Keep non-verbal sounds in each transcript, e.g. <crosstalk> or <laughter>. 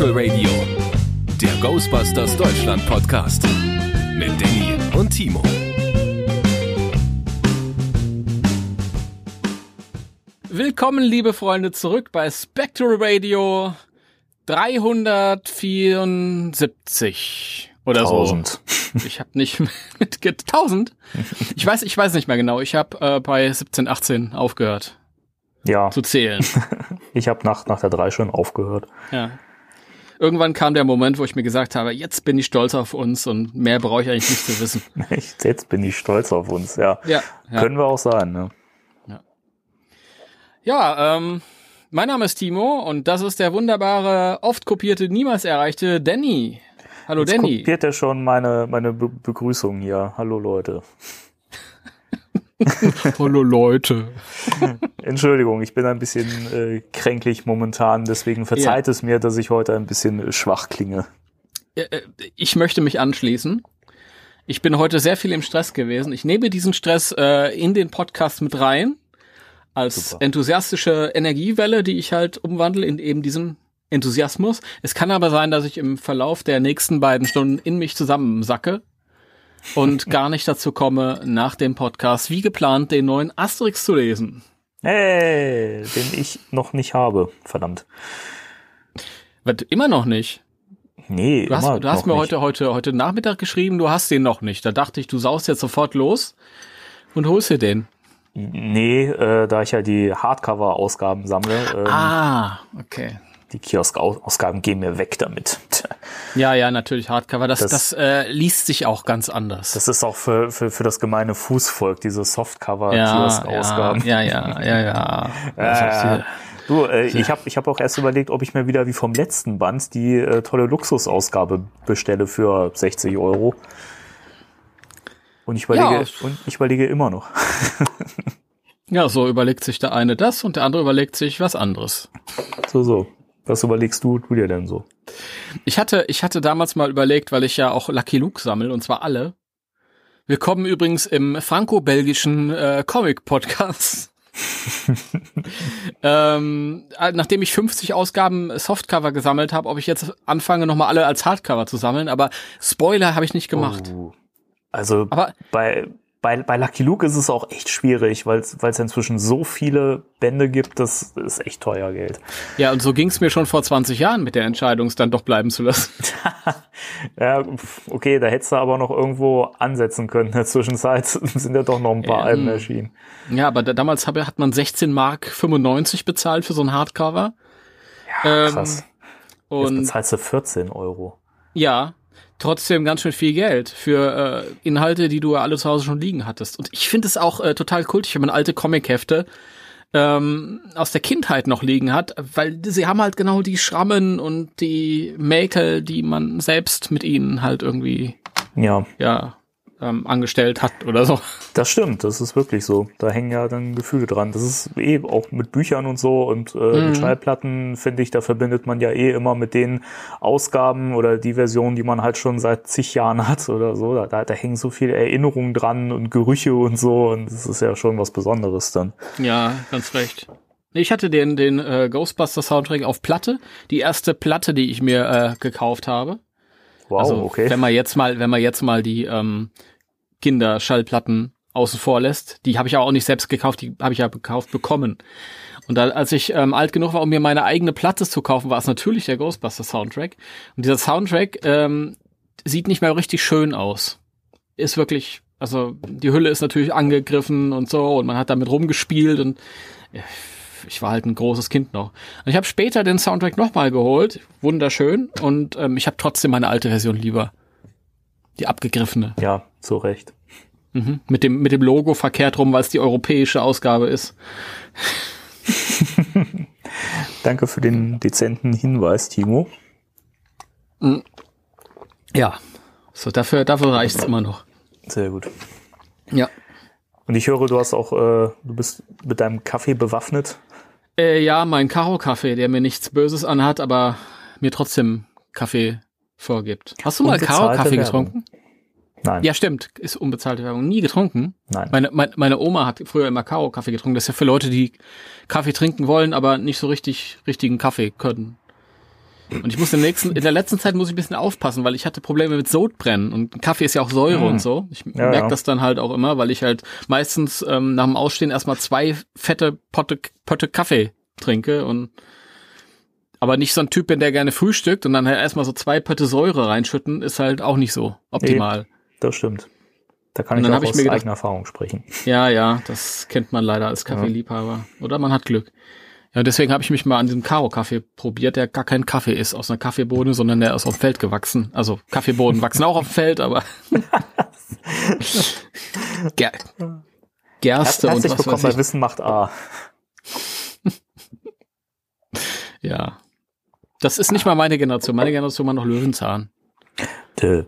Spectral Radio, der Ghostbusters Deutschland Podcast mit Danny und Timo. Willkommen, liebe Freunde, zurück bei Spectral Radio 374 oder 1000. so. Ich habe nicht <laughs> mit 1000. Ich weiß, ich weiß nicht mehr genau. Ich habe äh, bei 17, 18 aufgehört Ja, zu zählen. <laughs> ich habe nach, nach der 3 schon aufgehört. Ja. Irgendwann kam der Moment, wo ich mir gesagt habe, jetzt bin ich stolz auf uns und mehr brauche ich eigentlich nicht zu wissen. <laughs> Echt, Jetzt bin ich stolz auf uns, ja. Ja, ja. Können wir auch sein, ne? Ja, ähm, mein Name ist Timo und das ist der wunderbare, oft kopierte, niemals erreichte Danny. Hallo Jetzt Danny. kopiert er schon meine, meine Be Begrüßung hier. Hallo Leute. <laughs> Hallo Leute. Entschuldigung, ich bin ein bisschen äh, kränklich momentan, deswegen verzeiht es mir, dass ich heute ein bisschen schwach klinge. Äh, äh, Ich möchte mich anschließen. Ich bin heute sehr viel im Stress gewesen. Ich nehme diesen Stress äh, in den Podcast mit rein. Als Super. enthusiastische Energiewelle, die ich halt umwandle in eben diesen Enthusiasmus. Es kann aber sein, dass ich im Verlauf der nächsten beiden Stunden in mich zusammensacke und gar nicht dazu komme, nach dem Podcast wie geplant den neuen Asterix zu lesen. Hey, den ich noch nicht habe. Verdammt. Wird immer noch nicht. Nee, Du hast, du hast mir nicht. heute, heute, heute Nachmittag geschrieben, du hast den noch nicht. Da dachte ich, du saust jetzt sofort los und holst dir den. Nee, äh, da ich ja die Hardcover-Ausgaben sammle, ähm, Ah, okay. Die Kiosk-Ausgaben gehen mir weg damit. Ja, ja, natürlich Hardcover. Das, das, Das- äh, liest sich auch ganz anders. Das ist auch für, für, für das gemeine Fußvolk, diese ja, Softcover-Kiosk-Ausgaben. <laughs> ja, ja, ja, ja. Also, Äh, du, äh, ich habe ich hab auch erst überlegt, ob ich mir wieder wie vom letzten Band die äh, tolle Luxusausgabe bestelle für 60 Euro. Und ich überlege, Ja. und ich überlege immer noch. <laughs> ja, so überlegt sich der eine das und der andere überlegt sich was anderes. So, so. Was überlegst du, du dir denn so? Ich hatte, ich hatte damals mal überlegt, weil ich ja auch Lucky Luke sammle und zwar alle. Wir kommen übrigens im franco-belgischen äh, Comic-Podcast. <laughs> ähm, äh, nachdem ich 50 Ausgaben Softcover gesammelt habe, ob ich jetzt anfange, nochmal alle als Hardcover zu sammeln, aber Spoiler habe ich nicht gemacht. Oh. Also Aber bei, bei, bei Lucky Luke ist es auch echt schwierig, weil es inzwischen so viele Bände gibt, das ist echt teuer Geld. ja, und so ging es mir schon vor 20 Jahren mit der Entscheidung, es dann doch bleiben zu lassen. <laughs> Ja, okay, da hättest du aber noch irgendwo ansetzen können. In der Zwischenzeit <laughs> sind ja doch noch ein paar Ja, Alben hm. erschienen. Ja, aber da, damals hab, hat man 16 Mark 95 bezahlt für so ein Hardcover. Ähm, Krass. Jetzt Und bezahlst du 14 Euro. ja, trotzdem ganz schön viel Geld für äh, Inhalte, die du ja alle zu Hause schon liegen hattest. Und ich finde es auch äh, total kultig, wenn man alte Comichefte ähm, aus der Kindheit noch liegen hat, weil sie haben halt genau die Schrammen und die Mäkel, die man selbst mit ihnen halt irgendwie Ja, ja ähm, angestellt hat oder so. das stimmt. Das ist wirklich so. Da hängen ja dann Gefühle dran. Das ist eh auch mit Büchern und so und äh, Mhm. mit Schallplatten, finde ich, da verbindet man ja eh immer mit den Ausgaben oder die Version, die man halt schon seit zig Jahren <laughs> hat oder so. Da, da, da hängen so viele Erinnerungen dran und Gerüche und so. Und das ist ja schon was Besonderes dann. Ja, ganz recht. Ich hatte den, den äh, Ghostbuster Soundtrack auf Platte, die erste Platte, die ich mir äh, gekauft habe. Wow, also okay. wenn man jetzt mal, wenn man jetzt mal die ähm, Kinderschallplatten außen vor lässt, die habe ich auch nicht selbst gekauft, die habe ich ja gekauft bekommen. Und da, als ich ähm, alt genug war, um mir meine eigene Platte zu kaufen, war es natürlich der Ghostbuster Soundtrack. Und dieser Soundtrack ähm, sieht nicht mehr richtig schön aus. Ist wirklich, also die Hülle ist natürlich angegriffen und so und man hat damit rumgespielt und äh, ich war halt ein großes Kind noch. Und ich habe später den Soundtrack nochmal geholt, wunderschön, und ähm, ich habe trotzdem meine alte Version lieber. Die abgegriffene. Ja, zu Recht. Mhm. Mit, dem, mit dem Logo verkehrt rum, weil es die europäische Ausgabe ist. <laughs> Danke für den dezenten Hinweis, Timo. Ja. So, dafür, dafür reicht's immer noch. Sehr gut. Ja. Und ich höre, du hast auch, äh, du bist mit deinem Kaffee bewaffnet. Äh, ja, mein Karo-Kaffee, der mir nichts Böses anhat, aber mir trotzdem Kaffee vorgibt. Hast du mal Karo-Kaffee getrunken? Nein. Ja, stimmt. Ist unbezahlte Werbung. Nie getrunken. Nein. Meine, meine, meine Oma hat früher immer Karo-Kaffee getrunken. Das ist ja für Leute, die Kaffee trinken wollen, aber nicht so richtig richtigen Kaffee können. Und ich muss im nächsten, in der letzten Zeit muss ich ein bisschen aufpassen, weil ich hatte Probleme mit Sodbrennen und Kaffee ist ja auch Säure Mhm. und so. Ich Ja, merke ja. das dann halt auch immer, weil ich halt meistens ähm, nach dem Ausstehen erstmal zwei fette Potte, Potte Kaffee trinke und aber nicht so ein Typ bin, der gerne frühstückt und dann halt erstmal so zwei Pötte Säure reinschütten, ist halt auch nicht so optimal. Das stimmt. Da kann Und ich auch ich aus mir gedacht- eigener Erfahrung sprechen. Ja, ja, das kennt man leider als Kaffeeliebhaber. Oder man hat Glück. Ja, deswegen habe ich mich mal an diesem Karo-Kaffee probiert, der gar kein Kaffee ist aus einer Kaffeebohne, sondern der ist auf dem Feld gewachsen. Also Kaffeebohnen wachsen auch auf dem Feld, aber <laughs> Ger Gerste und Herzlich was willkommen weiß ich. Wissen macht A. <laughs> Ja. Das ist nicht mal meine Generation. Meine Generation war noch Löwenzahn. Dö,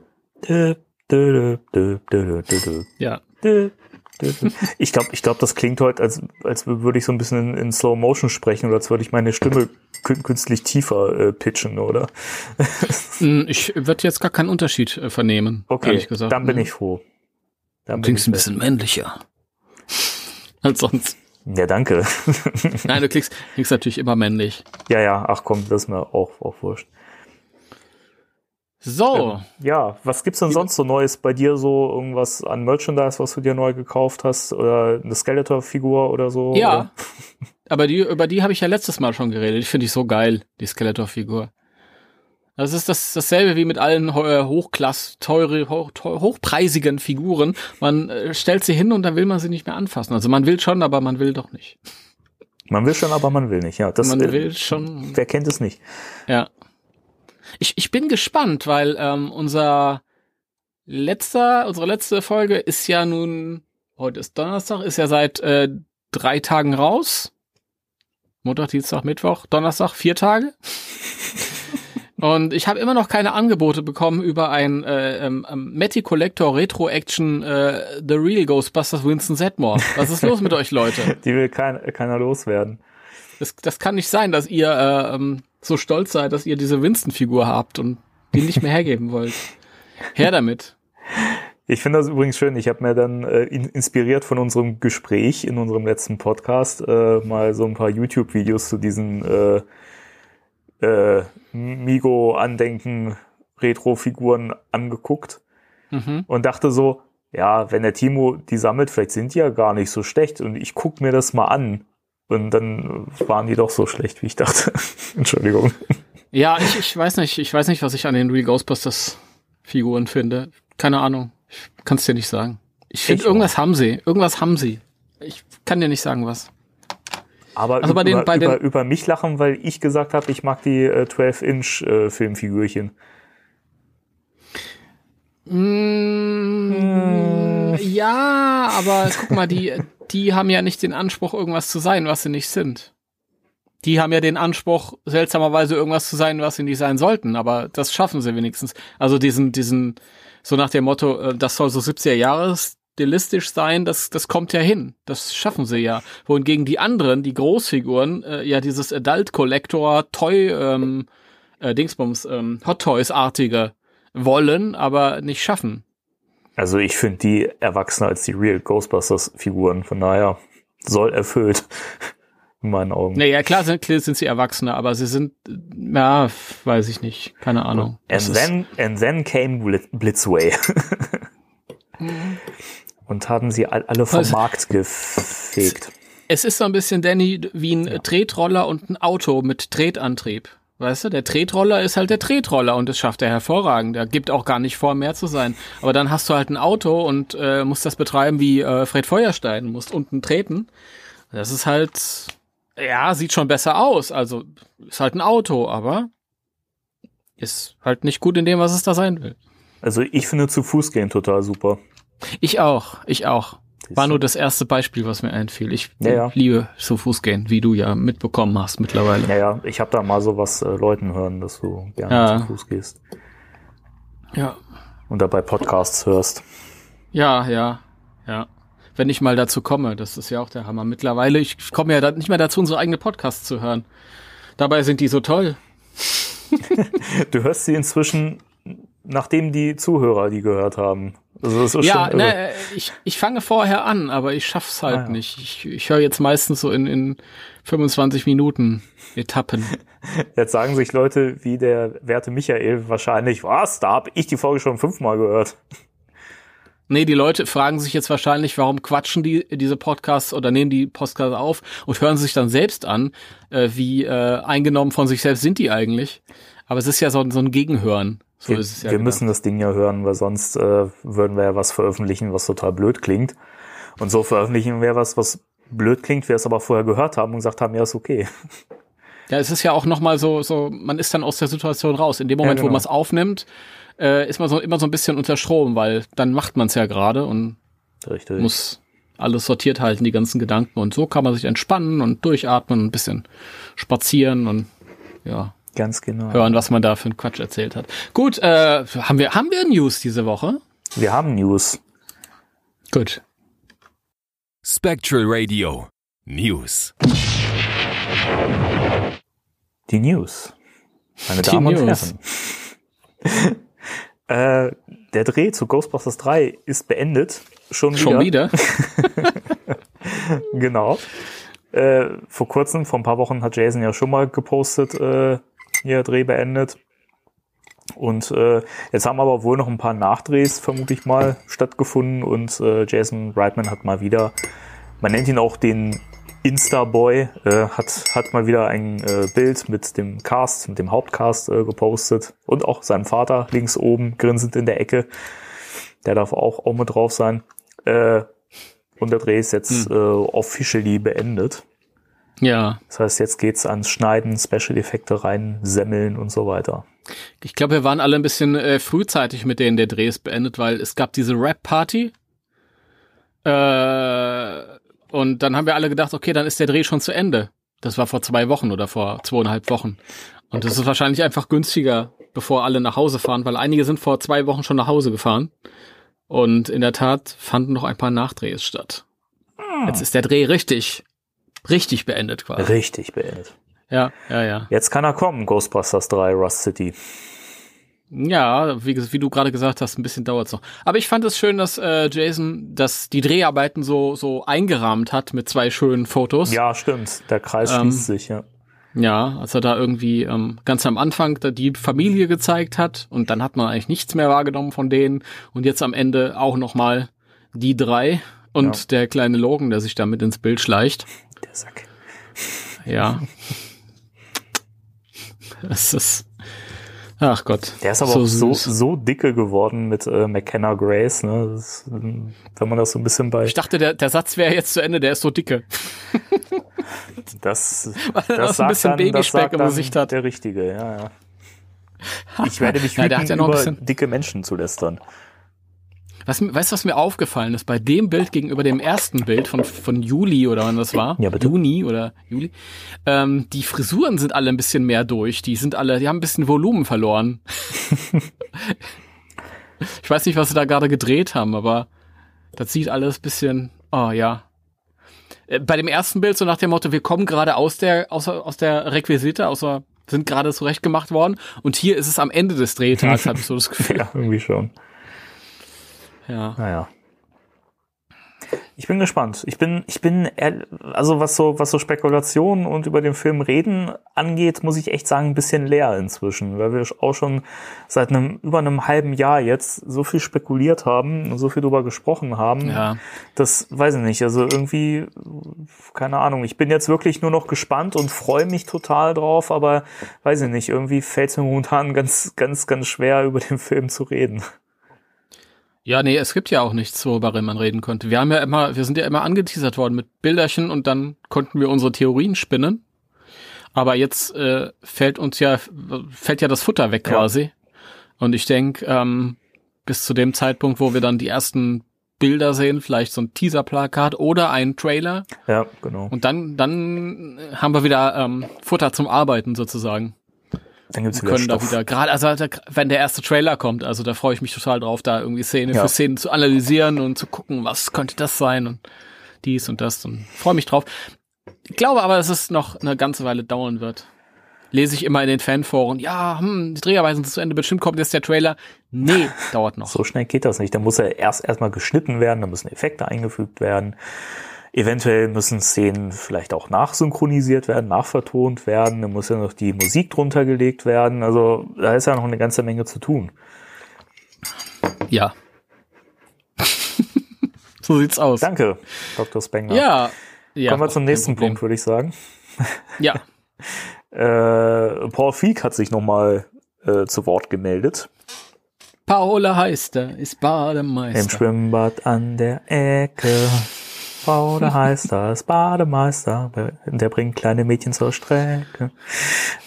dö, dö, dö, dö, dö, dö, Ja. Ich glaube, ich glaub, das klingt heute, als, als würde ich so ein bisschen in, in Slow Motion sprechen oder als würde ich meine Stimme kün- künstlich tiefer äh, pitchen, oder? Hm, Ich würde jetzt gar keinen Unterschied äh, vernehmen. Okay, gesagt. dann bin ich froh. Dann klingst ein bisschen männlicher. <laughs> Als sonst. Ja, danke. Nein, du klingst, klingst natürlich immer männlich. ja, ja, ach komm, das ist mir auch, auch wurscht. So. Ja, was gibt's denn sonst so Neues bei dir so? Irgendwas an Merchandise, was du dir neu gekauft hast? Oder eine Skeletor-Figur oder so? Ja. Oder? <laughs> Aber die, über die habe ich ja letztes Mal schon geredet. Die finde ich so geil, die Skeletor-Figur. Das ist das, dasselbe wie mit allen äh, Hochklass, teure, hoch, teu- hochpreisigen Figuren. Man äh, stellt sie hin und dann will man sie nicht mehr anfassen. Also man will schon, aber man will doch nicht. Man will schon, aber man will nicht. Ja, das, man äh, will schon. Wer kennt es nicht? Ja. Ich, ich bin gespannt, weil ähm, unser letzter, unsere letzte Folge ist ja nun, heute ist Donnerstag, ist ja seit äh, drei Tagen raus. Montag, Dienstag, Mittwoch, Donnerstag, vier Tage. <laughs> Und ich habe immer noch keine Angebote bekommen über ein äh, ähm, ähm, Matty Collector Retro Action äh, The Real Ghostbusters Winston Sedmore. Was ist los mit euch, Leute? <laughs> Die will kein, keiner loswerden. Das, das kann nicht sein, dass ihr äh, ähm, so stolz seid, dass ihr diese Winston-Figur habt und die nicht mehr hergeben wollt. Her damit. Ich finde das übrigens schön. Ich habe mir dann äh, in, inspiriert von unserem Gespräch in unserem letzten Podcast äh, mal so ein paar YouTube-Videos zu diesen äh, äh, Migo-Andenken Retro-Figuren angeguckt Mhm. und dachte so, ja, wenn der Timo die sammelt, vielleicht sind die ja gar nicht so schlecht und ich guck mir das mal an. Und dann waren die doch so schlecht, wie ich dachte. <laughs> Entschuldigung. Ja, ich, ich weiß nicht, ich weiß nicht, was ich an den Real Ghostbusters Figuren finde. Keine Ahnung. Ich kann es dir nicht sagen. Ich finde, irgendwas haben sie. Irgendwas haben sie. Ich kann dir nicht sagen, was. Aber Also über, den- über, den- über mich lachen, weil ich gesagt habe, ich mag die äh, 12-Inch äh, Filmfigürchen. Mm, ja, aber guck mal, die, <laughs> die haben ja nicht den Anspruch, irgendwas zu sein, was sie nicht sind. Die haben ja den Anspruch, seltsamerweise irgendwas zu sein, was sie nicht sein sollten, aber das schaffen sie wenigstens. Also diesen, diesen, so nach dem Motto, äh, das soll so 70er Jahre stilistisch sein, das, das kommt ja hin. Das schaffen sie ja. Wohingegen die anderen, die Großfiguren, äh, ja dieses Adult Collector Toy, ähm, äh, Dingsbums, ähm, Hot Toys-artige wollen, aber nicht schaffen. Also ich finde die erwachsener als die Real Ghostbusters Figuren. Von daher soll erfüllt. <laughs> In meinen Augen. Naja, klar sind, klar sind sie Erwachsene, aber sie sind, ja, weiß ich nicht. Keine Ahnung. And then, and then came Bli- Blitzway. <laughs> Und haben sie all- alle vom Was- Markt gefegt. es ist so ein bisschen, Danny, wie ein Tretroller und ein Auto mit Tretantrieb. Weißt du, der Tretroller ist halt der Tretroller und das schafft er hervorragend. Er gibt auch gar nicht vor, mehr zu sein. Aber dann hast du halt ein Auto und äh, musst das betreiben wie äh, Fred Feuerstein, musst unten treten. Das ist halt, ja, sieht schon besser aus. Also ist halt ein Auto, aber ist halt nicht gut in dem, was es da sein will. Also ich finde zu Fuß gehen total super. Ich auch, ich auch. War nur das erste Beispiel, was mir einfiel. Ich Ja, ja. liebe zu Fuß gehen, wie du ja mitbekommen hast mittlerweile. Naja, ich habe da mal sowas äh, Leuten hören, dass du gerne Ja. zu Fuß gehst. Ja, Und dabei Podcasts hörst. ja, ja, ja. Wenn ich mal dazu komme, das ist ja auch der Hammer. Mittlerweile, ich komme ja da nicht mehr dazu, unsere eigene Podcasts zu hören. Dabei sind die so toll. <laughs> Du hörst sie inzwischen nachdem die Zuhörer die gehört haben. Also das ist ja, schon ne, ich, ich fange vorher an, aber ich schaff's halt ah, ja. nicht. Ich, ich höre jetzt meistens so in, in 25 Minuten Etappen. <laughs> Jetzt sagen sich Leute wie der werte Michael wahrscheinlich, was, da habe ich die Folge schon fünfmal gehört. Nee, die Leute fragen sich jetzt wahrscheinlich, warum quatschen die diese Podcasts oder nehmen die Podcasts auf und hören sich dann selbst an, äh, wie äh, eingenommen von sich selbst sind die eigentlich. Aber es ist ja so, so ein Gegenhören. So wir, ist es ja wir müssen das Ding ja hören, weil sonst äh, würden wir ja was veröffentlichen, was total blöd klingt. Und so veröffentlichen wir was, was blöd klingt, wir es aber vorher gehört haben und gesagt haben, ja, ist okay. Ja, es ist ja auch nochmal so, so, man ist dann aus der Situation raus. In dem Moment, ja, genau. wo man es aufnimmt, äh, ist man so immer so ein bisschen unter Strom, weil dann macht man es ja gerade und Richtig. muss alles sortiert halten, die ganzen Gedanken. Und so kann man sich entspannen und durchatmen, und ein bisschen spazieren und ja. Ganz genau. Hören, was man da für einen Quatsch erzählt hat. Gut, äh, haben wir, haben wir News diese Woche? Wir haben News. Gut. Spectral Radio News. Die News. Meine Die Damen News. und Herren. <laughs> äh, der Dreh zu Ghostbusters 3 ist beendet. Schon wieder. Schon wieder? <laughs> genau. Äh, vor kurzem, vor ein paar Wochen, hat Jason ja schon mal gepostet, äh, hier Dreh beendet. Und äh, jetzt haben aber wohl noch ein paar Nachdrehs, vermute ich mal, stattgefunden und äh, Jason Reitman hat mal wieder, man nennt ihn auch den Insta-Boy, äh, hat, hat mal wieder ein äh, Bild mit dem Cast, mit dem Hauptcast äh, gepostet und auch seinem Vater links oben grinsend in der Ecke. Der darf auch, auch mit drauf sein. Äh, und der Dreh ist jetzt hm. äh, officially beendet. Ja. Das heißt, jetzt geht's ans Schneiden, Special-Effekte rein, Semmeln und so weiter. Ich glaube, wir waren alle ein bisschen äh, frühzeitig mit denen der Dreh ist beendet, weil es gab diese Rap-Party. Äh, und dann haben wir alle gedacht, okay, dann ist der Dreh schon zu Ende. Das war vor zwei Wochen oder vor zweieinhalb Wochen. Und das ist wahrscheinlich einfach günstiger, bevor alle nach Hause fahren, weil einige sind vor zwei Wochen schon nach Hause gefahren. Und in der Tat fanden noch ein paar Nachdrehs statt. Hm. Jetzt ist der Dreh richtig, richtig beendet quasi. Richtig beendet. Ja, ja, ja. Jetzt kann er kommen, Ghostbusters 3, Rust City. Ja, wie, wie du gerade gesagt hast, ein bisschen dauert's noch. Aber ich fand es schön, dass äh, Jason dass die Dreharbeiten so so eingerahmt hat mit zwei schönen Fotos. Ja, stimmt. Der Kreis ähm, schließt sich, ja. Ja, als er da irgendwie ähm, ganz am Anfang da die Familie gezeigt hat und dann hat man eigentlich nichts mehr wahrgenommen von denen und jetzt am Ende auch noch mal die drei und ja. der kleine Logan, der sich da mit ins Bild schleicht. Der Sack. Ja. Es ist Ach Gott. Der ist aber so auch so, so dicke geworden mit äh, McKenna Grace, ne? Das, wenn man das so ein bisschen bei. Ich dachte, der, der Satz wäre jetzt zu Ende, der ist so dicke. das, <laughs> Weil das sagt ein bisschen Babyspeck im Gesicht hat. Der Richtige, ja, ja. <laughs> Ich werde mich ja, ja über dicke Menschen zu lästern. Was, weißt du, was mir aufgefallen ist? Bei dem Bild gegenüber dem ersten Bild von, von Juli oder wann das war? Ja, bitte. Juni oder Juli. Ähm, die Frisuren sind alle ein bisschen mehr durch. Die sind alle, die haben ein bisschen Volumen verloren. <laughs> ich weiß nicht, was sie da gerade gedreht haben, aber das sieht alles ein bisschen, oh ja. Äh, bei dem ersten Bild so nach dem Motto, wir kommen gerade aus der, aus, aus der Requisite, außer sind gerade zurechtgemacht worden. Und hier ist es am Ende des Drehtags, habe ich so das <laughs> Gefühl. ja, irgendwie schon. Ja. Naja. Ich bin gespannt. Ich bin, ich bin, also was so, was so Spekulationen und über den Film reden angeht, muss ich echt sagen, ein bisschen leer inzwischen, weil wir auch schon seit einem, über einem halben Jahr jetzt so viel spekuliert haben und so viel drüber gesprochen haben. Ja. Das weiß ich nicht. Also irgendwie, keine Ahnung. Ich bin jetzt wirklich nur noch gespannt und freue mich total drauf, aber weiß ich nicht. Irgendwie fällt es mir momentan <laughs> ganz, ganz, ganz schwer, über den Film zu reden. Ja, nee, es gibt ja auch nichts, worüber man reden konnte. Wir haben ja immer, wir sind ja immer angeteasert worden mit Bilderchen und dann konnten wir unsere Theorien spinnen. Aber jetzt äh, fällt uns ja, fällt ja das Futter weg quasi. Ja. Und ich denke, ähm, bis zu dem Zeitpunkt, wo wir dann die ersten Bilder sehen, vielleicht so ein Teaser-Plakat oder ein Trailer. Ja, genau. Und dann, dann haben wir wieder ähm, Futter zum Arbeiten sozusagen. Dann gibt's wir können Stoff. da wieder, gerade also wenn der erste Trailer kommt, also da freue ich mich total drauf, da irgendwie Szene ja. für Szene zu analysieren und zu gucken, was könnte das sein und dies und das und freue mich drauf. Ich glaube aber, dass es noch eine ganze Weile dauern wird. lese ich immer in den Fanforen, ja, hm, die Dreharbeiten sind zu Ende, bestimmt kommt jetzt der Trailer. Nee, <laughs> dauert noch. So schnell geht das nicht. Da muss er erst erstmal geschnitten werden, da müssen Effekte eingefügt werden. Eventuell müssen Szenen vielleicht auch nachsynchronisiert werden, nachvertont werden. Da muss ja noch die Musik drunter gelegt werden. Also da ist ja noch eine ganze Menge zu tun. Ja. <laughs> so sieht's aus. Danke, Dr. Spengler. Ja. ja Kommen wir zum nächsten Punkt, würde ich sagen. Ja. <laughs> äh, Paul Feig hat sich nochmal äh, zu Wort gemeldet. Paula heißt er, ist Bademeister. Im Schwimmbad an der Ecke. Paula heißt das, Bademeister. Der bringt kleine Mädchen zur Strecke.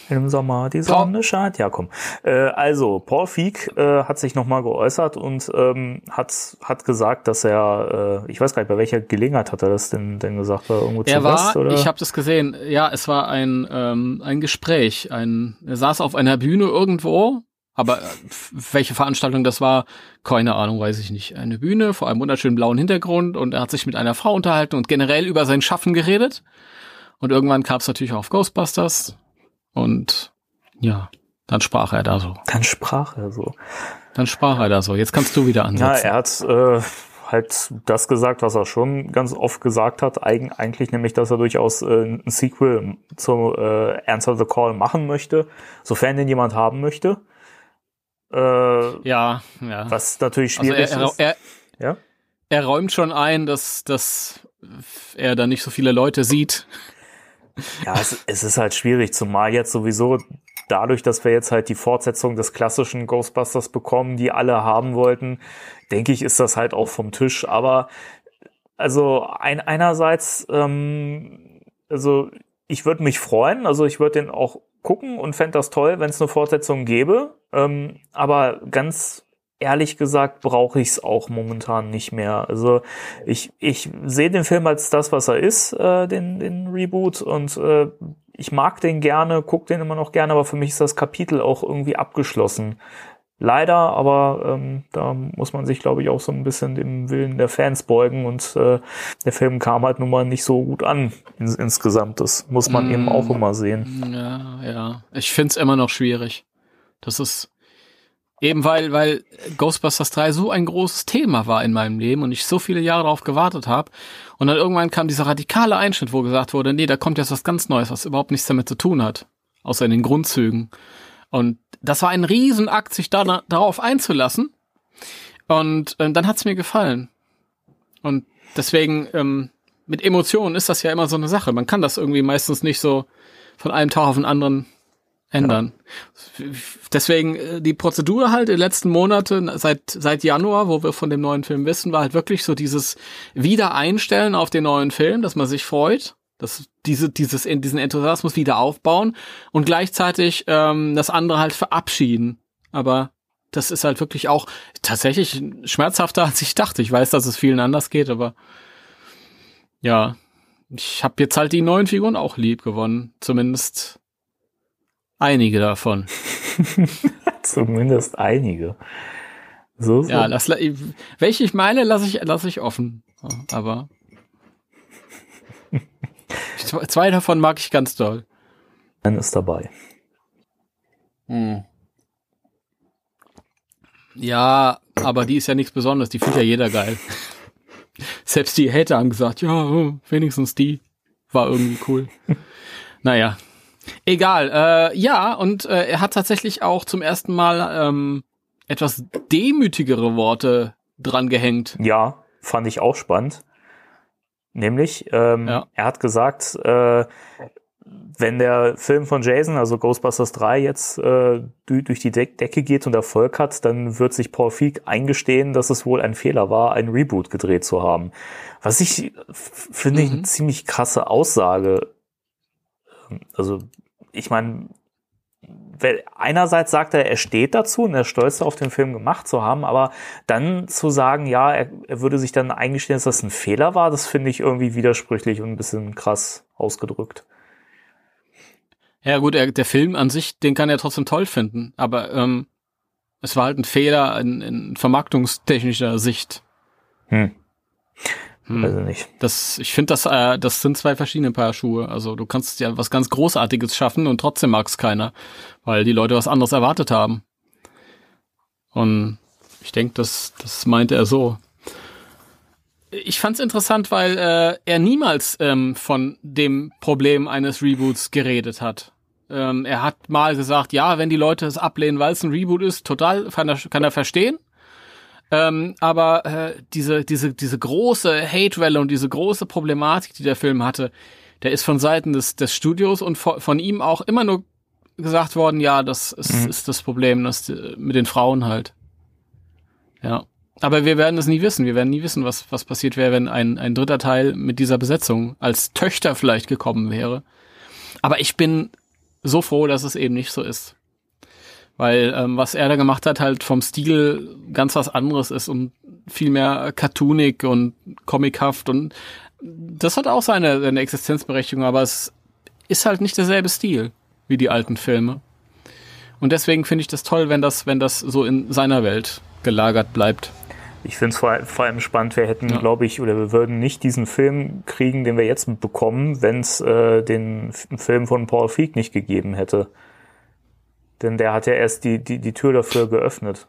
Im Sommer die Sonne scheint. Ja, komm. Äh, also, Paul Feig äh, hat sich nochmal geäußert und ähm, hat, hat gesagt, dass er, äh, ich weiß gar nicht, bei welcher Gelegenheit hat er das denn, denn gesagt? War irgendwo er zu war, Gast, oder? ich habe das gesehen, ja, es war ein, ähm, ein Gespräch. Ein, er saß auf einer Bühne irgendwo aber äh, welche Veranstaltung das war, keine Ahnung, weiß ich nicht. Eine Bühne vor einem wunderschönen blauen Hintergrund und er hat sich mit einer Frau unterhalten und generell über sein Schaffen geredet. Und irgendwann kam es natürlich auch auf Ghostbusters und ja, dann sprach er da so. Dann sprach er so. Dann sprach er da so. Jetzt kannst du wieder ansetzen. Ja, er hat äh, halt das gesagt, was er schon ganz oft gesagt hat, Eig eigentlich nämlich, dass er durchaus äh, ein Sequel zu äh, Answer the Call machen möchte, sofern den jemand haben möchte. Äh, ja, ja. Was natürlich Also schwierig er, er, ist. er, Ja? er räumt schon ein, dass, dass er da nicht so viele Leute sieht. Ja, es, es ist halt schwierig, zumal jetzt sowieso dadurch, dass wir jetzt halt die Fortsetzung des klassischen Ghostbusters bekommen, die alle haben wollten, denke ich, ist das halt auch vom Tisch. Aber also ein, einerseits, ähm, also ich würde mich freuen, also ich würde den auch gucken und fände das toll, wenn es eine Fortsetzung gäbe. Ähm, aber ganz ehrlich gesagt brauche ich es auch momentan nicht mehr. Also ich, ich sehe den Film als das, was er ist, äh, den, den Reboot und äh, ich mag den gerne, gucke den immer noch gerne, aber für mich ist das Kapitel auch irgendwie abgeschlossen. Leider, aber ähm, da muss man sich, glaube ich, auch so ein bisschen dem Willen der Fans beugen und äh, der Film kam halt nun mal nicht so gut an ins, insgesamt. Das muss man Mm. eben auch immer sehen. Ja, ja. Ich find's immer noch schwierig. Das ist eben weil, weil Ghostbusters 3 so ein großes Thema war in meinem Leben und ich so viele Jahre darauf gewartet habe. Und dann irgendwann kam dieser radikale Einschnitt, wo gesagt wurde, nee, da kommt jetzt was ganz Neues, was überhaupt nichts damit zu tun hat. Außer in den Grundzügen. Und das war ein Riesenakt, sich da, darauf einzulassen. Und ähm, dann hat's mir gefallen. Und deswegen, ähm, mit Emotionen ist das ja immer so eine Sache. Man kann das irgendwie meistens nicht so von einem Tag auf den anderen ändern. Deswegen äh, die Prozedur halt in den letzten Monaten, seit, seit Januar, wo wir von dem neuen Film wissen, war halt wirklich so dieses Wiedereinstellen auf den neuen Film, dass man sich freut, dass diese, dieses, diesen Enthusiasmus wieder aufbauen und gleichzeitig ähm, das andere halt verabschieden. Aber das ist halt wirklich auch tatsächlich schmerzhafter, <laughs> als ich dachte. Ich weiß, dass es vielen anders geht, aber ja, ich habe jetzt halt die neuen Figuren auch lieb gewonnen. Zumindest einige davon. <laughs> <laughs> Zumindest einige. So, so. Ja, das, welche ich meine, lasse ich, lasse ich offen. Aber zwei davon mag ich ganz doll. Dann ist dabei. Hm. Ja, aber die ist ja nichts Besonderes. Die findet ja jeder geil. <laughs> Selbst die Hater haben gesagt, ja, wenigstens die war irgendwie cool. <laughs> naja, egal. Äh, ja, und äh, er hat tatsächlich auch zum ersten Mal ähm, etwas demütigere Worte dran gehängt. Ja, fand ich auch spannend. Nämlich, ähm, Ja. er hat gesagt, äh, wenn der Film von Jason, also Ghostbusters 3, jetzt äh, du- durch die Deck Decke geht und Erfolg hat, dann wird sich Paul Feig eingestehen, dass es wohl ein Fehler war, ein Reboot gedreht zu haben. Was ich finde ich eine Mhm. ziemlich krasse Aussage. Also, ich meine, einerseits sagt er, er steht dazu und er ist stolz darauf, den Film gemacht zu haben, aber dann zu sagen, ja, er, er würde sich dann eingestehen, dass das ein Fehler war, das finde ich irgendwie widersprüchlich und ein bisschen krass ausgedrückt. Ja gut, er, der Film an sich, den kann er trotzdem toll finden, aber ähm, es war halt ein Fehler in, in vermarktungstechnischer Sicht. Hm. Hm. Also nicht. Das, ich finde, das, äh, das sind zwei verschiedene Paar Schuhe. Also du kannst ja was ganz Großartiges schaffen und trotzdem mag es keiner, weil die Leute was anderes erwartet haben. Und ich denke, das, das meinte er so. Ich fand es interessant, weil äh, er niemals ähm, von dem Problem eines Reboots geredet hat. Ähm, er hat mal gesagt, ja, wenn die Leute es ablehnen, weil es ein Reboot ist, total kann er, kann er verstehen. Ähm, aber äh, diese, diese, diese große Hate-Welle und diese große Problematik, die der Film hatte, der ist von Seiten des, des Studios und von, von ihm auch immer nur gesagt worden, ja, das ist, mhm. ist das Problem, das mit den Frauen halt. Ja. Aber wir werden es nie wissen. Wir werden nie wissen, was, was passiert wäre, wenn ein, ein dritter Teil mit dieser Besetzung als Töchter vielleicht gekommen wäre. Aber ich bin so froh, dass es eben nicht so ist. Weil ähm, was er da gemacht hat, halt vom Stil ganz was anderes ist und viel mehr cartoonig und comichaft und das hat auch seine, seine Existenzberechtigung, aber es ist halt nicht derselbe Stil wie die alten Filme. Und deswegen finde ich das toll, wenn das, wenn das so in seiner Welt gelagert bleibt. Ich finde es vor, vor, allem spannend, wir hätten, ja. glaube ich, oder wir würden nicht diesen Film kriegen, den wir jetzt bekommen, wenn es äh, den Film von Paul Feig nicht gegeben hätte. Denn der hat ja erst die, die, die Tür dafür geöffnet.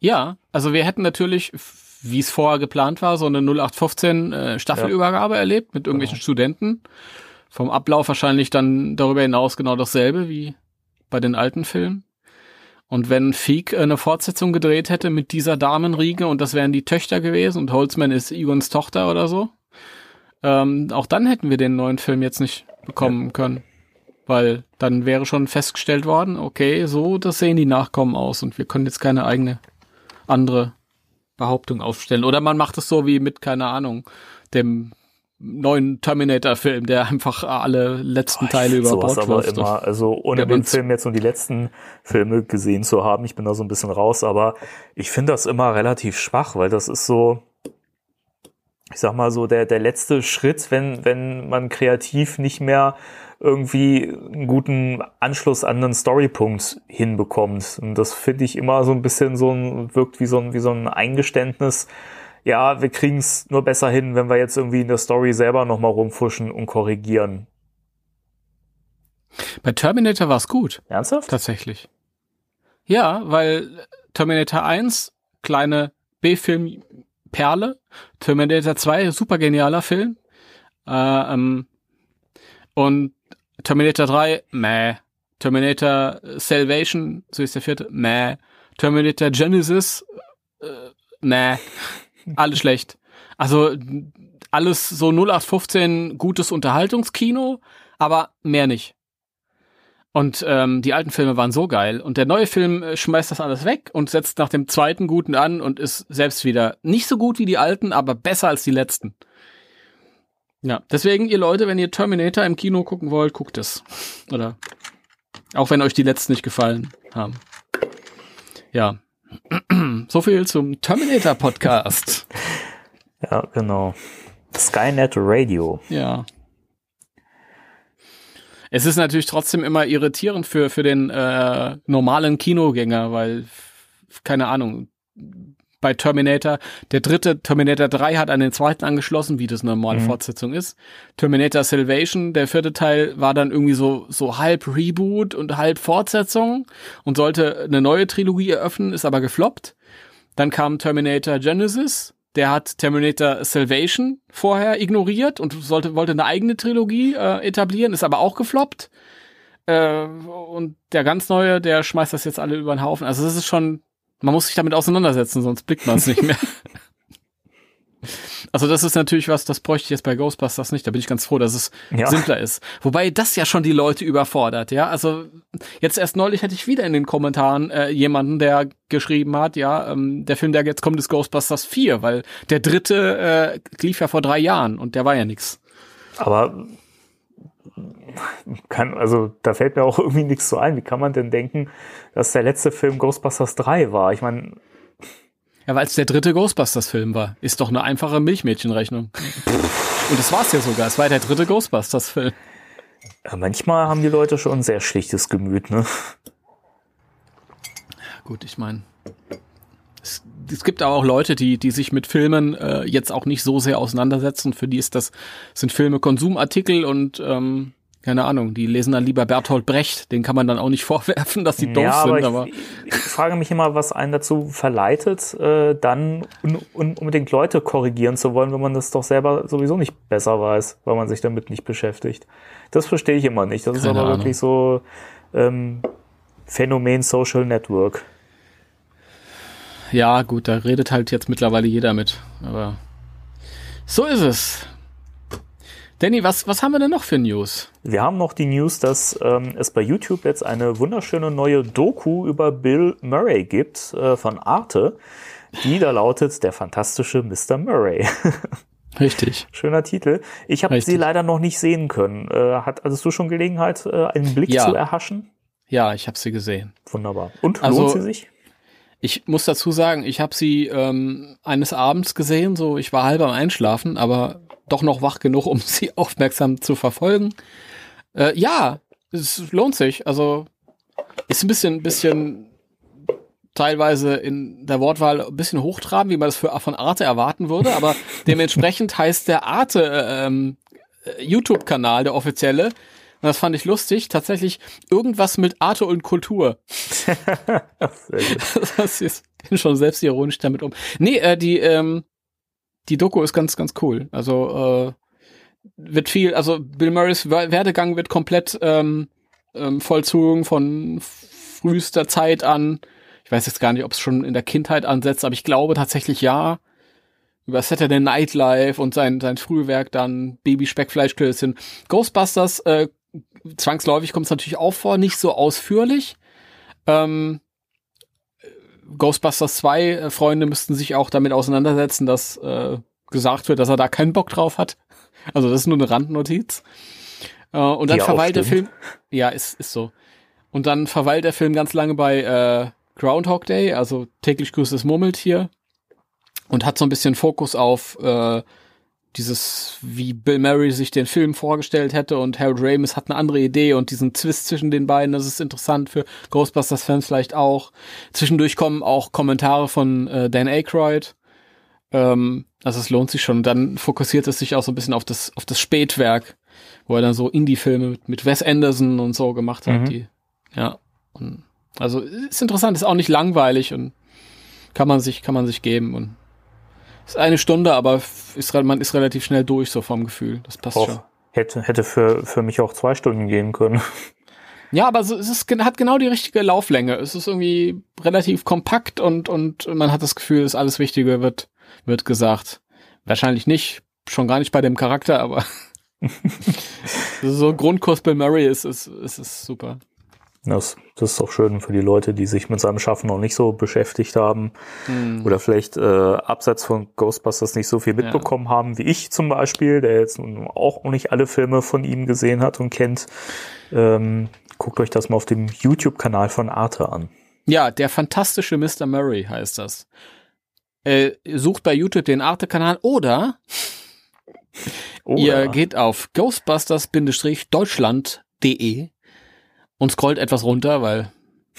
Ja, also wir hätten natürlich, wie es vorher geplant war, so eine 0815 äh, Staffelübergabe ja. erlebt mit irgendwelchen genau. Studenten. Vom Ablauf wahrscheinlich dann darüber hinaus genau dasselbe wie bei den alten Filmen. Und wenn Feek eine Fortsetzung gedreht hätte mit dieser Damenriege und das wären die Töchter gewesen und Holzman ist Egons Tochter oder so, ähm, auch dann hätten wir den neuen Film jetzt nicht bekommen ja. können. Weil dann wäre schon festgestellt worden, okay, so, das sehen die Nachkommen aus und wir können jetzt keine eigene andere Behauptung aufstellen. Oder man macht es so wie mit, keine Ahnung, dem neuen Terminator-Film, der einfach alle letzten Teile über Bord aber immer, also ohne den Film jetzt nur die letzten Filme gesehen zu haben, ich bin da so ein bisschen raus, aber ich finde das immer relativ schwach, weil das ist so, ich sag mal so, der, der letzte Schritt, wenn, wenn man kreativ nicht mehr irgendwie einen guten Anschluss an einen Storypunkt hinbekommt. Und das finde ich immer so ein bisschen so ein, wirkt wie so ein, wie so ein Eingeständnis. Ja, wir kriegen es nur besser hin, wenn wir jetzt irgendwie in der Story selber nochmal rumfuschen und korrigieren. Bei Terminator war es gut. Ernsthaft? Tatsächlich. Ja, weil Terminator 1, kleine B-Film Perle. Terminator 2, super genialer Film. Äh, ähm, und Terminator 3, meh. Terminator Salvation, so ist der vierte, meh. Terminator Genesis, äh, meh. <laughs> Alles schlecht. Also alles so 0815 gutes Unterhaltungskino, aber mehr nicht. Und ähm, die alten Filme waren so geil. Und der neue Film äh, schmeißt das alles weg und setzt nach dem zweiten guten an und ist selbst wieder nicht so gut wie die alten, aber besser als die letzten. Ja, deswegen, ihr Leute, wenn ihr Terminator im Kino gucken wollt, guckt es. Oder auch wenn euch die letzten nicht gefallen haben. Ja. <clears throat> so viel zum Terminator Podcast. <laughs> Ja, genau. Skynet Radio. Ja. Es ist natürlich trotzdem immer irritierend für, für den äh, normalen Kinogänger, weil, keine Ahnung, bei Terminator. Der dritte, Terminator 3, hat an den zweiten angeschlossen, wie das eine normale mhm. Fortsetzung ist. Terminator Salvation, der vierte Teil, war dann irgendwie so, so halb Reboot und halb Fortsetzung und sollte eine neue Trilogie eröffnen, ist aber gefloppt. Dann kam Terminator Genesis, der hat Terminator Salvation vorher ignoriert und sollte, wollte eine eigene Trilogie äh, etablieren, ist aber auch gefloppt. Äh, und der ganz neue, der schmeißt das jetzt alle über den Haufen. Also das ist schon man muss sich damit auseinandersetzen, sonst blickt man es nicht mehr. Also das ist natürlich was, das bräuchte ich jetzt bei Ghostbusters nicht. Da bin ich ganz froh, dass es ja. simpler ist. Wobei das ja schon die Leute überfordert, ja. Also jetzt erst neulich hatte ich wieder in den Kommentaren äh, jemanden, der geschrieben hat, ja, ähm, der Film, der jetzt kommt, ist Ghostbusters 4, weil der dritte äh, lief ja vor drei Jahren und der war ja nix. Aber kann, also da fällt mir auch <laughs> irgendwie nichts so ein. Wie kann man denn denken, dass der letzte Film Ghostbusters 3 war? Ich meine. Ja, weil es der dritte Ghostbusters-Film war. Ist doch eine einfache Milchmädchenrechnung. Und das war's ja sogar. Es war der dritte Ghostbusters-Film. Ja, manchmal haben die Leute schon ein sehr schlichtes Gemüt, ne? Gut, ich meine, es gibt aber auch Leute, die, die sich mit Filmen äh, jetzt auch nicht so sehr auseinandersetzen. Für die ist das, sind Filme Konsumartikel und ähm, keine Ahnung, die lesen dann lieber Bertolt Brecht. Den kann man dann auch nicht <laughs> vorwerfen, dass sie doof ja, aber sind. Aber ich, ich frage mich immer, was einen dazu verleitet, äh, dann un, un, unbedingt Leute korrigieren zu wollen, wenn man das doch selber sowieso nicht besser weiß, weil man sich damit nicht beschäftigt. Das verstehe ich immer nicht. Das ist Keine aber Ahnung. wirklich so ähm, Phänomen Social Network. ja, gut, da redet halt jetzt mittlerweile jeder mit. Aber so ist es. Danny, was, was haben wir denn noch für News? Wir haben noch die News, dass ähm, es bei YouTube jetzt eine wunderschöne neue Doku über Bill Murray gibt äh, von Arte. Die da lautet Der fantastische Mr. Murray. <laughs> Richtig. Schöner Titel. Ich habe sie leider noch nicht sehen können. Äh, hat, hattest du schon Gelegenheit, äh, einen Blick Ja. zu erhaschen? Ja, ich habe sie gesehen. Wunderbar. Und Also- lohnt sie sich? Ich muss dazu sagen, ich habe sie ähm, eines Abends gesehen, so ich war halb am Einschlafen, aber doch noch wach genug, um <laughs> sie aufmerksam zu verfolgen. Äh, ja, es lohnt sich. Also ist ein bisschen, bisschen teilweise in der Wortwahl ein bisschen hochtrabend, wie man das für, von Arte erwarten würde, aber <laughs> dementsprechend heißt der Arte äh, ähm, äh, YouTube-Kanal, der offizielle, und das fand ich lustig, tatsächlich irgendwas mit Arte und Kultur. <laughs> <laughs> Das ist schon selbstironisch damit um. Nee, äh, die, ähm, die Doku ist ganz, ganz cool. Also äh, wird viel, also Bill Murrays Wer- Werdegang wird komplett ähm, ähm, vollzogen von frühester Zeit an. Ich weiß jetzt gar nicht, ob es schon in der Kindheit ansetzt, aber ich glaube tatsächlich ja. Über Saturday Night Live und sein, sein Frühwerk dann Baby Speckfleischklößchen. Ghostbusters, äh, zwangsläufig kommt es natürlich auch vor, nicht so ausführlich. Ähm, Ghostbusters 2 äh, Freunde müssten sich auch damit auseinandersetzen, dass äh, gesagt wird, dass er da keinen Bock drauf hat. Also das ist nur eine Randnotiz. Äh, und dann verweilt der. Film. Ja, ist, ist so. Und dann verweilt der Film ganz lange bei äh, Groundhog Day, also täglich grüßt das Murmeltier. Und hat so ein bisschen Fokus auf äh, dieses, wie Bill Murray sich den Film vorgestellt hätte und Harold Ramis hat eine andere Idee und diesen Twist zwischen den beiden, das ist interessant für Ghostbusters-Fans vielleicht auch. Zwischendurch kommen auch Kommentare von äh, Dan Aykroyd. Ähm, also es lohnt sich schon. Und dann fokussiert es sich auch so ein bisschen auf das, auf das Spätwerk, wo er dann so Indie-Filme mit, mit Wes Anderson und so gemacht hat. Mhm. Die, ja. Und, also ist interessant, ist auch nicht langweilig und kann man sich, kann man sich geben und ist eine Stunde, aber ist, man ist relativ schnell durch, so vom Gefühl. Das passt schon. Auch hätte, hätte für, für mich auch zwei Stunden gehen können. Ja, aber so, es ist, hat genau die richtige Lauflänge. Es ist irgendwie relativ kompakt und, und man hat das Gefühl, dass alles Wichtige wird, wird gesagt. Wahrscheinlich nicht, schon gar nicht bei dem Charakter, aber <laughs> <laughs> so ein Grundkurs Bill Murray ist, ist, ist, ist super. Das, das ist doch schön für die Leute, die sich mit seinem Schaffen noch nicht so beschäftigt haben Hm. oder vielleicht äh, abseits von Ghostbusters nicht so viel mitbekommen haben wie ich zum Beispiel, der jetzt auch noch nicht alle Filme von ihm gesehen hat und kennt. Ähm, guckt euch das mal auf dem YouTube-Kanal von Arte an. Ja, der fantastische Mr. Murray heißt das. Äh, sucht bei YouTube den Arte-Kanal oder Oh, Ihr ja. geht auf ghostbusters-deutschland.de und scrollt etwas runter, weil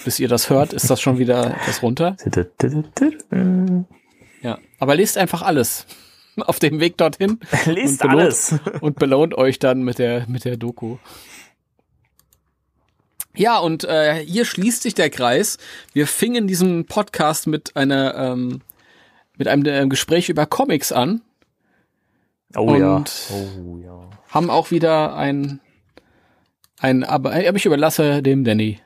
bis ihr das hört, ist das schon wieder etwas runter. Ja, aber lest einfach alles <laughs> auf dem Weg dorthin <laughs> Lest Und belohnt- alles. <laughs> und belohnt euch dann mit der mit der Doku. Ja, und äh, hier schließt sich der Kreis. Wir fingen diesen Podcast mit einer ähm, mit einem äh, Gespräch über Comics an. Oh ja. Und- Oh ja. haben auch wieder ein, ein aber, aber ich überlasse dem Danny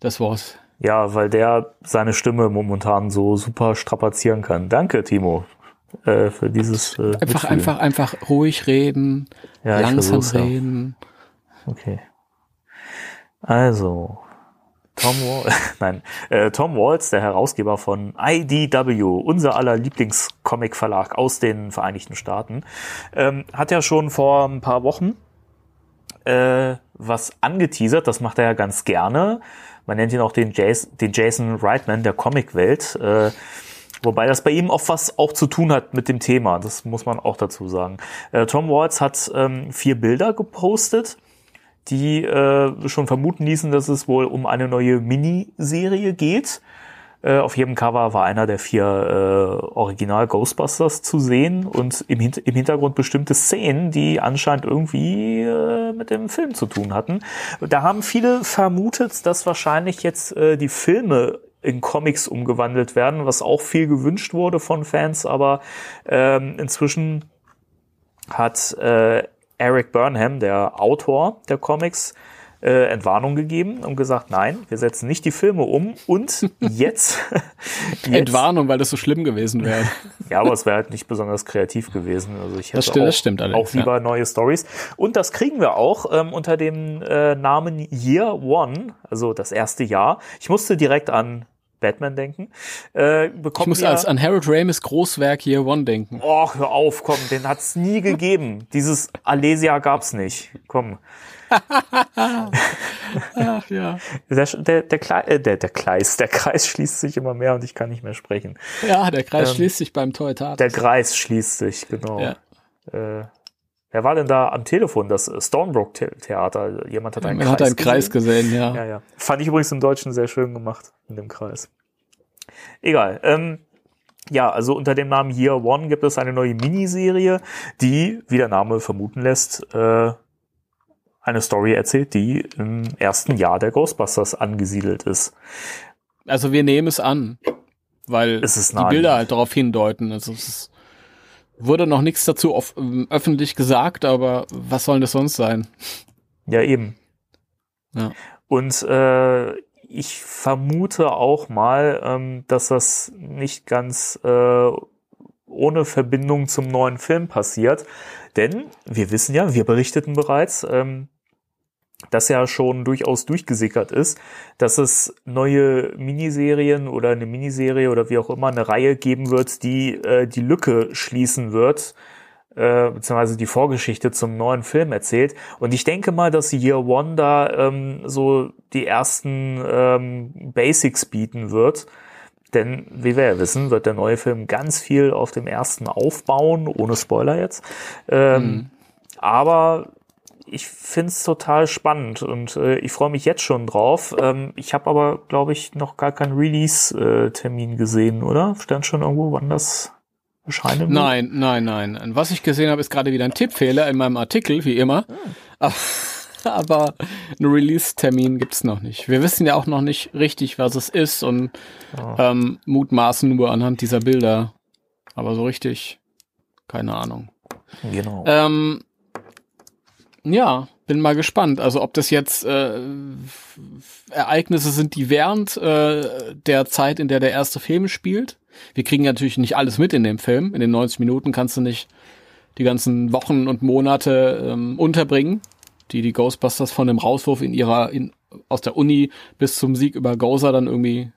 das Wort. Ja, weil der seine Stimme momentan so super strapazieren kann. Danke, Timo, äh, für dieses. Äh, Einfach, Mitfühlen. einfach, einfach ruhig reden, Ja, langsam versuch's, ja. reden. Okay. Also, Tom Wall <laughs> Nein, äh, Tom Waltz, der Herausgeber von IDW, unser aller Lieblingscomic-Verlag aus den Vereinigten Staaten, ähm, hat ja schon vor ein paar Wochen äh, was angeteasert. Das macht er ja ganz gerne. Man nennt ihn auch den, Jason, den Jason Reitman der Comicwelt. Äh, Wobei das bei ihm oft was auch zu tun hat mit dem Thema. Das muss man auch dazu sagen. Äh, Tom Waltz hat ähm, vier Bilder gepostet die äh, schon vermuten ließen, dass es wohl um eine neue Miniserie geht. Äh, auf jedem Cover war einer der vier äh, Original Ghostbusters zu sehen und im, Hin im Hintergrund bestimmte Szenen, die anscheinend irgendwie äh, mit dem Film zu tun hatten. Da haben viele vermutet, dass wahrscheinlich jetzt äh, die Filme in Comics umgewandelt werden, was auch viel gewünscht wurde von Fans, aber ähm, inzwischen hat äh, Eric Burnham, der Autor der Comics, äh, Entwarnung gegeben und gesagt, nein, wir setzen nicht die Filme um und <laughs> jetzt, jetzt Entwarnung, weil das so schlimm gewesen wäre. ja, aber es wäre halt nicht besonders kreativ gewesen. Also ich hätte das stimmt, auch, das stimmt allerdings, auch lieber ja. neue Stories. Und das kriegen wir auch ähm, unter dem äh, Namen Year One, also das erste Jahr. Ich musste direkt an Batman denken. Äh, ich muss als an Harold Ramis Großwerk Year One denken. Oh, hör auf, komm, den hat's nie gegeben. Dieses Alesia gab's nicht. Komm. Ach, ja. Der, der, der, Kle äh, der, der Kreis, der Kreis schließt sich immer mehr und ich kann nicht mehr sprechen. Ja, der Kreis ähm, schließt sich beim Toy Der Kreis schließt sich, genau. Ja. Äh, wer war denn da am Telefon? Das Stonebrook Theater. Jemand hat einen Man Kreis hat einen Kreis gesehen, ja. ja. Ja, Fand ich übrigens im Deutschen sehr schön gemacht, in dem Kreis. Egal. Ähm, ja, also unter dem Namen Year One gibt es eine neue Miniserie, die, wie der Name vermuten lässt, äh, eine Story erzählt, die im ersten Jahr der Ghostbusters angesiedelt ist. Also wir nehmen es an, weil die Bilder halt darauf hindeuten. Also es ist, wurde noch nichts dazu auf, ähm, öffentlich gesagt, aber was soll das sonst sein? Ja, eben. Ja. Und äh, ich vermute auch mal, ähm, dass das nicht ganz äh, ohne Verbindung zum neuen Film passiert. Denn wir wissen ja, wir berichteten bereits, ähm, dass ja schon durchaus durchgesickert ist, dass es neue Miniserien oder eine Miniserie oder wie auch immer eine Reihe geben wird, die äh, die Lücke schließen wird, äh, beziehungsweise die Vorgeschichte zum neuen Film erzählt. Und ich denke mal, dass Year One da ähm, so die ersten ähm, Basics bieten wird. Denn, wie wir ja wissen, wird der neue Film ganz viel auf dem ersten aufbauen, ohne Spoiler jetzt. Ähm, mhm. Aber ich find's total spannend und äh, ich freue mich jetzt schon drauf. Ähm, ich habe aber, glaube ich, noch gar keinen Release-Termin gesehen, oder? Stand schon irgendwo, wann das erscheinen? Nein, nein, nein. Was ich gesehen habe, ist gerade wieder ein Tippfehler in meinem Artikel, wie immer. Ah. <laughs> Aber einen Release-Termin gibt's noch nicht. Wir wissen ja auch noch nicht richtig, was es ist und oh. ähm, mutmaßen nur anhand dieser Bilder. Aber so richtig, keine Ahnung. Genau. Ähm, ja, bin mal gespannt. Also ob das jetzt äh, Ereignisse sind, die während äh, der Zeit, in der der erste Film spielt. Wir kriegen natürlich nicht alles mit in dem Film. In den 90 Minuten kannst du nicht die ganzen Wochen und Monate ähm, unterbringen, die die Ghostbusters von dem Rauswurf in ihrer in, aus der Uni bis zum Sieg über Gozer dann irgendwie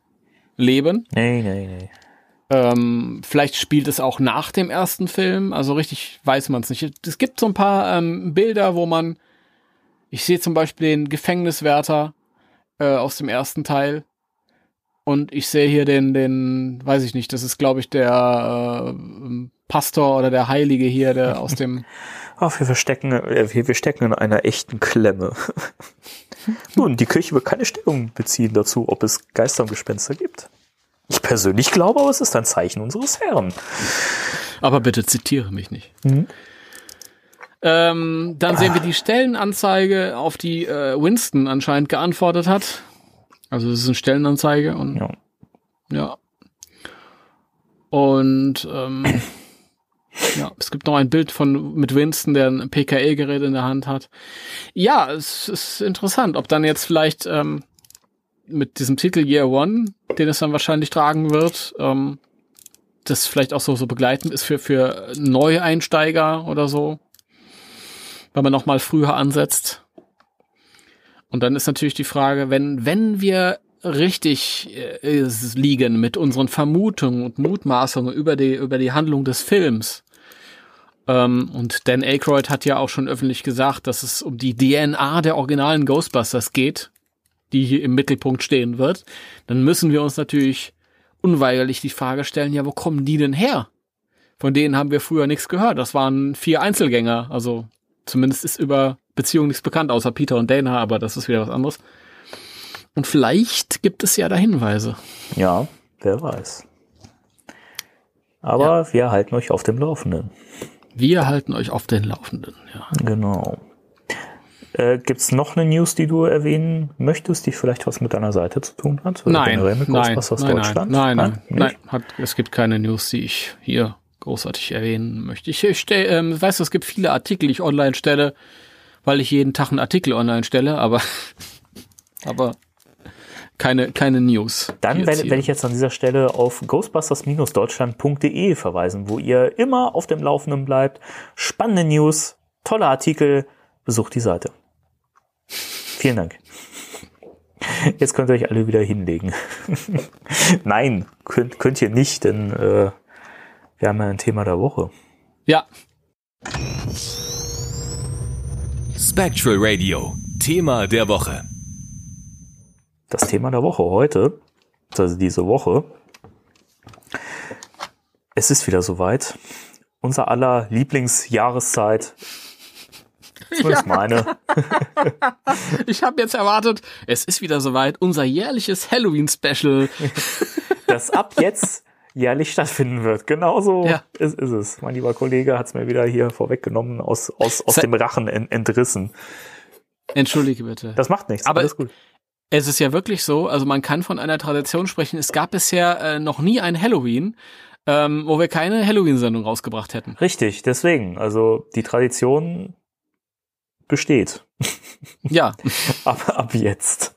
leben. Nee, nee, nee. Ähm, vielleicht spielt es auch nach dem ersten Film, also richtig weiß man es nicht. Es gibt so ein paar ähm, Bilder, wo man, ich sehe zum Beispiel den Gefängniswärter äh, aus dem ersten Teil und ich sehe hier den, den, weiß ich nicht, das ist glaube ich der äh, Pastor oder der Heilige hier, der <laughs> aus dem. Ach, wir verstecken, äh, wir, wir stecken in einer echten Klemme. <laughs> Nun, die Kirche wird keine Stellung beziehen dazu, ob es Geister und Gespenster gibt. Ich persönlich glaube, aber es ist ein Zeichen unseres Herrn. Aber bitte zitiere mich nicht. Mhm. Ähm, dann sehen wir die Stellenanzeige, auf die äh, Winston anscheinend geantwortet hat. Also es ist eine Stellenanzeige und ja. ja. Und ähm, <clears throat> ja, es gibt noch ein Bild von mit Winston, der ein PKE-Gerät in der Hand hat. Ja, es ist interessant, ob dann jetzt vielleicht ähm, mit diesem Titel Year One, den es dann wahrscheinlich tragen wird, ähm, das vielleicht auch so, so begleitend ist für, für Neueinsteiger oder so, wenn man nochmal früher ansetzt. Und dann ist natürlich die Frage, wenn, wenn wir richtig äh, liegen mit unseren Vermutungen und Mutmaßungen über die, über die Handlung des Films, ähm, und Dan Aykroyd hat ja auch schon öffentlich gesagt, dass es um die DNA der originalen Ghostbusters geht die hier im Mittelpunkt stehen wird, dann müssen wir uns natürlich unweigerlich die Frage stellen, ja, wo kommen die denn her? Von denen haben wir früher nichts gehört. Das waren vier Einzelgänger. Also zumindest ist über Beziehungen nichts bekannt, außer Peter und Dana, aber das ist wieder was anderes. Und vielleicht gibt es ja da Hinweise. Ja, wer weiß. Aber wir halten euch auf dem Laufenden. Wir halten euch auf den Laufenden, ja. Genau. Äh, Gibt es noch eine News, die du erwähnen möchtest, die vielleicht was mit deiner Seite zu tun hat? Nein, nein, nein, nein, nein, Nicht? nein, hat, es gibt keine News, die ich hier großartig erwähnen möchte. Ich, ich stell, ähm, weißt du, es gibt viele Artikel, die ich online stelle, weil ich jeden Tag einen Artikel online stelle, aber, <laughs> aber keine, keine News. Dann werde, werde ich jetzt an dieser Stelle auf ghostbusters-deutschland.de verweisen, wo ihr immer auf dem Laufenden bleibt. Spannende News, tolle Artikel. Besucht die Seite. Vielen Dank. Jetzt könnt ihr euch alle wieder hinlegen. <laughs> Nein, könnt, könnt ihr nicht, denn äh, wir haben ja ein Thema der Woche. Ja, Spectral Radio, Thema der Woche. Das Thema der Woche heute, also diese Woche, es ist wieder soweit. Unser aller Lieblingsjahreszeit. Zumindest meine. <laughs> ich habe jetzt erwartet, es ist wieder soweit, unser jährliches Halloween-Special. <laughs> das ab jetzt jährlich stattfinden wird. Genauso Ja. ist, ist es. Mein lieber Kollege hat es mir wieder hier vorweggenommen, aus, aus, aus Se- dem Rachen en, entrissen. Entschuldige bitte. Das macht nichts. Aber- alles gut. Es ist ja wirklich so, also man kann von einer Tradition sprechen. Es gab bisher äh, noch nie ein Halloween, ähm, wo wir keine Halloween-Sendung rausgebracht hätten. Richtig, deswegen. Also die Tradition besteht. Ja, <laughs> ab, ab jetzt.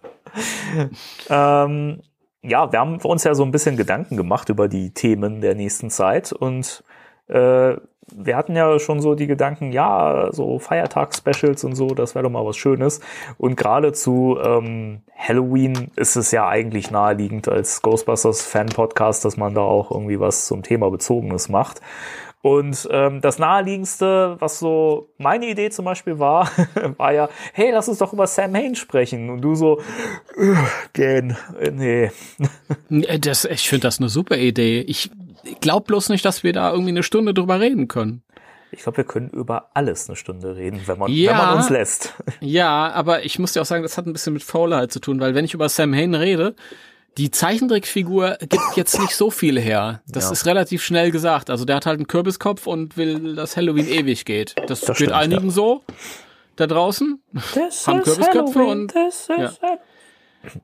ähm, ja, wir haben uns ja so ein bisschen Gedanken gemacht über die Themen der nächsten Zeit und äh, wir hatten ja schon so die Gedanken, ja, so Feiertags-Specials und so, das wäre doch mal was Schönes. Und gerade zu ähm, Halloween ist es ja eigentlich naheliegend als Ghostbusters-Fan-Podcast, dass man da auch irgendwie was zum Thema Bezogenes macht. Und ähm, das naheliegendste, was so meine Idee zum Beispiel war, <laughs> war ja, hey, lass uns doch über Sam Hain sprechen. Und du so, äh, gähn, äh, nee. Äh, das, ich finde das eine super Idee. Ich glaube bloß nicht, dass wir da irgendwie eine Stunde drüber reden können. Ich glaube, wir können über alles eine Stunde reden, wenn man, Ja. wenn man uns lässt. Ja, aber ich muss dir auch sagen, das hat ein bisschen mit Faulheit zu tun, weil wenn ich über Sam Hain rede, die Zeichentrickfigur gibt jetzt nicht so viel her. Das Ja. ist relativ schnell gesagt. Also der hat halt einen Kürbiskopf und will, dass Halloween ewig geht. Das, Das geht stimmt, einigen ja. so da draußen. Das Haben Kürbisköpfe Halloween, und- das ist ja.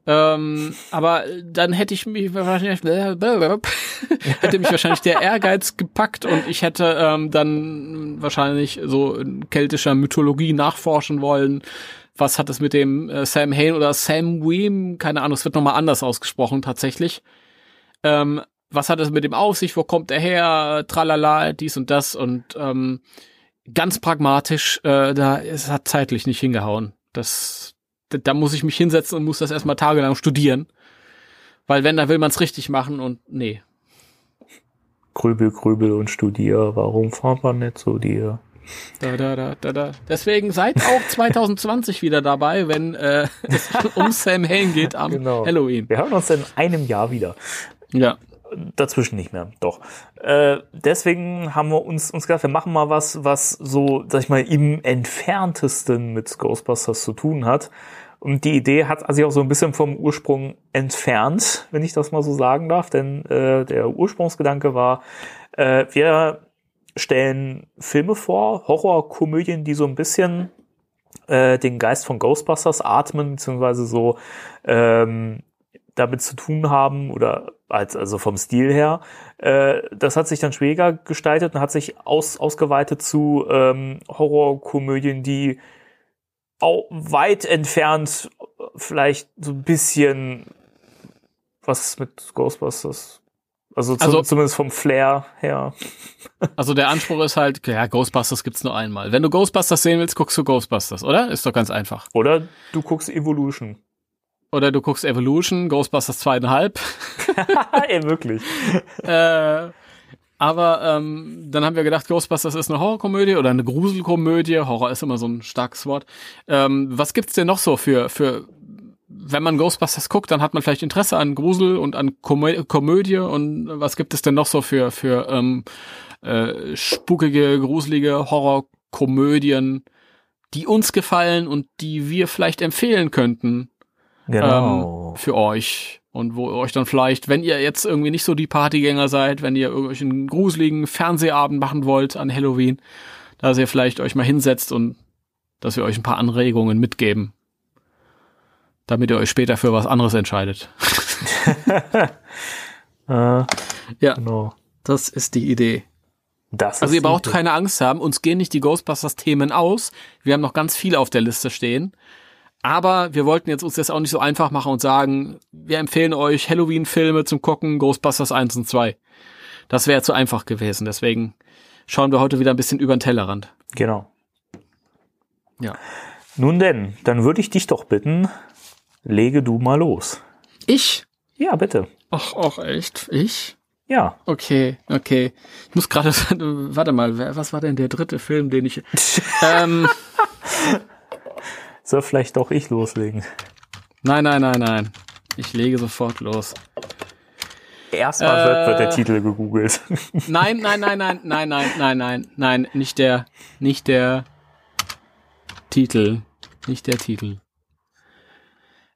Ähm, aber dann hätte ich mich wahrscheinlich hätte mich wahrscheinlich der Ehrgeiz gepackt und ich hätte ähm, dann wahrscheinlich so in keltischer Mythologie nachforschen wollen. Was hat es mit dem äh, Sam Hain oder Sam Weem, keine Ahnung, es wird nochmal anders ausgesprochen tatsächlich. Ähm, was hat es mit dem auf sich? Wo kommt er her? Tralala, dies und das und ähm, ganz pragmatisch, äh, da es hat zeitlich nicht hingehauen. Das, da, da muss ich mich hinsetzen und muss das erstmal tagelang studieren. Weil wenn, da will man es richtig machen und nee. Grübel, grübel und studier. Warum fahrt man nicht so dir? Da, da, da, da, da. Deswegen seid auch 2020 wieder dabei, wenn äh, <laughs> es um Sam Hain geht am Genau. Halloween. Wir hören uns in einem Jahr wieder. Ja. dazwischen nicht mehr, doch. Äh, deswegen haben wir uns, uns gedacht, wir machen mal was, was so, sag ich mal, im entferntesten mit Ghostbusters zu tun hat. Und die Idee hat sich auch so ein bisschen vom Ursprung entfernt, wenn ich das mal so sagen darf, denn äh, der Ursprungsgedanke war, äh, wir stellen Filme vor, Horrorkomödien, die so ein bisschen äh, den Geist von Ghostbusters atmen, beziehungsweise so ähm, damit zu tun haben oder als also vom Stil her. Äh, das hat sich dann schwieriger gestaltet und hat sich aus, ausgeweitet zu ähm, Horrorkomödien, die auch weit entfernt vielleicht so ein bisschen was mit Ghostbusters. Also, zum, Also- zumindest vom Flair her. Also der Anspruch ist halt, ja, Ghostbusters gibt's nur einmal. Wenn du Ghostbusters sehen willst, guckst du Ghostbusters, oder? Ist doch ganz einfach. Oder du guckst Evolution. Oder du guckst Evolution, Ghostbusters zweieinhalb. <laughs> Ey, wirklich. <laughs> äh, aber ähm, dann haben wir gedacht, Ghostbusters ist eine Horrorkomödie oder eine Gruselkomödie. Horror ist immer so ein starkes Wort. Ähm, was gibt's denn noch so für, für, wenn man Ghostbusters guckt, dann hat man vielleicht Interesse an Grusel und an Komö Komödie. Und was gibt es denn noch so für, für ähm, äh, spukige, gruselige Horrorkomödien, die uns gefallen und die wir vielleicht empfehlen könnten Genau. ähm, für euch. Und wo ihr euch dann vielleicht, wenn ihr jetzt irgendwie nicht so die Partygänger seid, wenn ihr irgendwelchen gruseligen Fernsehabend machen wollt an Halloween, dass ihr vielleicht euch mal hinsetzt und dass wir euch ein paar Anregungen mitgeben, damit ihr euch später für was anderes entscheidet. <laughs> Äh, Ja, genau. das ist die Idee. Das Also ihr braucht keine Angst haben, uns gehen nicht die Ghostbusters-Themen aus. Wir haben noch ganz viele auf der Liste stehen. Aber wir wollten jetzt uns das auch nicht so einfach machen und sagen, wir empfehlen euch Halloween-Filme zum Gucken, Ghostbusters 1 und 2. Das wäre zu einfach gewesen. Deswegen schauen wir heute wieder ein bisschen über den Tellerrand. Genau. Ja. Nun denn, dann würde ich dich doch bitten, lege du mal los. Ich? Ja, bitte. Ach, ach, echt? Ich? Ja. Okay, okay. Ich muss gerade, <laughs> warte mal, was war denn der dritte Film, den ich, <laughs> ähm, Soll vielleicht doch ich loslegen. nein, nein, nein, nein. Ich lege sofort los. Erstmal wird, wird der Äh. Titel gegoogelt. Nein, nein, nein, nein, nein, nein, nein, nein, nein, nicht der, nicht der Titel, nicht der Titel.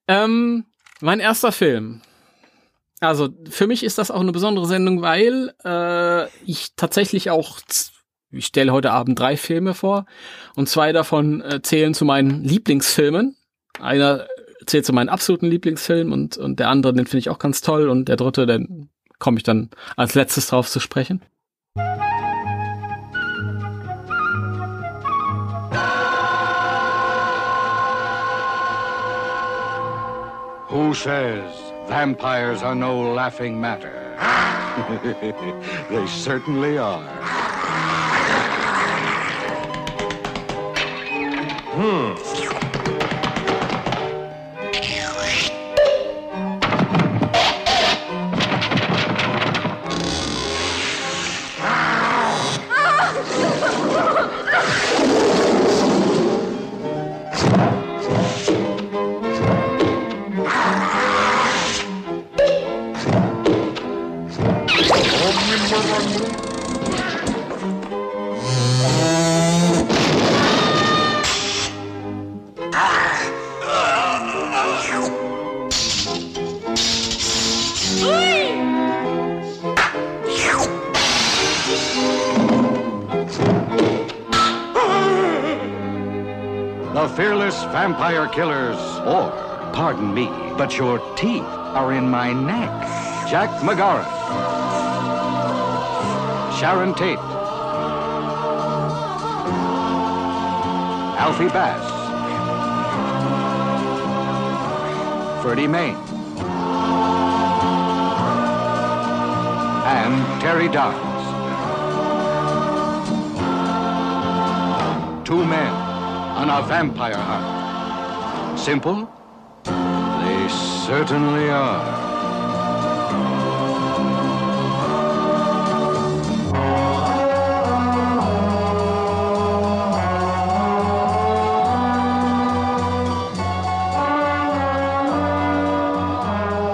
Ähm, mein erster Film. Also für mich ist das auch eine besondere Sendung, weil äh, ich tatsächlich auch, ich stelle heute Abend drei Filme vor und zwei davon äh, zählen zu meinen Lieblingsfilmen. Einer zählt zu meinen absoluten Lieblingsfilmen und, und der andere, den finde ich auch ganz toll und der dritte, den komme ich dann als letztes drauf zu sprechen. Who says vampires are no laughing matter? <laughs> they certainly are. The vampire killers, or, pardon me, but your teeth are in my neck. Jack McGarrett. Sharon Tate. Alfie Bass. Freddie Main. And Terry Downs. Two men on a vampire hunt. Simple? They certainly are.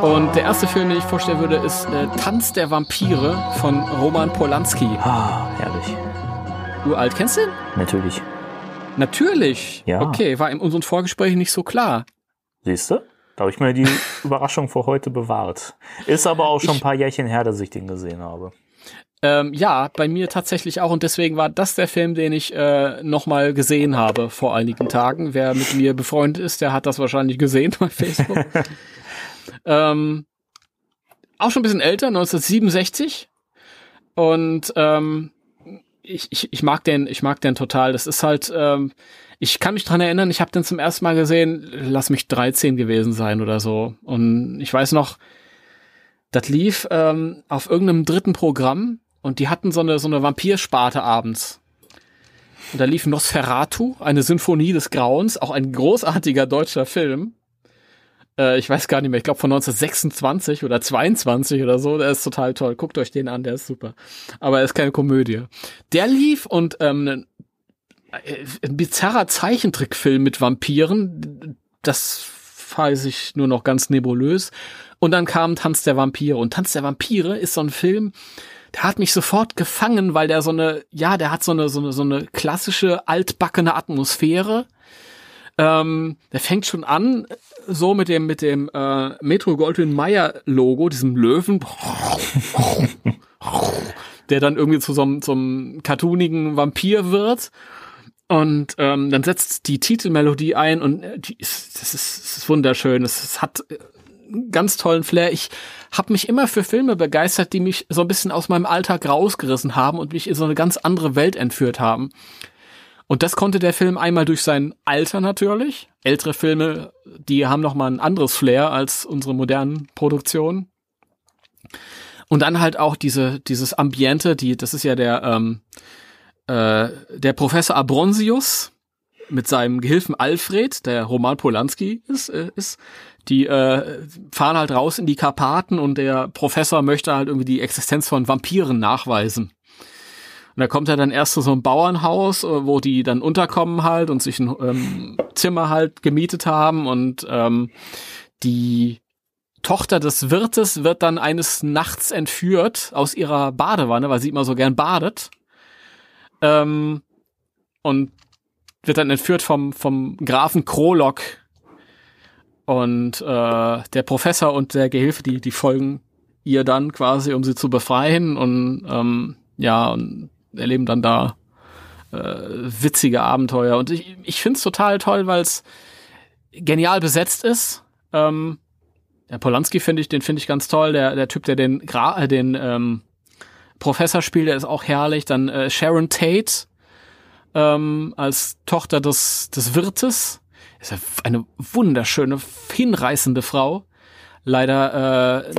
Und der erste Film, den ich vorstellen würde, ist äh, Tanz der Vampire von Roman Polanski. Ah, herrlich. Uralt, kennst du den? Natürlich. Natürlich. Ja. Okay, war in unseren Vorgesprächen nicht so klar. Siehst du? Da habe ich mir die <laughs> Überraschung für heute bewahrt. Ist aber auch schon Ich- ein paar Jährchen her, dass ich den gesehen habe. Ähm, ja, bei mir tatsächlich auch. Und deswegen war das der Film, den ich äh, nochmal gesehen habe vor einigen Tagen. Wer mit mir befreundet ist, der hat das wahrscheinlich gesehen bei Facebook. <laughs> ähm, auch schon ein bisschen älter, 1967. Und ähm, ich, ich, ich mag den, ich mag den total. Das ist halt, ähm, ich kann mich dran erinnern, ich habe den zum ersten Mal gesehen, lass mich 13 gewesen sein oder so. Und ich weiß noch, das lief ähm, auf irgendeinem dritten Programm und die hatten so eine, so eine Vampirsparte abends. Und da lief Nosferatu, eine Symphonie des Grauens, auch ein großartiger deutscher Film. Äh, ich weiß gar nicht mehr, ich glaube von 1926 oder 22 oder so. Der ist total toll. Guckt euch den an, der ist super. Aber er ist keine Komödie. Der lief und ähm, ein, äh, ein bizarrer Zeichentrickfilm mit Vampiren. Das weiß ich nur noch ganz nebulös. Und dann kam Tanz der Vampire. Und Tanz der Vampire ist so ein Film, der hat mich sofort gefangen, weil der so eine, ja, der hat so eine, so eine, so eine klassische altbackene Atmosphäre. Ähm, der fängt schon an, so mit dem, mit dem äh, Metro Goldwyn Mayer Logo, diesem Löwen, der dann irgendwie zu so einem, zum cartoonigen Vampir wird. Und ähm, dann setzt die Titelmelodie ein und äh, die ist, das, ist, das ist wunderschön. Es, hat äh, einen ganz tollen Flair. Ich habe mich immer für Filme begeistert, die mich so ein bisschen aus meinem Alltag rausgerissen haben und mich in so eine ganz andere Welt entführt haben. Und das konnte der Film einmal durch sein Alter natürlich. Ältere Filme, die haben noch mal ein anderes Flair als unsere modernen Produktionen. Und dann halt auch diese dieses Ambiente, die das ist ja der ähm, äh, der Professor Abronsius mit seinem Gehilfen Alfred, der Roman Polanski ist, äh, ist die äh, fahren halt raus in die Karpaten und der Professor möchte halt irgendwie die Existenz von Vampiren nachweisen. Und da kommt er dann erst zu so einem Bauernhaus, äh, wo die dann unterkommen halt und sich ein ähm, Zimmer halt gemietet haben und ähm, die Tochter des Wirtes wird dann eines Nachts entführt aus ihrer Badewanne, weil sie immer so gern badet. Ähm, und wird dann entführt vom, vom Grafen Krolok. Und äh, der Professor und der Gehilfe, die, die folgen ihr dann quasi, um sie zu befreien. Und ähm, ja, und erleben dann da äh, witzige Abenteuer. Und ich, ich finde es total toll, weil es genial besetzt ist. Ähm, der Polanski finde ich, den finde ich ganz toll. Der, der Typ, der den, Gra äh, den ähm, Professor spielt, der ist auch herrlich. Dann äh, Sharon Tate ähm, als Tochter des, des Wirtes. Ist ja eine wunderschöne, hinreißende Frau. Leider äh,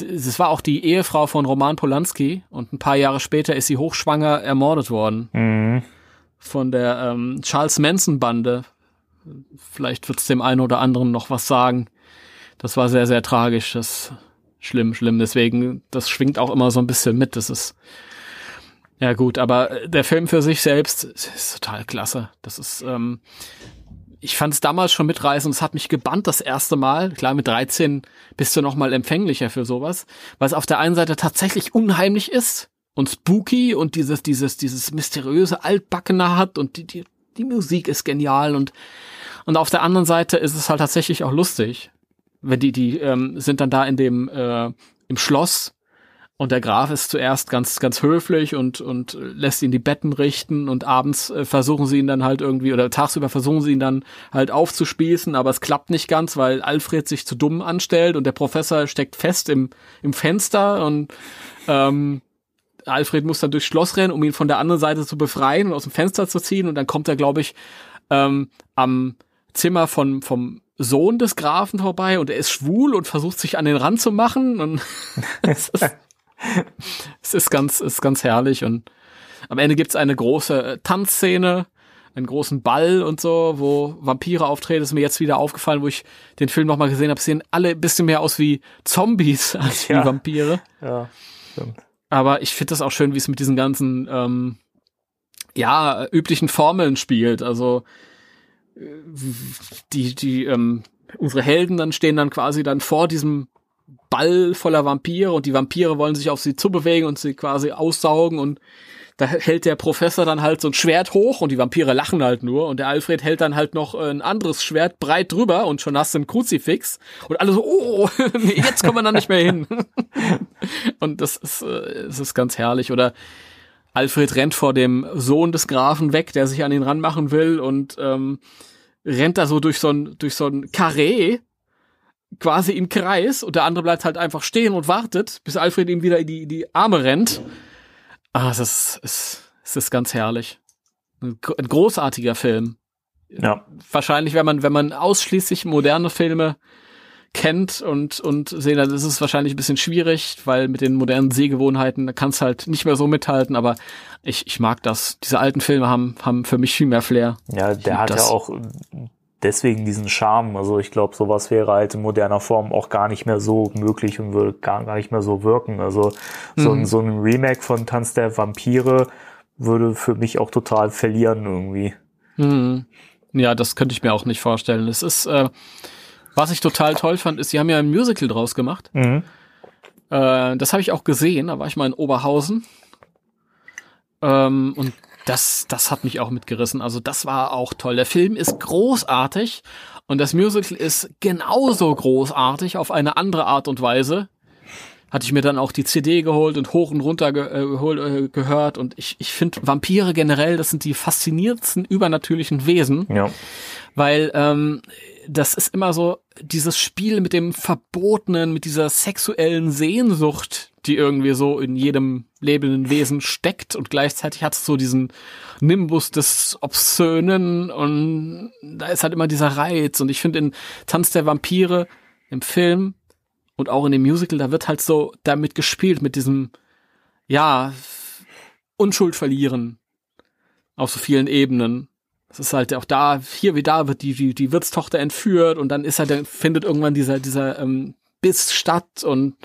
es war auch die Ehefrau von Roman Polanski und ein paar Jahre später ist sie hochschwanger ermordet worden. Mhm. Von der ähm, Charles Manson Bande. Vielleicht wird es dem einen oder anderen noch was sagen. Das war sehr, sehr tragisch. Das ist schlimm, schlimm. Deswegen, das schwingt auch immer so ein bisschen mit. Das ist ja gut, aber der Film für sich selbst ist total klasse. Das ist ähm, ich fand es damals schon mitreißend es hat mich gebannt das erste Mal. Klar, mit 13 bist du noch mal empfänglicher für sowas, weil es auf der einen Seite tatsächlich unheimlich ist und spooky und dieses, dieses, dieses mysteriöse Altbackene hat und die, die, die Musik ist genial und, und auf der anderen Seite ist es halt tatsächlich auch lustig. Wenn die, die ähm, sind dann da in dem, äh, im Schloss und der Graf ist zuerst ganz, ganz höflich und, und lässt ihn die Betten richten und abends äh, versuchen sie ihn dann halt irgendwie, oder tagsüber versuchen sie ihn dann halt aufzuspießen, aber es klappt nicht ganz, weil Alfred sich zu dumm anstellt und der Professor steckt fest im, im Fenster und ähm, Alfred muss dann durchs Schloss rennen, um ihn von der anderen Seite zu befreien und aus dem Fenster zu ziehen. Und dann kommt er, glaube ich, ähm, am Zimmer von, vom Sohn des Grafen vorbei und er ist schwul und versucht sich an den Rand zu machen. Und <laughs> es ist, <laughs> <laughs> es ist ganz, ist ganz herrlich und am Ende gibt's eine große äh, Tanzszene, einen großen Ball und so, wo Vampire auftreten. Das ist mir jetzt wieder aufgefallen, wo ich den Film nochmal gesehen habe. Sehen alle ein bisschen mehr aus wie Zombies <laughs> als Ja. wie Vampire. Ja, stimmt. Aber ich finde das auch schön, wie es mit diesen ganzen, ähm, ja, üblichen Formeln spielt. Also äh, die, die, ähm, unsere Helden dann stehen dann quasi dann vor diesem Ball voller Vampire und die Vampire wollen sich auf sie zubewegen und sie quasi aussaugen und da hält der Professor dann halt so ein Schwert hoch und die Vampire lachen halt nur und der Alfred hält dann halt noch äh, ein anderes Schwert breit drüber und schon hast du ein Kruzifix und alle so, oh, <laughs> jetzt kommen wir da nicht mehr hin. <laughs> und das ist, äh, das ist ganz herrlich. Oder Alfred rennt vor dem Sohn des Grafen weg, der sich an ihn ranmachen will und ähm, rennt da so durch so ein, durch so ein Karree quasi im Kreis und der andere bleibt halt einfach stehen und wartet, bis Alfred ihm wieder in die, in die Arme rennt. Ah, das ist, es ist ganz herrlich. Ein, ein großartiger Film. Ja, Wahrscheinlich, wenn man, wenn man ausschließlich moderne Filme kennt und, und sehen, dann ist es wahrscheinlich ein bisschen schwierig, weil mit den modernen Sehgewohnheiten, kannst halt nicht mehr so mithalten, aber ich, ich mag das. Diese alten Filme haben, haben für mich viel mehr Flair. ja, der hat das. ja auch deswegen diesen Charme. Also ich glaube, sowas wäre halt in moderner Form auch gar nicht mehr so möglich und würde gar, gar nicht mehr so wirken. Also so, Mhm. ein, so ein Remake von Tanz der Vampire würde für mich auch total verlieren irgendwie. Hm. Ja, das könnte ich mir auch nicht vorstellen. Es ist, äh, was ich total toll fand, ist, sie haben ja ein Musical draus gemacht. Mhm. Äh, das habe ich auch gesehen, da war ich mal in Oberhausen. Ähm, und das, das hat mich auch mitgerissen. Also das war auch toll. Der Film ist großartig und das Musical ist genauso großartig auf eine andere Art und Weise. Hatte ich mir dann auch die CD geholt und hoch und runter ge äh, geholt, äh, gehört. Und ich, ich finde Vampire generell, das sind die faszinierendsten übernatürlichen Wesen. Ja. Weil ähm, das ist immer so dieses Spiel mit dem Verbotenen, mit dieser sexuellen Sehnsucht, die irgendwie so in jedem lebenden Wesen steckt. Und gleichzeitig hat es so diesen Nimbus des Obszönen. Und da ist halt immer dieser Reiz. Und ich finde in Tanz der Vampire im Film und auch in dem Musical, da wird halt so damit gespielt, mit diesem, ja, Unschuld verlieren auf so vielen Ebenen. Es ist halt auch da, hier wie da wird die, die, die Wirtstochter entführt und dann ist halt, dann findet irgendwann dieser, dieser ähm, Biss statt und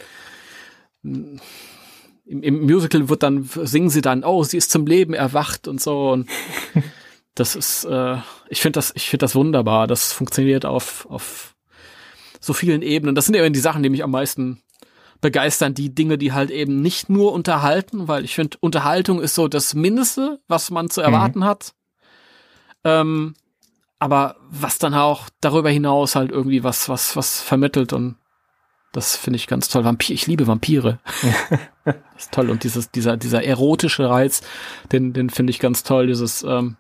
im, im Musical wird dann, singen sie dann, oh, sie ist zum Leben erwacht und so und <laughs> das ist, äh, ich finde das, ich finde das wunderbar. Das funktioniert auf, auf so vielen Ebenen. Das sind eben die Sachen, die mich am meisten begeistern, die Dinge, die halt eben nicht nur unterhalten, weil ich finde, Unterhaltung ist so das Mindeste, was man zu erwarten mhm. hat. Ähm, aber was dann auch darüber hinaus halt irgendwie was, was, was vermittelt und das finde ich ganz toll. Vampir, ich liebe Vampire. <laughs> das ist toll. Und dieses, dieser, dieser erotische Reiz, den, den finde ich ganz toll. Dieses, ähm,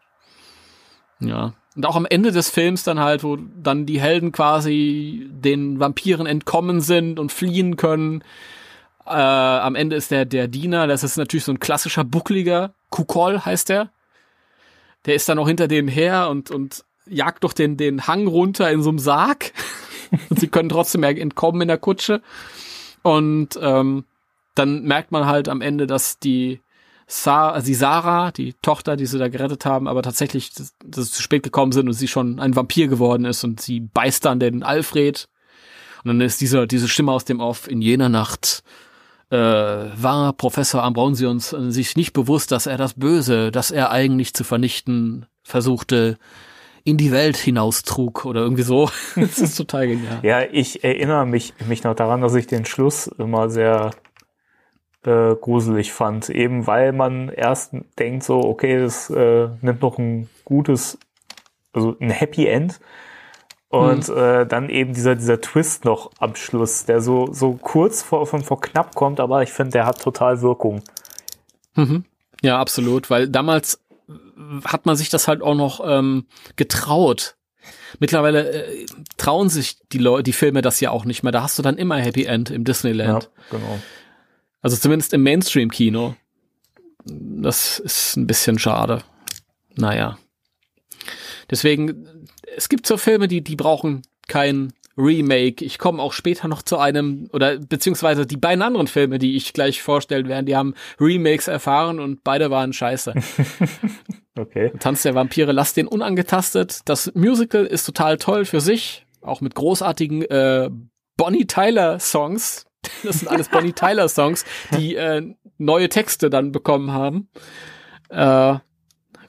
ja. Und auch am Ende des Films dann halt, wo dann die Helden quasi den Vampiren entkommen sind und fliehen können. Äh, am Ende ist der, der Diener, das ist natürlich so ein klassischer Buckliger. Kukol heißt der. Der ist dann auch hinter denen her und, und jagt doch den, den Hang runter in so einem Sarg. und <laughs> sie können trotzdem entkommen in der Kutsche. Und ähm, dann merkt man halt am Ende, dass die Sa also die Sarah, die Tochter, die sie da gerettet haben, aber tatsächlich, dass, sie zu spät gekommen sind und sie schon ein Vampir geworden ist und sie beißt dann den Alfred. Und dann ist diese, diese Stimme aus dem Off, in jener Nacht äh, war Professor Ambrosions äh, sich nicht bewusst, dass er das Böse, das er eigentlich zu vernichten versuchte, in die Welt hinaustrug oder irgendwie so. <laughs> das ist total genial. Ja, ich erinnere mich, mich noch daran, dass ich den Schluss immer sehr äh, gruselig fand. Eben weil man erst denkt so, okay, das äh, nimmt noch ein gutes, also ein Happy End. Und mhm. äh, dann eben dieser, dieser Twist noch am Schluss, der so, so kurz vor, von, vor knapp kommt, aber ich finde, der hat total Wirkung. Mhm. Ja, absolut, weil damals hat man sich das halt auch noch ähm, getraut. Mittlerweile äh, trauen sich die Leute, die Filme das ja auch nicht mehr. Da hast du dann immer Happy End im Disneyland. Ja, genau. Also zumindest im Mainstream-Kino. Das ist ein bisschen schade. Naja. Deswegen, es gibt so Filme, die, die brauchen kein Remake. Ich komme auch später noch zu einem, oder beziehungsweise die beiden anderen Filme, die ich gleich vorstellen werde, die haben Remakes erfahren und beide waren scheiße. <laughs> okay. Tanz der Vampire, lass den unangetastet. Das Musical ist total toll für sich, auch mit großartigen äh, Bonnie Tyler Songs. Das sind alles <laughs> Bonnie Tyler Songs, die äh, neue Texte dann bekommen haben. Äh,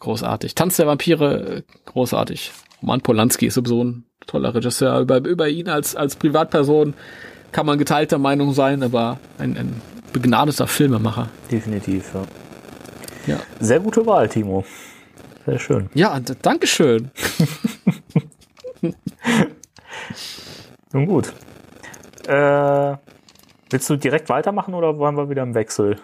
großartig. Tanz der Vampire, großartig. Roman Polanski ist sowieso ein toller Regisseur. Über, über ihn als, als Privatperson kann man geteilter Meinung sein, aber ein, ein begnadeter Filmemacher. Definitiv, ja. ja. Sehr gute Wahl, Timo. Sehr schön. Ja, Dankeschön. <laughs> Nun gut. Äh, willst du direkt weitermachen oder wollen wir wieder im Wechsel?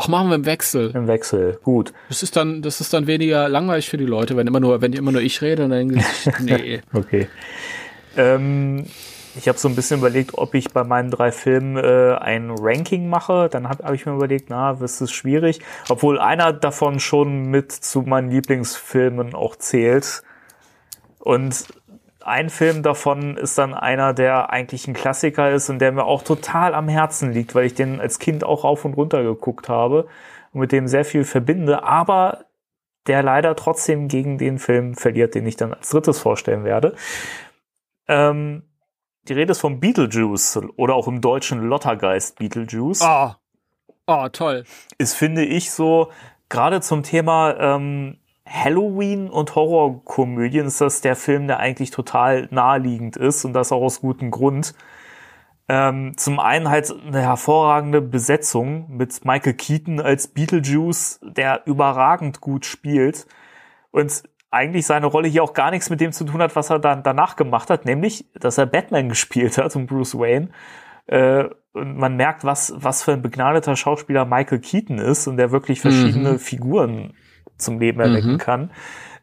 Ach, machen wir im Wechsel. Im Wechsel, gut. Das ist dann, das ist dann weniger langweilig für die Leute, wenn immer nur, wenn immer nur ich rede, dann <laughs> nee. <laughs> okay. Ähm, ich habe so ein bisschen überlegt, ob ich bei meinen drei Filmen äh, ein Ranking mache. Dann habe hab ich mir überlegt, na, das ist schwierig. Obwohl einer davon schon mit zu meinen Lieblingsfilmen auch zählt. Und ein Film davon ist dann einer, der eigentlich ein Klassiker ist und der mir auch total am Herzen liegt, weil ich den als Kind auch auf und runter geguckt habe und mit dem sehr viel verbinde, aber der leider trotzdem gegen den Film verliert, den ich dann als drittes vorstellen werde. Ähm, die Rede ist vom Beetlejuice oder auch im deutschen Lottergeist Beetlejuice. Ah, oh. oh, toll. Ist, finde ich, so gerade zum Thema ähm, Halloween und Horrorkomödien ist das der Film, der eigentlich total naheliegend ist und das auch aus gutem Grund. Ähm, zum einen halt eine hervorragende Besetzung mit Michael Keaton als Beetlejuice, der überragend gut spielt und eigentlich seine Rolle hier auch gar nichts mit dem zu tun hat, was er dann danach gemacht hat, nämlich, dass er Batman <laughs> gespielt hat und Bruce Wayne. Äh, und man merkt, was, was für ein begnadeter Schauspieler Michael Keaton ist und der wirklich verschiedene Mhm. Figuren zum Leben erwecken Mhm. kann.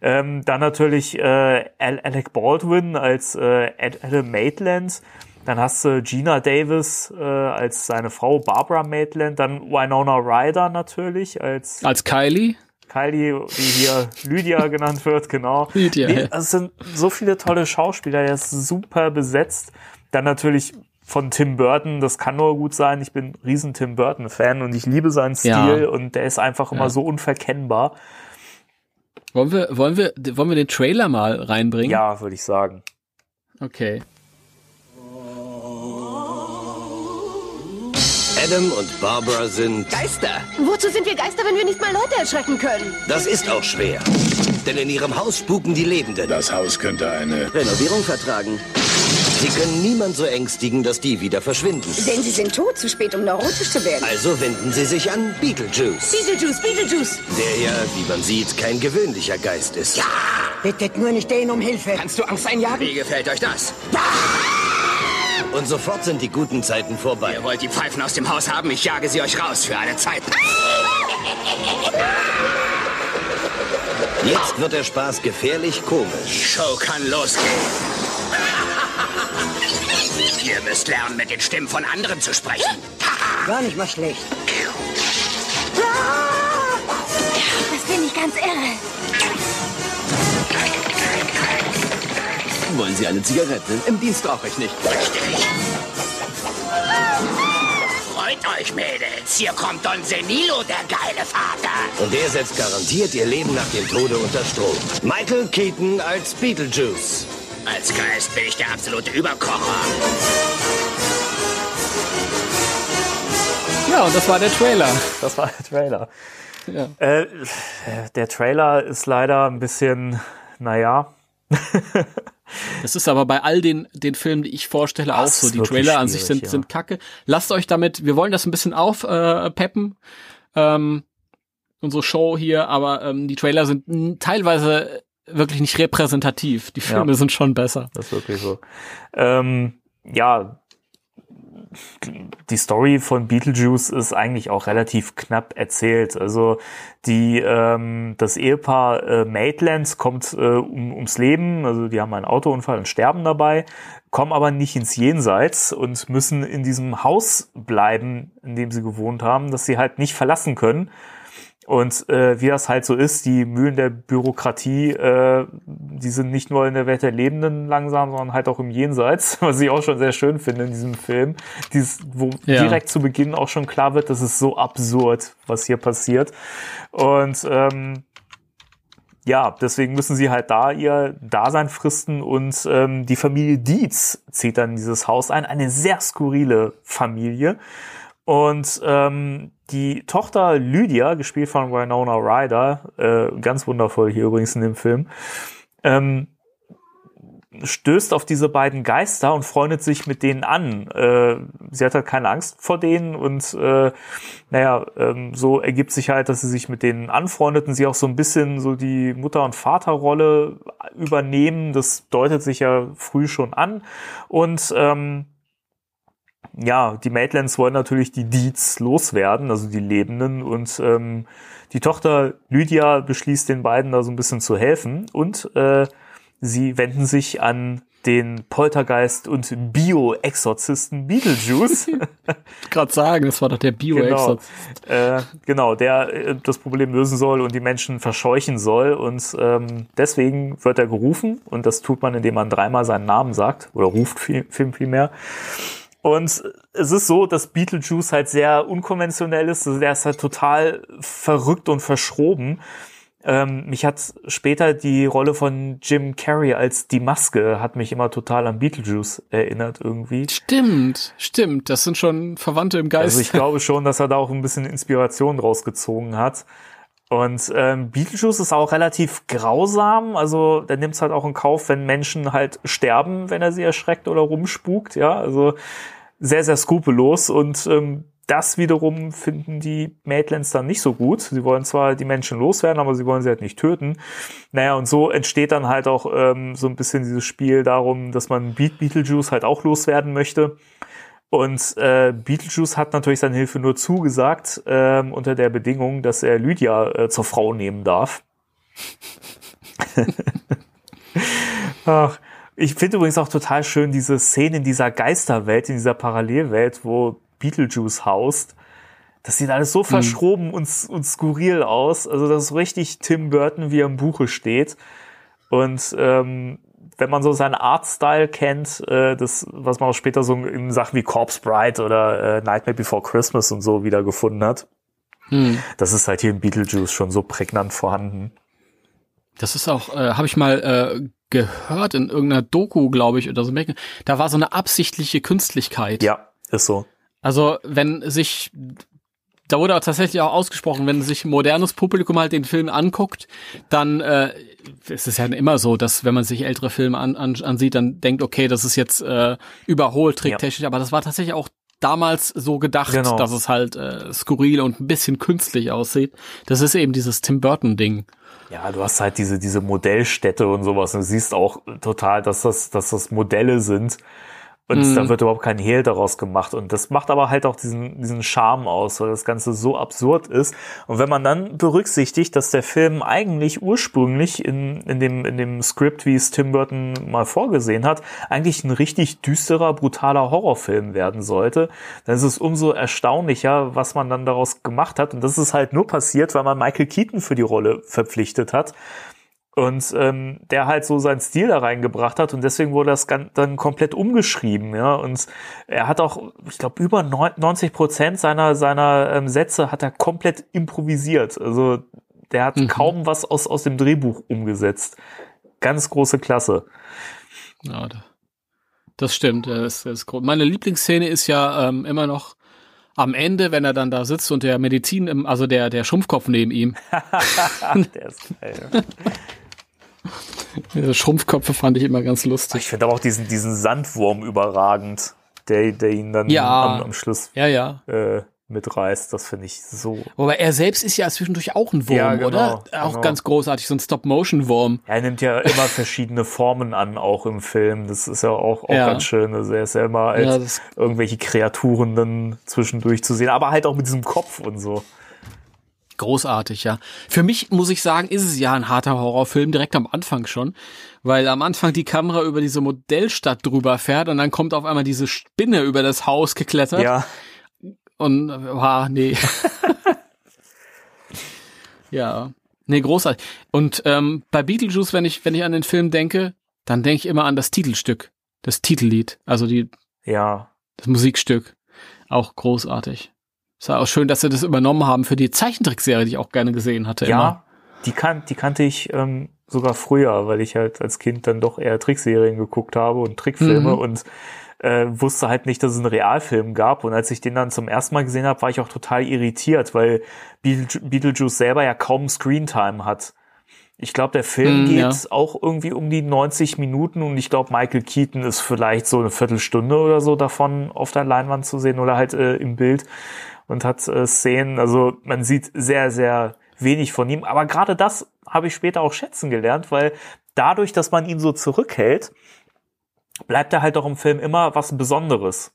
Ähm, dann natürlich äh, Al- Alec Baldwin als äh, Ad- Adam Maitland. Dann hast du Gina Davis äh, als seine Frau Barbara Maitland. Dann Winona Ryder natürlich als Als Kylie? Kylie, die hier Lydia <laughs> genannt wird, genau. Lydia, ja. Es sind so viele tolle Schauspieler, der ist super besetzt. Dann natürlich von Tim Burton, das kann nur gut sein. Ich bin ein riesen Tim Burton-Fan und ich liebe seinen Stil Ja. und der ist einfach immer Ja. so unverkennbar. Wollen wir, wollen wir, wollen wir den Trailer mal reinbringen? Ja, würde ich sagen. Okay. Adam und Barbara sind. Geister. Wozu sind wir Geister, wenn wir nicht mal Leute erschrecken können? Das ist auch schwer. Denn in ihrem Haus spuken die Lebenden. Das Haus könnte eine Renovierung vertragen. Sie können niemand so ängstigen, dass die wieder verschwinden. Denn sie sind tot, zu spät, um neurotisch zu werden. Also wenden sie sich an Beetlejuice. Beetlejuice, Beetlejuice! Der ja, wie man sieht, kein gewöhnlicher Geist ist. Bittet nur nicht den um Hilfe. Kannst du Angst einjagen? Wie gefällt euch das? Und sofort sind die guten Zeiten vorbei. Ihr wollt die Pfeifen aus dem Haus haben, ich jage sie euch raus für alle Zeit. Jetzt wird der Spaß gefährlich Die komisch. Show kann losgehen. Ihr müsst lernen, mit den Stimmen von anderen zu sprechen. <laughs> Gar nicht mal schlecht. Das finde ich ganz irre. Wollen Sie eine Zigarette? Im Dienst rauche ich nicht. Richtig. Freut euch, Mädels. Hier kommt Don Senilo, der geile Vater. Und der setzt garantiert ihr Leben nach dem Tode unter Strom. Michael Keaton als Beetlejuice. Als Geist bin ich der absolute Überkocher. Ja, und das war der Trailer. Das war der Trailer. Ja. Äh, der Trailer ist leider ein bisschen, naja, Das ist aber bei all den, den Filmen, die ich vorstelle, auch Das so. ist Die Trailer an sich sind, ja. sind kacke. Lasst euch damit, wir wollen das ein bisschen aufpeppen, äh, ähm, unsere Show hier, aber ähm, die Trailer sind teilweise wirklich nicht repräsentativ. Die Filme Ja. sind schon besser. Das ist wirklich so. Ähm, ja, die Story von Beetlejuice ist eigentlich auch relativ knapp erzählt. Also die ähm, das Ehepaar äh, Maitlands kommt äh, um, ums Leben, also die haben einen Autounfall und sterben dabei, kommen aber nicht ins Jenseits und müssen in diesem Haus bleiben, in dem sie gewohnt haben, das sie halt nicht verlassen können. Und äh, wie das halt so ist, die Mühlen der Bürokratie, äh, die sind nicht nur in der Welt der Lebenden langsam, sondern halt auch im Jenseits, <laughs> was ich auch schon sehr schön finde in diesem Film. Dieses, wo Ja. direkt zu Beginn auch schon klar wird, das ist so absurd, was hier passiert. Und ähm, ja, deswegen müssen sie halt da ihr Dasein fristen und ähm, die Familie Dietz zieht dann in dieses Haus ein. Eine sehr skurrile Familie. Und ähm, die Tochter Lydia, gespielt von Winona Ryder, äh, ganz wundervoll hier übrigens in dem Film, ähm, stößt auf diese beiden Geister und freundet sich mit denen an. Äh, sie hat halt keine Angst vor denen und äh, naja, ähm, so ergibt sich halt, dass sie sich mit denen anfreundet und sie auch so ein bisschen so die Mutter- und Vaterrolle übernehmen. Das deutet sich ja früh schon an. Und ähm, ja, die Maitlands wollen natürlich die Deeds loswerden, also die Lebenden. Und ähm, die Tochter Lydia beschließt den beiden da so ein bisschen zu helfen. Und äh, sie wenden sich an den Poltergeist und Bio-Exorzisten Beetlejuice. <laughs> Gerade sagen, das war doch der bio genau, äh, genau, der äh, das Problem lösen soll und die Menschen verscheuchen soll. Und ähm, deswegen wird er gerufen. Und das tut man, indem man dreimal seinen Namen sagt oder ruft viel, viel, viel mehr. Und es ist so, dass Beetlejuice halt sehr unkonventionell ist. Also der ist halt total verrückt und verschroben. Ähm, mich hat später die Rolle von Jim Carrey als die Maske hat mich immer total an Beetlejuice erinnert irgendwie. Stimmt, stimmt. Das sind schon Verwandte im Geist. Also ich glaube schon, dass er da auch ein bisschen Inspiration rausgezogen hat. Und ähm, Beetlejuice ist auch relativ grausam. Also der nimmt es halt auch in Kauf, wenn Menschen halt sterben, wenn er sie erschreckt oder rumspukt. Ja, also sehr, sehr skrupellos und ähm, das wiederum finden die Maitlands dann nicht so gut. Sie wollen zwar die Menschen loswerden, aber sie wollen sie halt nicht töten. Naja, und so entsteht dann halt auch ähm, so ein bisschen dieses Spiel darum, dass man Beat Beetlejuice halt auch loswerden möchte. Und äh, Beetlejuice hat natürlich seine Hilfe nur zugesagt, ähm, unter der Bedingung, dass er Lydia äh, zur Frau nehmen darf. <laughs> Ach, ich finde übrigens auch total schön diese Szene in dieser Geisterwelt, in dieser Parallelwelt, wo Beetlejuice haust. Das sieht alles so Mhm. verschroben und, und skurril aus. Also das ist richtig Tim Burton, wie er im Buche steht. Und ähm, wenn man so seinen Artstyle kennt, äh, das, was man auch später so in Sachen wie Corpse Bride oder äh, Nightmare Before Christmas und so wiedergefunden hat, Hm. das ist halt hier in Beetlejuice schon so prägnant vorhanden. Das ist auch, äh, habe ich mal äh, gehört in irgendeiner Doku, glaube ich, oder so. Da war so eine absichtliche Künstlichkeit. Ja, ist so. Also wenn sich, da wurde auch tatsächlich auch ausgesprochen, wenn sich modernes Publikum halt den Film anguckt, dann äh, es ist ja immer so, dass wenn man sich ältere Filme an, an, ansieht, dann denkt, okay, das ist jetzt äh, überholt tricktechnisch, aber das war tatsächlich auch damals so gedacht, Genau. dass es halt äh, skurril und ein bisschen künstlich aussieht. Das ist eben dieses Tim Burton Ding. Ja, du hast halt diese, diese Modellstädte und sowas. Und siehst auch total, dass das, dass das Modelle sind. Und Mhm. da wird überhaupt kein Hehl daraus gemacht. Und das macht aber halt auch diesen, diesen Charme aus, weil das Ganze so absurd ist. Und wenn man dann berücksichtigt, dass der Film eigentlich ursprünglich in, in, dem, in dem Skript, wie es Tim Burton mal vorgesehen hat, eigentlich ein richtig düsterer, brutaler Horrorfilm werden sollte, dann ist es umso erstaunlicher, was man dann daraus gemacht hat. Und das ist halt nur passiert, weil man Michael Keaton für die Rolle verpflichtet hat. Und ähm, der halt so seinen Stil da reingebracht hat und deswegen wurde das dann komplett umgeschrieben, ja. Und er hat auch, ich glaube, über neun- 90 Prozent seiner seiner ähm, Sätze hat er komplett improvisiert. Also der hat kaum was aus aus dem Drehbuch umgesetzt. Ganz große Klasse. Ja, da- das stimmt. Das, das ist gro- Meine Lieblingsszene ist ja ähm, immer noch am Ende, wenn er dann da sitzt und der Medizin, im, also der der Schrumpfkopf neben ihm. <laughs> Der ist geil. Diese Schrumpfköpfe fand ich immer ganz lustig. Ich finde aber auch diesen diesen Sandwurm überragend, der der ihn dann Ja. am, am Schluss Ja, ja. äh, mitreißt. Das finde ich so Wobei er selbst ist ja zwischendurch auch ein Wurm, Ja, genau, oder? Auch genau. ganz großartig, so ein Stop-Motion-Wurm. Er nimmt ja immer verschiedene Formen an, auch im Film. Das ist ja auch, auch Ja. ganz schön. Also er ist ja immer als Ja, irgendwelche Kreaturen dann zwischendurch zu sehen, aber halt auch mit diesem Kopf und so. Großartig, ja. Für mich muss ich sagen, ist es ja ein harter Horrorfilm, direkt am Anfang schon. Weil am Anfang die Kamera über diese Modellstadt drüber fährt und dann kommt auf einmal diese Spinne über das Haus geklettert. Ja, Und, ah, nee. <laughs> ja. Nee, großartig. Und ähm, bei Beetlejuice, wenn ich, wenn ich an den Film denke, dann denke ich immer an das Titelstück, das Titellied, also die, ja. das Musikstück. Auch großartig. Es war auch schön, dass sie das übernommen haben für die Zeichentrickserie, die ich auch gerne gesehen hatte. Ja, Immer. die, kan die kannte ich ähm, sogar früher, weil ich halt als Kind dann doch eher Trickserien geguckt habe und Trickfilme Mhm. und äh, wusste halt nicht, dass es einen Realfilm gab. Und als ich den dann zum ersten Mal gesehen habe, war ich auch total irritiert, weil Beetle Beetlejuice selber ja kaum Screentime hat. Ich glaube, der Film Mm, geht ja. auch irgendwie um die 90 Minuten und ich glaube, Michael Keaton ist vielleicht so eine Viertelstunde oder so davon auf der Leinwand zu sehen oder halt äh, im Bild und hat äh, Szenen. Also man sieht sehr, sehr wenig von ihm. Aber gerade das habe ich später auch schätzen gelernt, weil dadurch, dass man ihn so zurückhält, bleibt er halt auch im Film immer was Besonderes.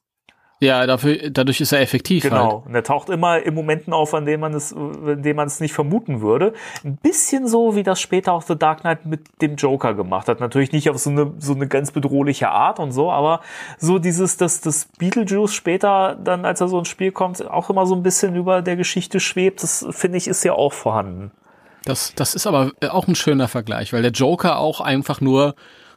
Ja, dafür, dadurch ist er effektiv Genau. halt. Und er taucht immer in Momenten auf, an denen man es, in denen man es nicht vermuten würde. Ein bisschen so, wie das später auch The Dark Knight mit dem Joker gemacht hat. Natürlich nicht auf so eine, so eine ganz bedrohliche Art und so, aber so dieses, dass das Beetlejuice später dann, als er so ins Spiel kommt, auch immer so ein bisschen über der Geschichte schwebt. Das finde ich ist ja auch vorhanden. Das, das ist aber auch ein schöner Vergleich, weil der Joker auch einfach nur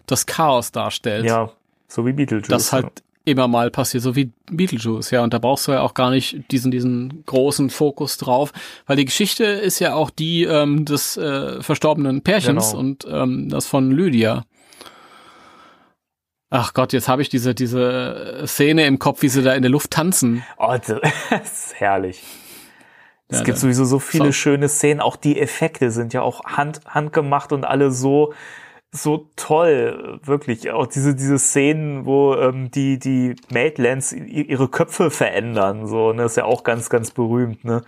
das Chaos darstellt. Ja, so wie Beetlejuice. das halt immer mal passiert, so wie Beetlejuice, ja. Und da brauchst du ja auch gar nicht diesen, diesen großen Fokus drauf, weil die Geschichte ist ja auch die ähm, des äh, verstorbenen Pärchens Genau. und ähm, das von Lydia. Ach Gott, jetzt habe ich diese, diese Szene im Kopf, wie sie da in der Luft tanzen. Oh, das ist herrlich. Es Ja, gibt sowieso so viele so. schöne Szenen. Auch die Effekte sind ja auch hand, handgemacht und alle so so toll, wirklich. Auch diese, diese Szenen, wo ähm, die, die Maidlands ihre Köpfe verändern, so, ne, ist ja auch ganz, ganz berühmt, ne?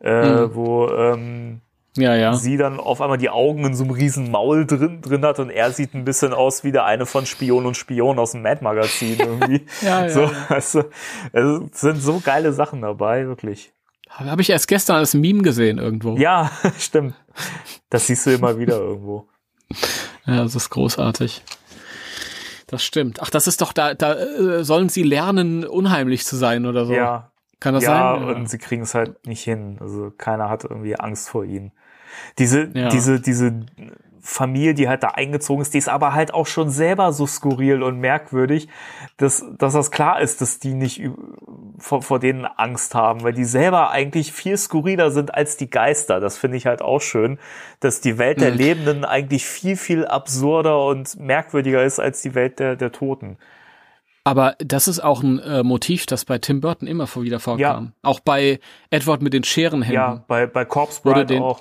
Äh, mhm. Wo ähm, ja, ja. sie dann auf einmal die Augen in so einem riesen Maul drin, drin hat und er sieht ein bisschen aus wie der eine von Spion und Spion aus dem Mad-Magazin irgendwie. <laughs> ja, ja, so, ja. Also, es sind so geile Sachen dabei, wirklich. Habe ich erst gestern als Meme gesehen irgendwo. Ja, <laughs> stimmt. Das siehst du immer wieder irgendwo. Ja, das ist großartig. Das stimmt. Ach, das ist doch da, da äh, sollen sie lernen, unheimlich zu sein oder so. Ja. Kann das ja, sein? Ja, und sie kriegen es halt nicht hin. Also keiner hat irgendwie Angst vor ihnen. Diese, Ja. diese, diese Familie, die halt da eingezogen ist, die ist aber halt auch schon selber so skurril und merkwürdig, dass, dass das klar ist, dass die nicht vor, vor denen Angst haben, weil die selber eigentlich viel skurriler sind als die Geister. Das finde ich halt auch schön, dass die Welt der Mhm. Lebenden eigentlich viel, viel absurder und merkwürdiger ist als die Welt der, der Toten. Aber das ist auch ein äh, Motiv, das bei Tim Burton immer wieder vorkam. Auch bei Edward mit den Scherenhänden. Ja, bei, bei Corpse Bride auch.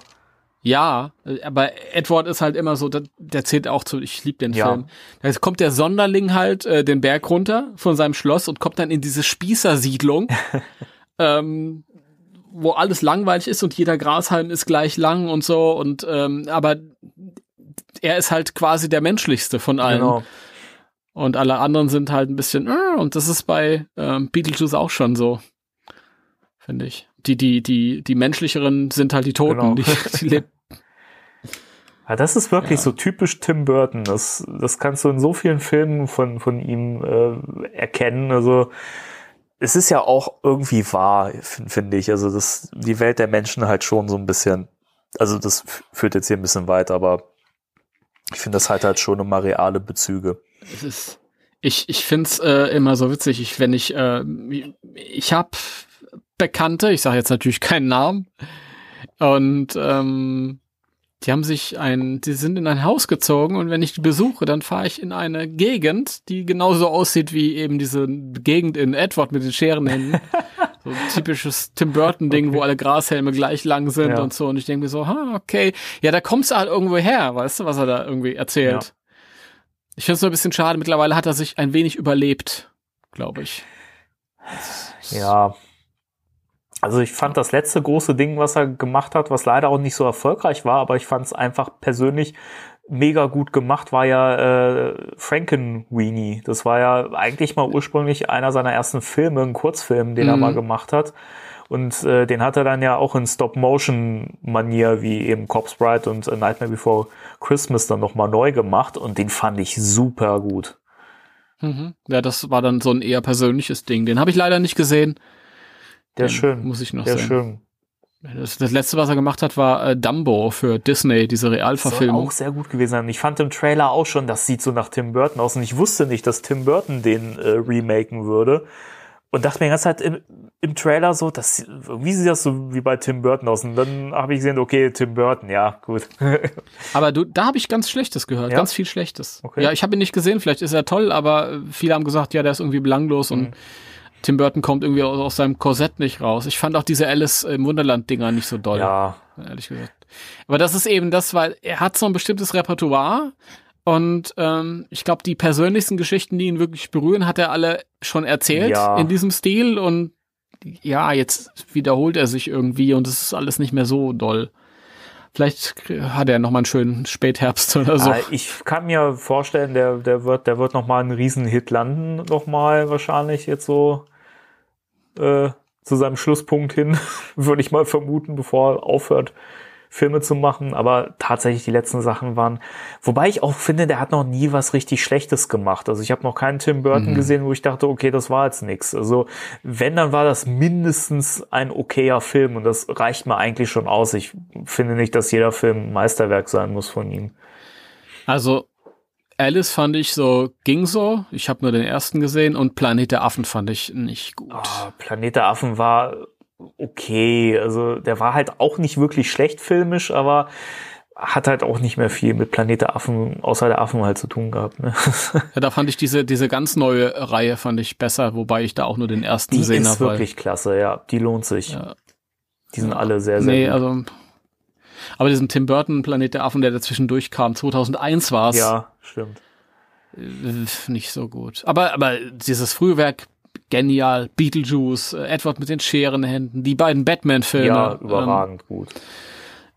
Ja, äh, aber Edward ist halt immer so, der, der zählt auch zu, ich liebe den Ja. Film. Da kommt der Sonderling halt äh, den Berg runter von seinem Schloss und kommt dann in diese Spießersiedlung, <laughs> ähm, wo alles langweilig ist und jeder Grashalm ist gleich lang und so und ähm, aber er ist halt quasi der menschlichste von allen. Genau. Und alle anderen sind halt ein bisschen, äh, und das ist bei ähm, Beetlejuice auch schon so, finde ich. Die, die, die, die menschlicheren sind halt die Toten, Genau. die, <laughs> die leben. Ja, das ist wirklich so typisch Tim Burton. Das, das kannst du in so vielen Filmen von, von ihm äh, erkennen. Also es ist ja auch irgendwie wahr, finde ich. Also das, die Welt der Menschen halt schon so ein bisschen, also das führt jetzt hier ein bisschen weiter, aber ich finde, das halt halt schon immer reale Bezüge. Es ist, ich, ich find's äh, immer so witzig, ich, wenn ich, äh, ich habe Bekannte, ich sage jetzt natürlich <laughs> keinen Namen, und ähm, die haben sich ein, die sind in ein Haus gezogen und wenn ich die besuche, dann fahre ich in eine Gegend, die genauso aussieht wie eben diese Gegend in Edward mit den Scherenhänden. <laughs> so ein typisches Tim Burton-Ding, wo alle Grashelme gleich lang sind Ja. und so. Und ich denke mir so, ha, okay, ja, da kommst du halt irgendwo her, weißt du, was er da irgendwie erzählt. Ja. Ich finde es nur ein bisschen schade. Mittlerweile hat er sich ein wenig überlebt, glaube ich. Ja. Also ich fand das letzte große Ding, was er gemacht hat, was leider auch nicht so erfolgreich war, aber ich fand es einfach persönlich mega gut gemacht, war ja äh, Frankenweenie. Das war ja eigentlich mal ursprünglich einer seiner ersten Filme, ein Kurzfilm, den er Mhm. mal gemacht hat. Und äh, den hat er dann ja auch in Stop-Motion-Manier wie eben Corpse Bride und A Nightmare Before Christmas dann nochmal neu gemacht und den fand ich super gut. Mhm. Ja, das war dann so ein eher persönliches Ding. Den habe ich leider nicht gesehen. Der ist schön. Muss ich noch Der sehen. schön. Das, das letzte, was er gemacht hat, war äh, Dumbo für Disney, diese Soll Realverfilmung. auch sehr gut gewesen sein. Ich fand im Trailer auch schon, das sieht so nach Tim Burton aus und ich wusste nicht, dass Tim Burton den äh, remaken würde. Und dachte mir die ganze Zeit im, im Trailer so, das, wie sieht das so wie bei Tim Burton aus? Und dann habe ich gesehen, okay, Tim Burton, ja, gut. <laughs> Aber du, da habe ich ganz Schlechtes gehört, Ja? ganz viel Schlechtes. Okay. Ja, ich habe ihn nicht gesehen, vielleicht ist er toll, aber viele haben gesagt, ja, der ist irgendwie belanglos Mhm. und Tim Burton kommt irgendwie aus, aus seinem Korsett nicht raus. Ich fand auch diese Alice im Wunderland-Dinger nicht so doll. ja, ehrlich gesagt. Aber das ist eben das, weil er hat so ein bestimmtes Repertoire und ähm, ich glaube, die persönlichsten Geschichten, die ihn wirklich berühren, hat er alle schon erzählt Ja. in diesem Stil und ja, jetzt wiederholt er sich irgendwie und es ist alles nicht mehr so doll. Vielleicht hat er noch mal einen schönen Spätherbst oder so. Ah, ich kann mir vorstellen, der, der wird, der wird noch mal einen Riesenhit landen, noch mal wahrscheinlich jetzt so äh, zu seinem Schlusspunkt hin, <laughs> würde ich mal vermuten, bevor er aufhört, Filme zu machen. Aber tatsächlich die letzten Sachen waren, wobei ich auch finde, der hat noch nie was richtig Schlechtes gemacht. Also ich habe noch keinen Tim Burton gesehen, wo ich dachte, okay, das war jetzt nix. Also wenn, dann war das mindestens ein okayer Film und das reicht mir eigentlich schon aus. Ich finde nicht, dass jeder Film ein Meisterwerk sein muss von ihm. Also Alice fand ich so, ging so. Ich habe nur den ersten gesehen und Planet der Affen fand ich nicht gut. Ah, Planet der Affen war okay. Also der war halt auch nicht wirklich schlecht filmisch, aber hat halt auch nicht mehr viel mit Planet der Affen, außer der Affen halt zu tun gehabt. Ne? <laughs> Ja, da fand ich diese, diese ganz neue Reihe fand ich besser, wobei ich da auch nur den ersten Die gesehen ist habe. weil- wirklich klasse, ja. Die lohnt sich. Ja. Die sind alle sehr, sehr Nee, gut. also Aber diesen Tim Burton Planet der Affen, der dazwischen durchkam, 2001 war's. Ja, stimmt. Äh, nicht so gut. Aber, aber dieses Frühwerk, genial. Beetlejuice, äh, Edward mit den Scherenhänden, die beiden Batman-Filme. Ja, überragend ähm, gut.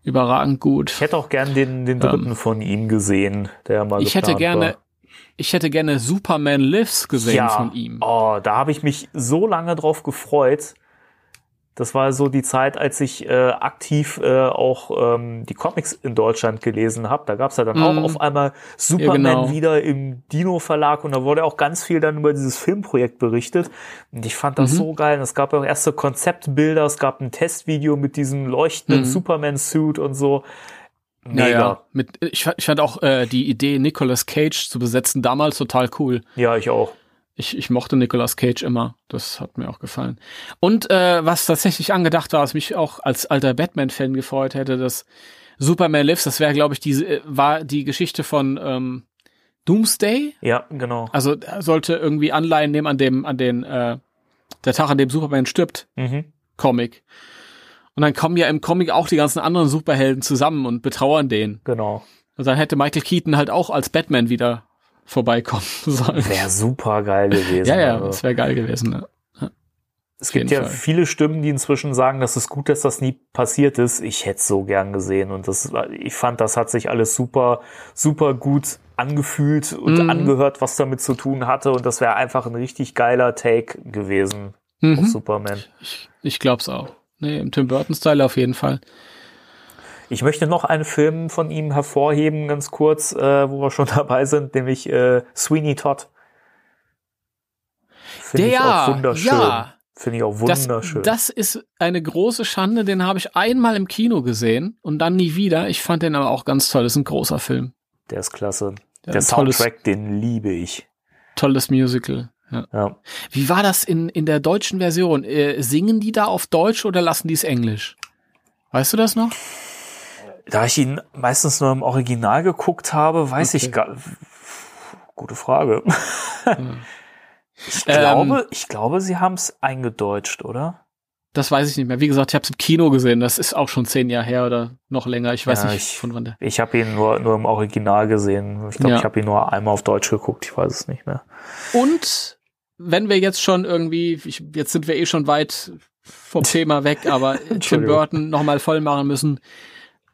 Überragend gut. Ich hätte auch gern den, den dritten ähm, von ihm gesehen, der mal Ich hätte gerne, war. ich hätte gerne Superman Lives gesehen ja. von ihm. Oh, da habe ich mich so lange drauf gefreut. Das war so die Zeit, als ich äh, aktiv äh, auch ähm, die Comics in Deutschland gelesen habe. Da gab's ja dann mm. auch auf einmal Superman ja, genau. wieder im Dino-Verlag und da wurde auch ganz viel dann über dieses Filmprojekt berichtet. Und ich fand das mhm. so geil. Es gab auch erste Konzeptbilder, es gab ein Testvideo mit diesem leuchtenden mhm. Superman-Suit und so. Mega. Ja, Mit, ich, ich fand auch äh, die Idee, Nicolas Cage zu besetzen, damals total cool. Ja, ich auch. Ich, ich mochte Nicolas Cage immer. Das hat mir auch gefallen. Und äh, was tatsächlich angedacht war, was mich auch als alter Batman-Fan gefreut hätte, dass Superman Lives, das wäre, glaube ich, diese äh, war die Geschichte von ähm, Doomsday. Ja, genau. Also sollte irgendwie Anleihen nehmen an dem, an den, äh, der Tag, an dem Superman stirbt, mhm. Comic. Und dann kommen ja im Comic auch die ganzen anderen Superhelden zusammen und betrauern den. Genau. Und dann hätte Michael Keaton halt auch als Batman wieder vorbeikommen <laughs> sollen. Wäre super geil gewesen. ja, ja, also. das wäre geil gewesen. Ne? Es gibt ja Fall. viele Stimmen, die inzwischen sagen, dass es gut, dass das nie passiert ist. Ich hätte es so gern gesehen und das, ich fand, das hat sich alles super, super gut angefühlt und mhm. angehört, was damit zu tun hatte und das wäre einfach ein richtig geiler Take gewesen mhm. auf Superman. Ich, ich glaub's auch. Nee, im Tim Burton-Style auf jeden Fall. Ich möchte noch einen Film von ihm hervorheben, ganz kurz, äh, wo wir schon <laughs> dabei sind, nämlich äh, Sweeney Todd. Finde ich auch wunderschön. Ja. Finde ich auch wunderschön. Das, das ist eine große Schande, den habe ich einmal im Kino gesehen und dann nie wieder. Ich fand den aber auch ganz toll. Das ist ein großer Film. Der ist klasse. Der, Der Soundtrack, den liebe ich. Tolles Musical. Ja. ja. Wie war das in, in der deutschen Version? Äh, singen die da auf Deutsch oder lassen die es Englisch? Weißt du das noch? Da ich ihn meistens nur im Original geguckt habe, weiß okay. ich gar. Gute Frage. Hm. <laughs> Ich glaube, ähm, ich glaube, sie haben es eingedeutscht, oder? Das weiß ich nicht mehr. Wie gesagt, ich habe es im Kino gesehen. Das ist auch schon zehn Jahre her oder noch länger. Ich weiß ja, nicht ich, von wann der. Ich habe ihn nur, nur im Original gesehen. Ich glaube, ja. ich habe ihn nur einmal auf Deutsch geguckt. Ich weiß es nicht mehr. Und wenn wir jetzt schon irgendwie, ich, jetzt sind wir eh schon weit vom <laughs> Thema weg, aber Tim Burton nochmal voll machen müssen.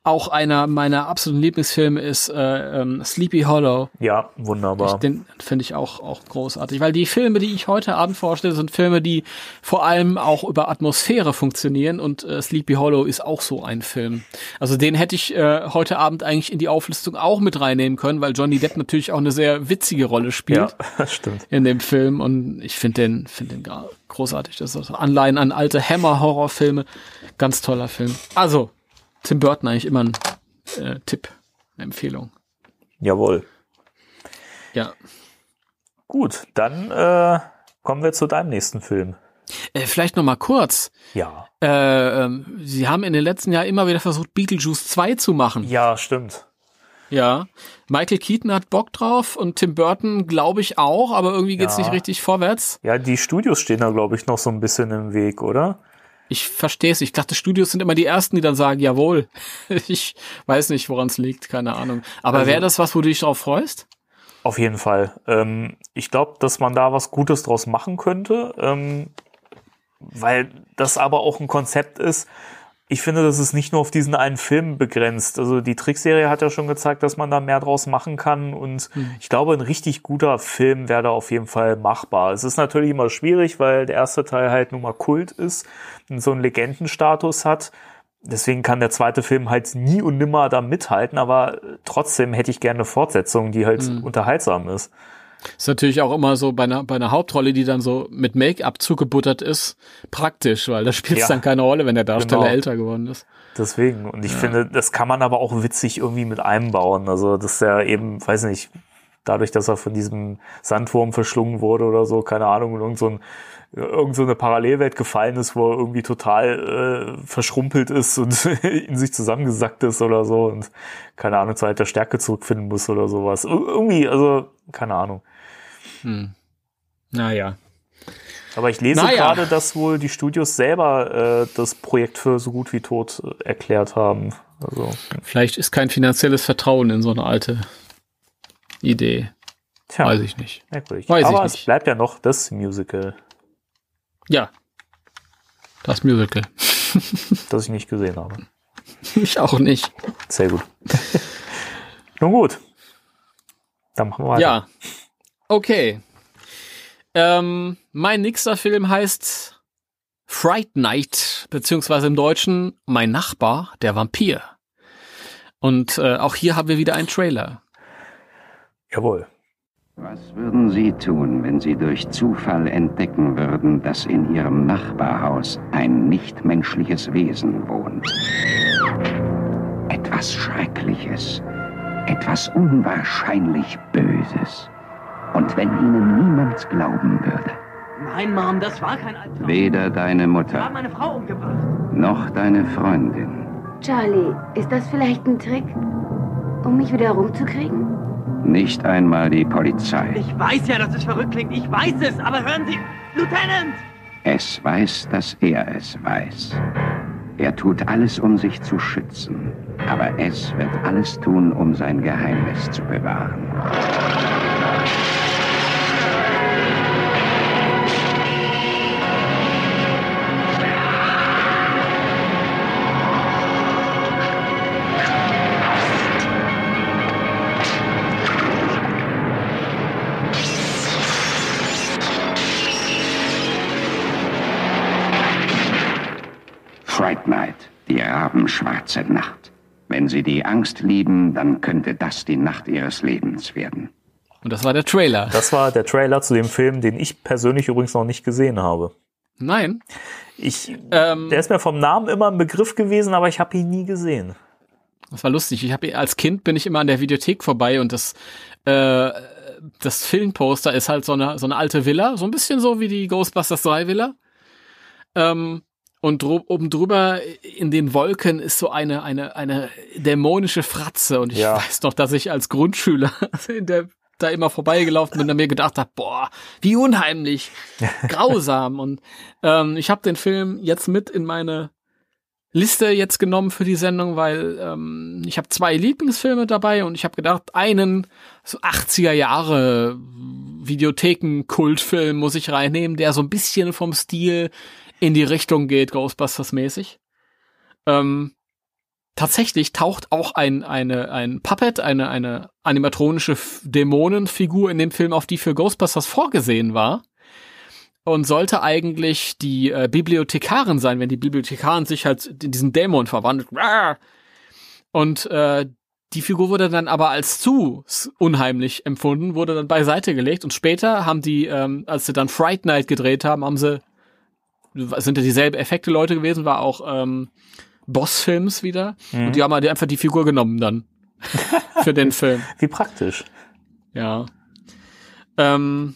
Auch einer meiner absoluten Lieblingsfilme ist äh, ähm, Sleepy Hollow. Ja, wunderbar. Ich, den finde ich auch, auch großartig, weil die Filme, die ich heute Abend vorstelle, sind Filme, die vor allem auch über Atmosphäre funktionieren und äh, Sleepy Hollow ist auch so ein Film. Also den hätte ich äh, heute Abend eigentlich in die Auflistung auch mit reinnehmen können, weil Johnny Depp natürlich auch eine sehr witzige Rolle spielt. Ja, <laughs> das stimmt. In dem Film und ich finde den, finde den großartig. Das ist Anleihen an alte Hammer-Horrorfilme. Ganz toller Film. Also, Tim Burton eigentlich immer ein äh, Tipp, eine Empfehlung. Jawohl. Ja. Gut, dann äh, kommen wir zu deinem nächsten Film. Äh, vielleicht noch mal kurz. Ja. Äh, ähm, Sie haben in den letzten Jahren immer wieder versucht, Beetlejuice 2 zu machen. Ja, stimmt. Ja. Michael Keaton hat Bock drauf und Tim Burton glaube ich auch, aber irgendwie geht's ja. nicht richtig vorwärts. Ja, die Studios stehen da glaube ich noch so ein bisschen im Weg, oder? Ich verstehe es. Ich dachte, Studios sind immer die ersten, die dann sagen, jawohl. <laughs> ich weiß nicht, woran es liegt, keine Ahnung. Aber also, wäre das was, wo du dich drauf freust? Auf jeden Fall. Ähm, ich glaube, dass man da was Gutes draus machen könnte, ähm, weil das aber auch ein Konzept ist, ich finde, das ist nicht nur auf diesen einen Film begrenzt. Also die Trickserie hat ja schon gezeigt, dass man da mehr draus machen kann. Und mhm. ich glaube, ein richtig guter Film wäre da auf jeden Fall machbar. Es ist natürlich immer schwierig, weil der erste Teil halt nun mal Kult ist und so einen Legendenstatus hat. Deswegen kann der zweite Film halt nie und nimmer da mithalten, aber trotzdem hätte ich gerne eine Fortsetzung, die halt mhm. unterhaltsam ist. Ist natürlich auch immer so bei einer, bei einer Hauptrolle, die dann so mit Make-up zugebuttert ist, praktisch, weil da spielt es ja, dann keine Rolle, wenn der Darsteller genau. älter geworden ist. Deswegen. Und ich ja. finde, das kann man aber auch witzig irgendwie mit einbauen. Also, das ist ja eben, weiß nicht, dadurch, dass er von diesem Sandwurm verschlungen wurde oder so, keine Ahnung, und irgend so ein irgend so eine Parallelwelt gefallen ist, wo er irgendwie total äh, verschrumpelt ist und <laughs> in sich zusammengesackt ist oder so und keine Ahnung, zu alter Stärke zurückfinden muss oder sowas. Ir irgendwie, also keine Ahnung. Hm. Naja. Aber ich lese naja. gerade, dass wohl die Studios selber äh, das Projekt für so gut wie tot äh, erklärt haben. Also, Vielleicht ist kein finanzielles Vertrauen in so eine alte Idee. tja, Weiß ich nicht. merkwürdig. Weiß ich Aber nicht. es bleibt ja noch das Musical, Ja. Das Musical. <laughs> das ich nicht gesehen habe. ich auch nicht. Sehr gut. Nun gut. Dann machen wir weiter. Ja. Okay. Ähm, mein nächster Film heißt Fright Night, beziehungsweise im Deutschen Mein Nachbar, der Vampir. Und äh, auch hier haben wir wieder einen Trailer. Jawohl. Was würden Sie tun, wenn Sie durch Zufall entdecken würden, dass in Ihrem Nachbarhaus ein nichtmenschliches Wesen wohnt? Etwas Schreckliches, etwas unwahrscheinlich Böses. Und wenn Ihnen niemand glauben würde, Nein, Mom, das war kein Albtraum. weder deine Wir haben Mutter meine Frau umgebracht. noch deine Freundin, Charlie, ist das vielleicht ein Trick, um mich wieder rumzukriegen? nicht einmal die Polizei, Ich weiß ja, dass es verrückt klingt. Ich weiß es, aber hören Sie, Lieutenant! es weiß, dass er es weiß. Er tut alles, um sich zu schützen, aber es wird alles tun, um sein Geheimnis zu bewahren. Fright Night, die rabenschwarze Nacht. Wenn Sie die Angst lieben, dann könnte das die Nacht Ihres Lebens werden. Und das war der Trailer. Das war der Trailer zu dem Film, den ich persönlich übrigens noch nicht gesehen habe. Nein. Ich, Ähm, der ist mir vom Namen immer ein Begriff gewesen, aber ich habe ihn nie gesehen. Das war lustig. Ich habe als Kind bin ich immer an der Videothek vorbei und das äh, das Filmposter ist halt so eine so eine alte Villa, so ein bisschen so wie die Ghostbusters 3 Villa. Ähm, und oben drüber in den Wolken ist so eine eine eine dämonische Fratze und ich Ja. weiß noch, dass ich als Grundschüler <laughs> in der da immer vorbeigelaufen bin und mir gedacht habe, boah, wie unheimlich, <laughs> grausam. Und ähm, ich habe den Film jetzt mit in meine Liste jetzt genommen für die Sendung, weil ähm, ich habe zwei Lieblingsfilme dabei und ich habe gedacht, einen so 80er Jahre Videotheken-Kultfilm muss ich reinnehmen, der so ein bisschen vom Stil in die Richtung geht, Ghostbusters-mäßig. Ähm, tatsächlich taucht auch ein, eine, ein Puppet, eine, eine animatronische Dämonenfigur in dem Film auf, die für Ghostbusters vorgesehen war und sollte eigentlich die äh, Bibliothekarin sein, wenn die Bibliothekarin sich halt in diesen Dämon verwandelt. Und äh, die Figur wurde dann aber als zu unheimlich empfunden, wurde dann beiseite gelegt und später haben die, ähm, als sie dann Fright Night gedreht haben, haben sie, sind ja dieselben Effekte Leute gewesen, war auch ähm, Boss-Films wieder und die haben halt einfach die Figur genommen dann <laughs> für den Film. Wie praktisch. Ja. Ähm,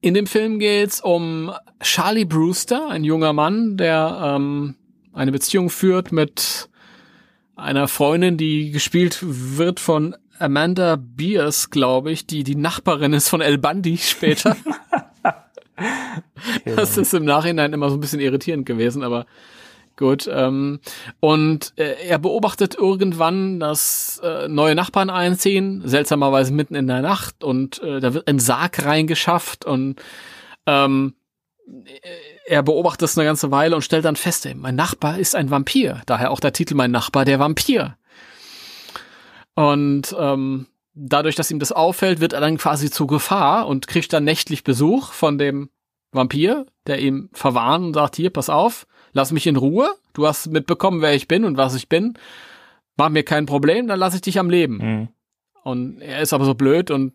in dem Film geht's um Charlie Brewster, ein junger Mann, der ähm, eine Beziehung führt mit einer Freundin, die gespielt wird von Amanda Beers, glaube ich, die die Nachbarin ist von El Bundy später. <laughs> Das ist im Nachhinein immer so ein bisschen irritierend gewesen, aber gut. Ähm, und äh, er beobachtet irgendwann, dass äh, neue Nachbarn einziehen, seltsamerweise mitten in der Nacht und äh, da wird ein Sarg reingeschafft und ähm, er beobachtet es eine ganze Weile und stellt dann fest, ey, mein Nachbar ist ein Vampir. Daher auch der Titel Mein Nachbar, der Vampir. Und ähm, dadurch, dass ihm das auffällt, wird er dann quasi zu Gefahr und kriegt dann nächtlich Besuch von dem Vampir, der ihm verwarnt und sagt, hier, pass auf, lass mich in Ruhe. Du hast mitbekommen, wer ich bin und was ich bin. Mach mir kein Problem, dann lass ich dich am Leben. Mhm. Und er ist aber so blöd und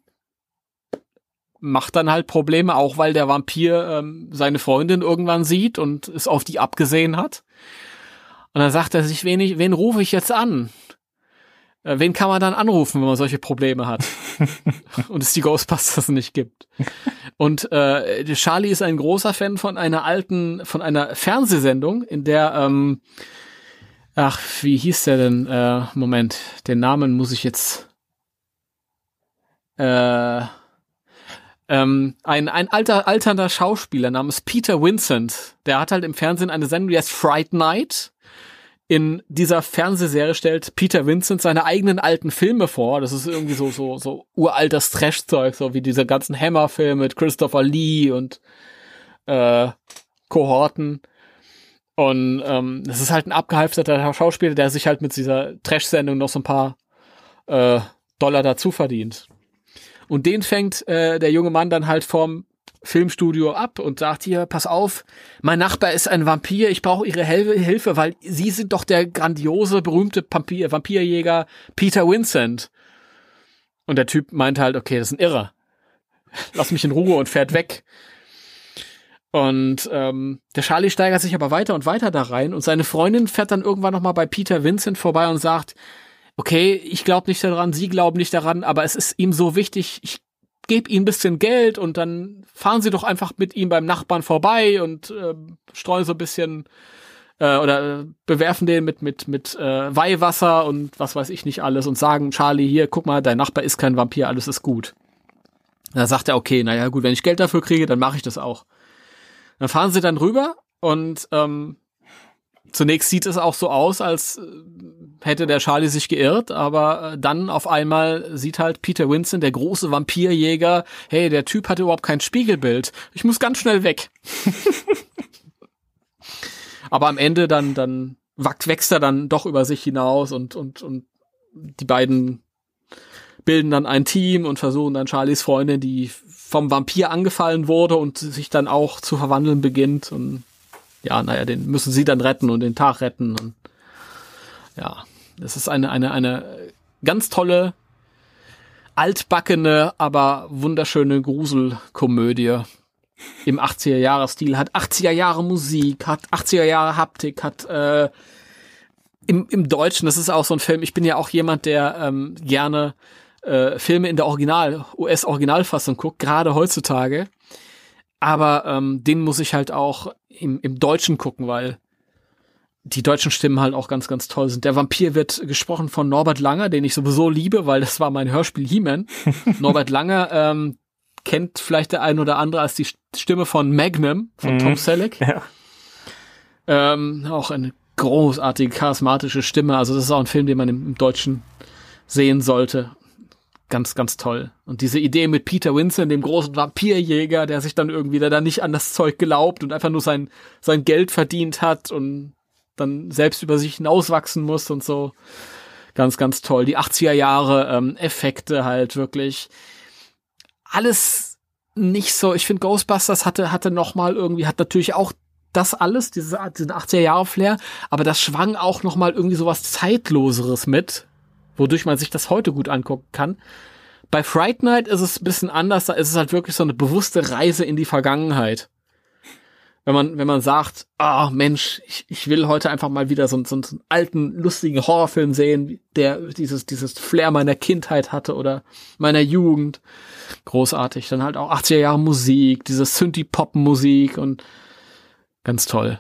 macht dann halt Probleme, auch weil der Vampir ähm, seine Freundin irgendwann sieht und es auf die abgesehen hat. Und dann sagt er sich, wen, ich, wen rufe ich jetzt an? Äh, wen kann man dann anrufen, wenn man solche Probleme hat? <laughs> und es die Ghostbusters nicht gibt. Und äh, Charlie ist ein großer Fan von einer alten, von einer Fernsehsendung, in der, ähm, ach, wie hieß der denn? Äh, Moment, den Namen muss ich jetzt. Äh, ähm, ein, ein alter, alternder Schauspieler namens Peter Vincent, der hat halt im Fernsehen eine Sendung, die heißt Fright Night. In dieser Fernsehserie stellt Peter Vincent seine eigenen alten Filme vor. Das ist irgendwie so, so, so uraltes Trash-Zeug, so wie diese ganzen Hammer-Filme mit Christopher Lee und äh, Kohorten. Und ähm, das ist halt ein abgehalfterter Schauspieler, der sich halt mit dieser Trash-Sendung noch so ein paar äh, Dollar dazu verdient. Und den fängt äh, der junge Mann dann halt vorm Filmstudio ab und sagt hier, pass auf, mein Nachbar ist ein Vampir, ich brauche ihre Hel Hilfe, weil sie sind doch der grandiose, berühmte Vampir Vampirjäger Peter Vincent. Und der Typ meint halt, okay, das ist ein Irrer. Lass mich in Ruhe und fährt weg. Und ähm, der Charlie steigert sich aber weiter und weiter da rein und seine Freundin fährt dann irgendwann nochmal bei Peter Vincent vorbei und sagt, okay, ich glaube nicht daran, Sie glauben nicht daran, aber es ist ihm so wichtig, ich gebe ihm ein bisschen Geld und dann fahren Sie doch einfach mit ihm beim Nachbarn vorbei und äh, streuen so ein bisschen äh, oder äh, bewerfen den mit mit mit äh, Weihwasser und was weiß ich nicht alles und sagen Charlie hier, guck mal, dein Nachbar ist kein Vampir, alles ist gut. Da sagt er, okay, naja gut, wenn ich Geld dafür kriege, dann mache ich das auch. Dann fahren sie dann rüber und ähm, zunächst sieht es auch so aus, als äh, hätte der Charlie sich geirrt, aber äh, dann auf einmal sieht halt Peter Winston, der große Vampirjäger, hey, der Typ hatte überhaupt kein Spiegelbild. Ich muss ganz schnell weg. <laughs> aber am Ende dann, dann wächst er dann doch über sich hinaus und, und, und die beiden bilden dann ein Team und versuchen dann Charlies Freundin, die vom Vampir angefallen wurde und sich dann auch zu verwandeln beginnt und ja, naja, den müssen sie dann retten und den Tag retten und ja, es ist eine, eine, eine ganz tolle, altbackene, aber wunderschöne Gruselkomödie im 80er Jahre Stil, hat 80er Jahre Musik, hat 80er Jahre Haptik, hat äh, im, im Deutschen, das ist auch so ein Film, ich bin ja auch jemand, der ähm, gerne äh, Filme in der Original, US-Originalfassung guckt, gerade heutzutage. Aber ähm, den muss ich halt auch im, im Deutschen gucken, weil die deutschen Stimmen halt auch ganz, ganz toll sind. Der Vampir wird gesprochen von Norbert Langer, den ich sowieso liebe, weil das war mein Hörspiel He-Man. <laughs> Norbert Langer ähm, kennt vielleicht der ein oder andere als die Stimme von Magnum, von mhm. Tom Selleck. Ja. Ähm, auch eine großartige, charismatische Stimme. Also das ist auch ein Film, den man im, im Deutschen sehen sollte ganz, ganz toll. Und diese Idee mit Peter Winston, dem großen Vampirjäger, der sich dann irgendwie da nicht an das Zeug glaubt und einfach nur sein, sein Geld verdient hat und dann selbst über sich hinauswachsen muss und so. Ganz, ganz toll. Die 80er Jahre ähm, Effekte halt wirklich. Alles nicht so. Ich finde Ghostbusters hatte, hatte noch mal irgendwie, hat natürlich auch das alles, diese, diesen 80er Jahre Flair, aber das schwang auch noch mal irgendwie sowas Zeitloseres mit, wodurch man sich das heute gut angucken kann. Bei Fright Night ist es ein bisschen anders, da ist es halt wirklich so eine bewusste Reise in die Vergangenheit. Wenn man, wenn man sagt, ah oh, Mensch, ich, ich will heute einfach mal wieder so, so, so einen alten, lustigen Horrorfilm sehen, der dieses, dieses Flair meiner Kindheit hatte oder meiner Jugend. Großartig. Dann halt auch 80er Jahre Musik, diese Synthie-Pop-Musik und ganz toll.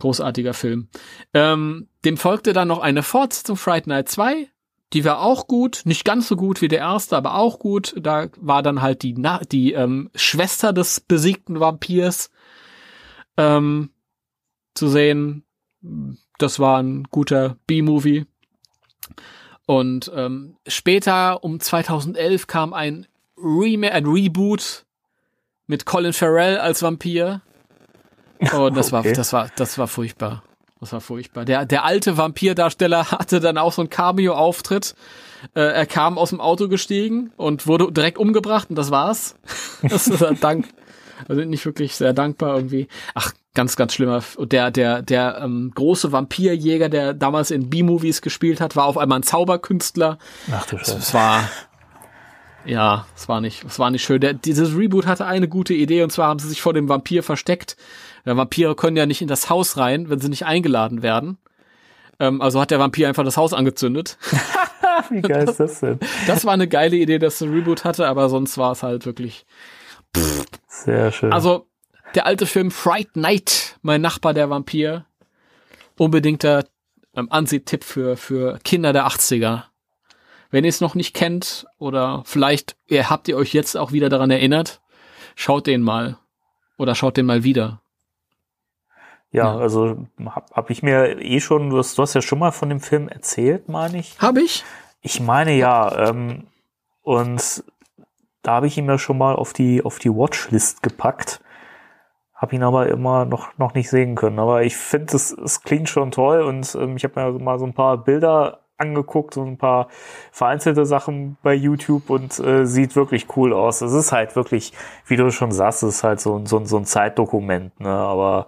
Großartiger Film. Ähm, dem folgte dann noch eine Fortsetzung, Fright Night 2. Die war auch gut, nicht ganz so gut wie der erste, aber auch gut. Da war dann halt die, Na die ähm, Schwester des besiegten Vampirs ähm, zu sehen. Das war ein guter B-Movie. Und ähm, später, um 2011, kam ein, Rem ein Reboot mit Colin Farrell als Vampir. <laughs> Und das okay. war, das war, das war furchtbar. Das war furchtbar. Der, der alte Vampirdarsteller <laughs> hatte dann auch so einen Cameo-Auftritt. Äh, er kam aus dem Auto gestiegen und wurde direkt umgebracht und das war's. <laughs> das ist ein Dank. Also nicht wirklich sehr dankbar irgendwie. Ach, ganz, ganz schlimmer. Der, der, der ähm, große Vampirjäger, der damals in B-Movies gespielt hat, war auf einmal ein Zauberkünstler. Ach du Scheiße. Es war, ja, es war nicht, es war nicht schön. Der, dieses Reboot hatte eine gute Idee und zwar haben sie sich vor dem Vampir versteckt ja, Vampire können ja nicht in das Haus rein, wenn sie nicht eingeladen werden. Ähm, also hat der Vampir einfach das Haus angezündet. <laughs> Wie geil ist das denn? Das war eine geile Idee, dass ein Reboot hatte, aber sonst war es halt wirklich. Sehr schön. Also der alte Film Fright Night, mein Nachbar der Vampir, unbedingter ähm, Ansehtipp für für Kinder der 80er. Wenn ihr es noch nicht kennt oder vielleicht ihr habt ihr euch jetzt auch wieder daran erinnert, schaut den mal oder schaut den mal wieder. Ja, also habe hab ich mir eh schon, du hast, du hast ja schon mal von dem Film erzählt, meine ich. Habe ich? Ich meine ja. Ähm, und da habe ich ihn ja schon mal auf die, auf die Watchlist gepackt. Habe ihn aber immer noch, noch nicht sehen können. Aber ich finde, es, es klingt schon toll und ähm, ich habe mir mal so ein paar Bilder angeguckt und ein paar vereinzelte Sachen bei YouTube und äh, sieht wirklich cool aus. Es ist halt wirklich, wie du schon sagst, es ist halt so, so, so ein Zeitdokument, ne? Aber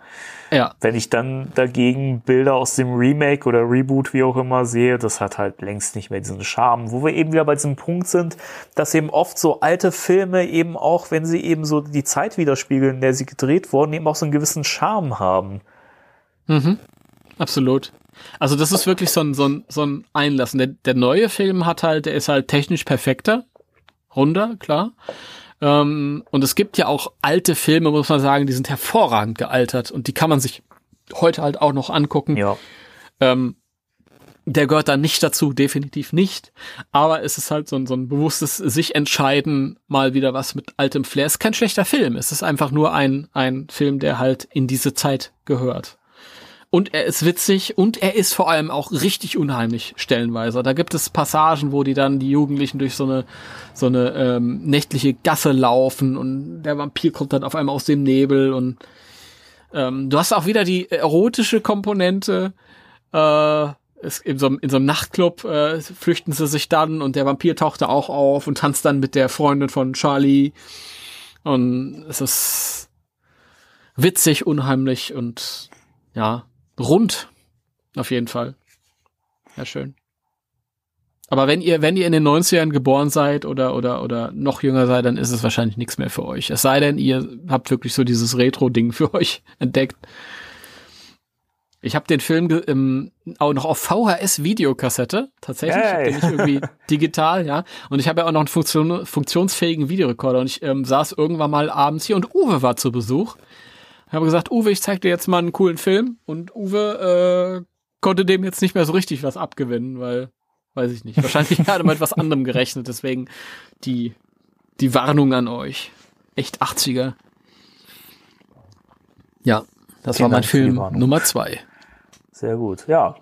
ja. wenn ich dann dagegen Bilder aus dem Remake oder Reboot, wie auch immer, sehe, das hat halt längst nicht mehr diesen Charme. Wo wir eben wieder bei diesem Punkt sind, dass eben oft so alte Filme eben auch, wenn sie eben so die Zeit widerspiegeln, in der sie gedreht wurden, eben auch so einen gewissen Charme haben. Mhm. Absolut. Also das ist wirklich so ein, so ein, so ein Einlassen. Der, der neue Film hat halt, der ist halt technisch perfekter, runder, klar. Ähm, und es gibt ja auch alte Filme, muss man sagen, die sind hervorragend gealtert und die kann man sich heute halt auch noch angucken. Ja. Ähm, der gehört da nicht dazu, definitiv nicht. Aber es ist halt so ein, so ein bewusstes sich entscheiden, mal wieder was mit altem Flair. Es ist kein schlechter Film. Es ist einfach nur ein, ein Film, der halt in diese Zeit gehört. Und er ist witzig und er ist vor allem auch richtig unheimlich stellenweise. Da gibt es Passagen, wo die dann die Jugendlichen durch so eine so eine ähm, nächtliche Gasse laufen und der Vampir kommt dann auf einmal aus dem Nebel und ähm, du hast auch wieder die erotische Komponente. Äh, es, in, so, in so einem Nachtclub äh, flüchten sie sich dann und der Vampir taucht da auch auf und tanzt dann mit der Freundin von Charlie. Und es ist witzig, unheimlich und ja, rund. Auf jeden Fall. Ja, schön. Aber wenn ihr, wenn ihr in den 90ern geboren seid oder, oder, oder noch jünger seid, dann ist es wahrscheinlich nichts mehr für euch. Es sei denn, ihr habt wirklich so dieses Retro-Ding für <laughs> euch entdeckt. Ich habe den Film ähm, auch noch auf VHS-Videokassette, tatsächlich, hey. ich den nicht irgendwie <laughs> digital, ja. Und ich habe ja auch noch einen Funktion funktionsfähigen Videorekorder und ich ähm, saß irgendwann mal abends hier und Uwe war zu Besuch. Ich habe gesagt, Uwe, ich zeig dir jetzt mal einen coolen Film. Und Uwe äh, konnte dem jetzt nicht mehr so richtig was abgewinnen, weil, weiß ich nicht, wahrscheinlich <laughs> hat er mit was anderem gerechnet. Deswegen die, die Warnung an euch. Echt 80er. Ja, das Vielen war mein Film Nummer zwei. Sehr gut, ja.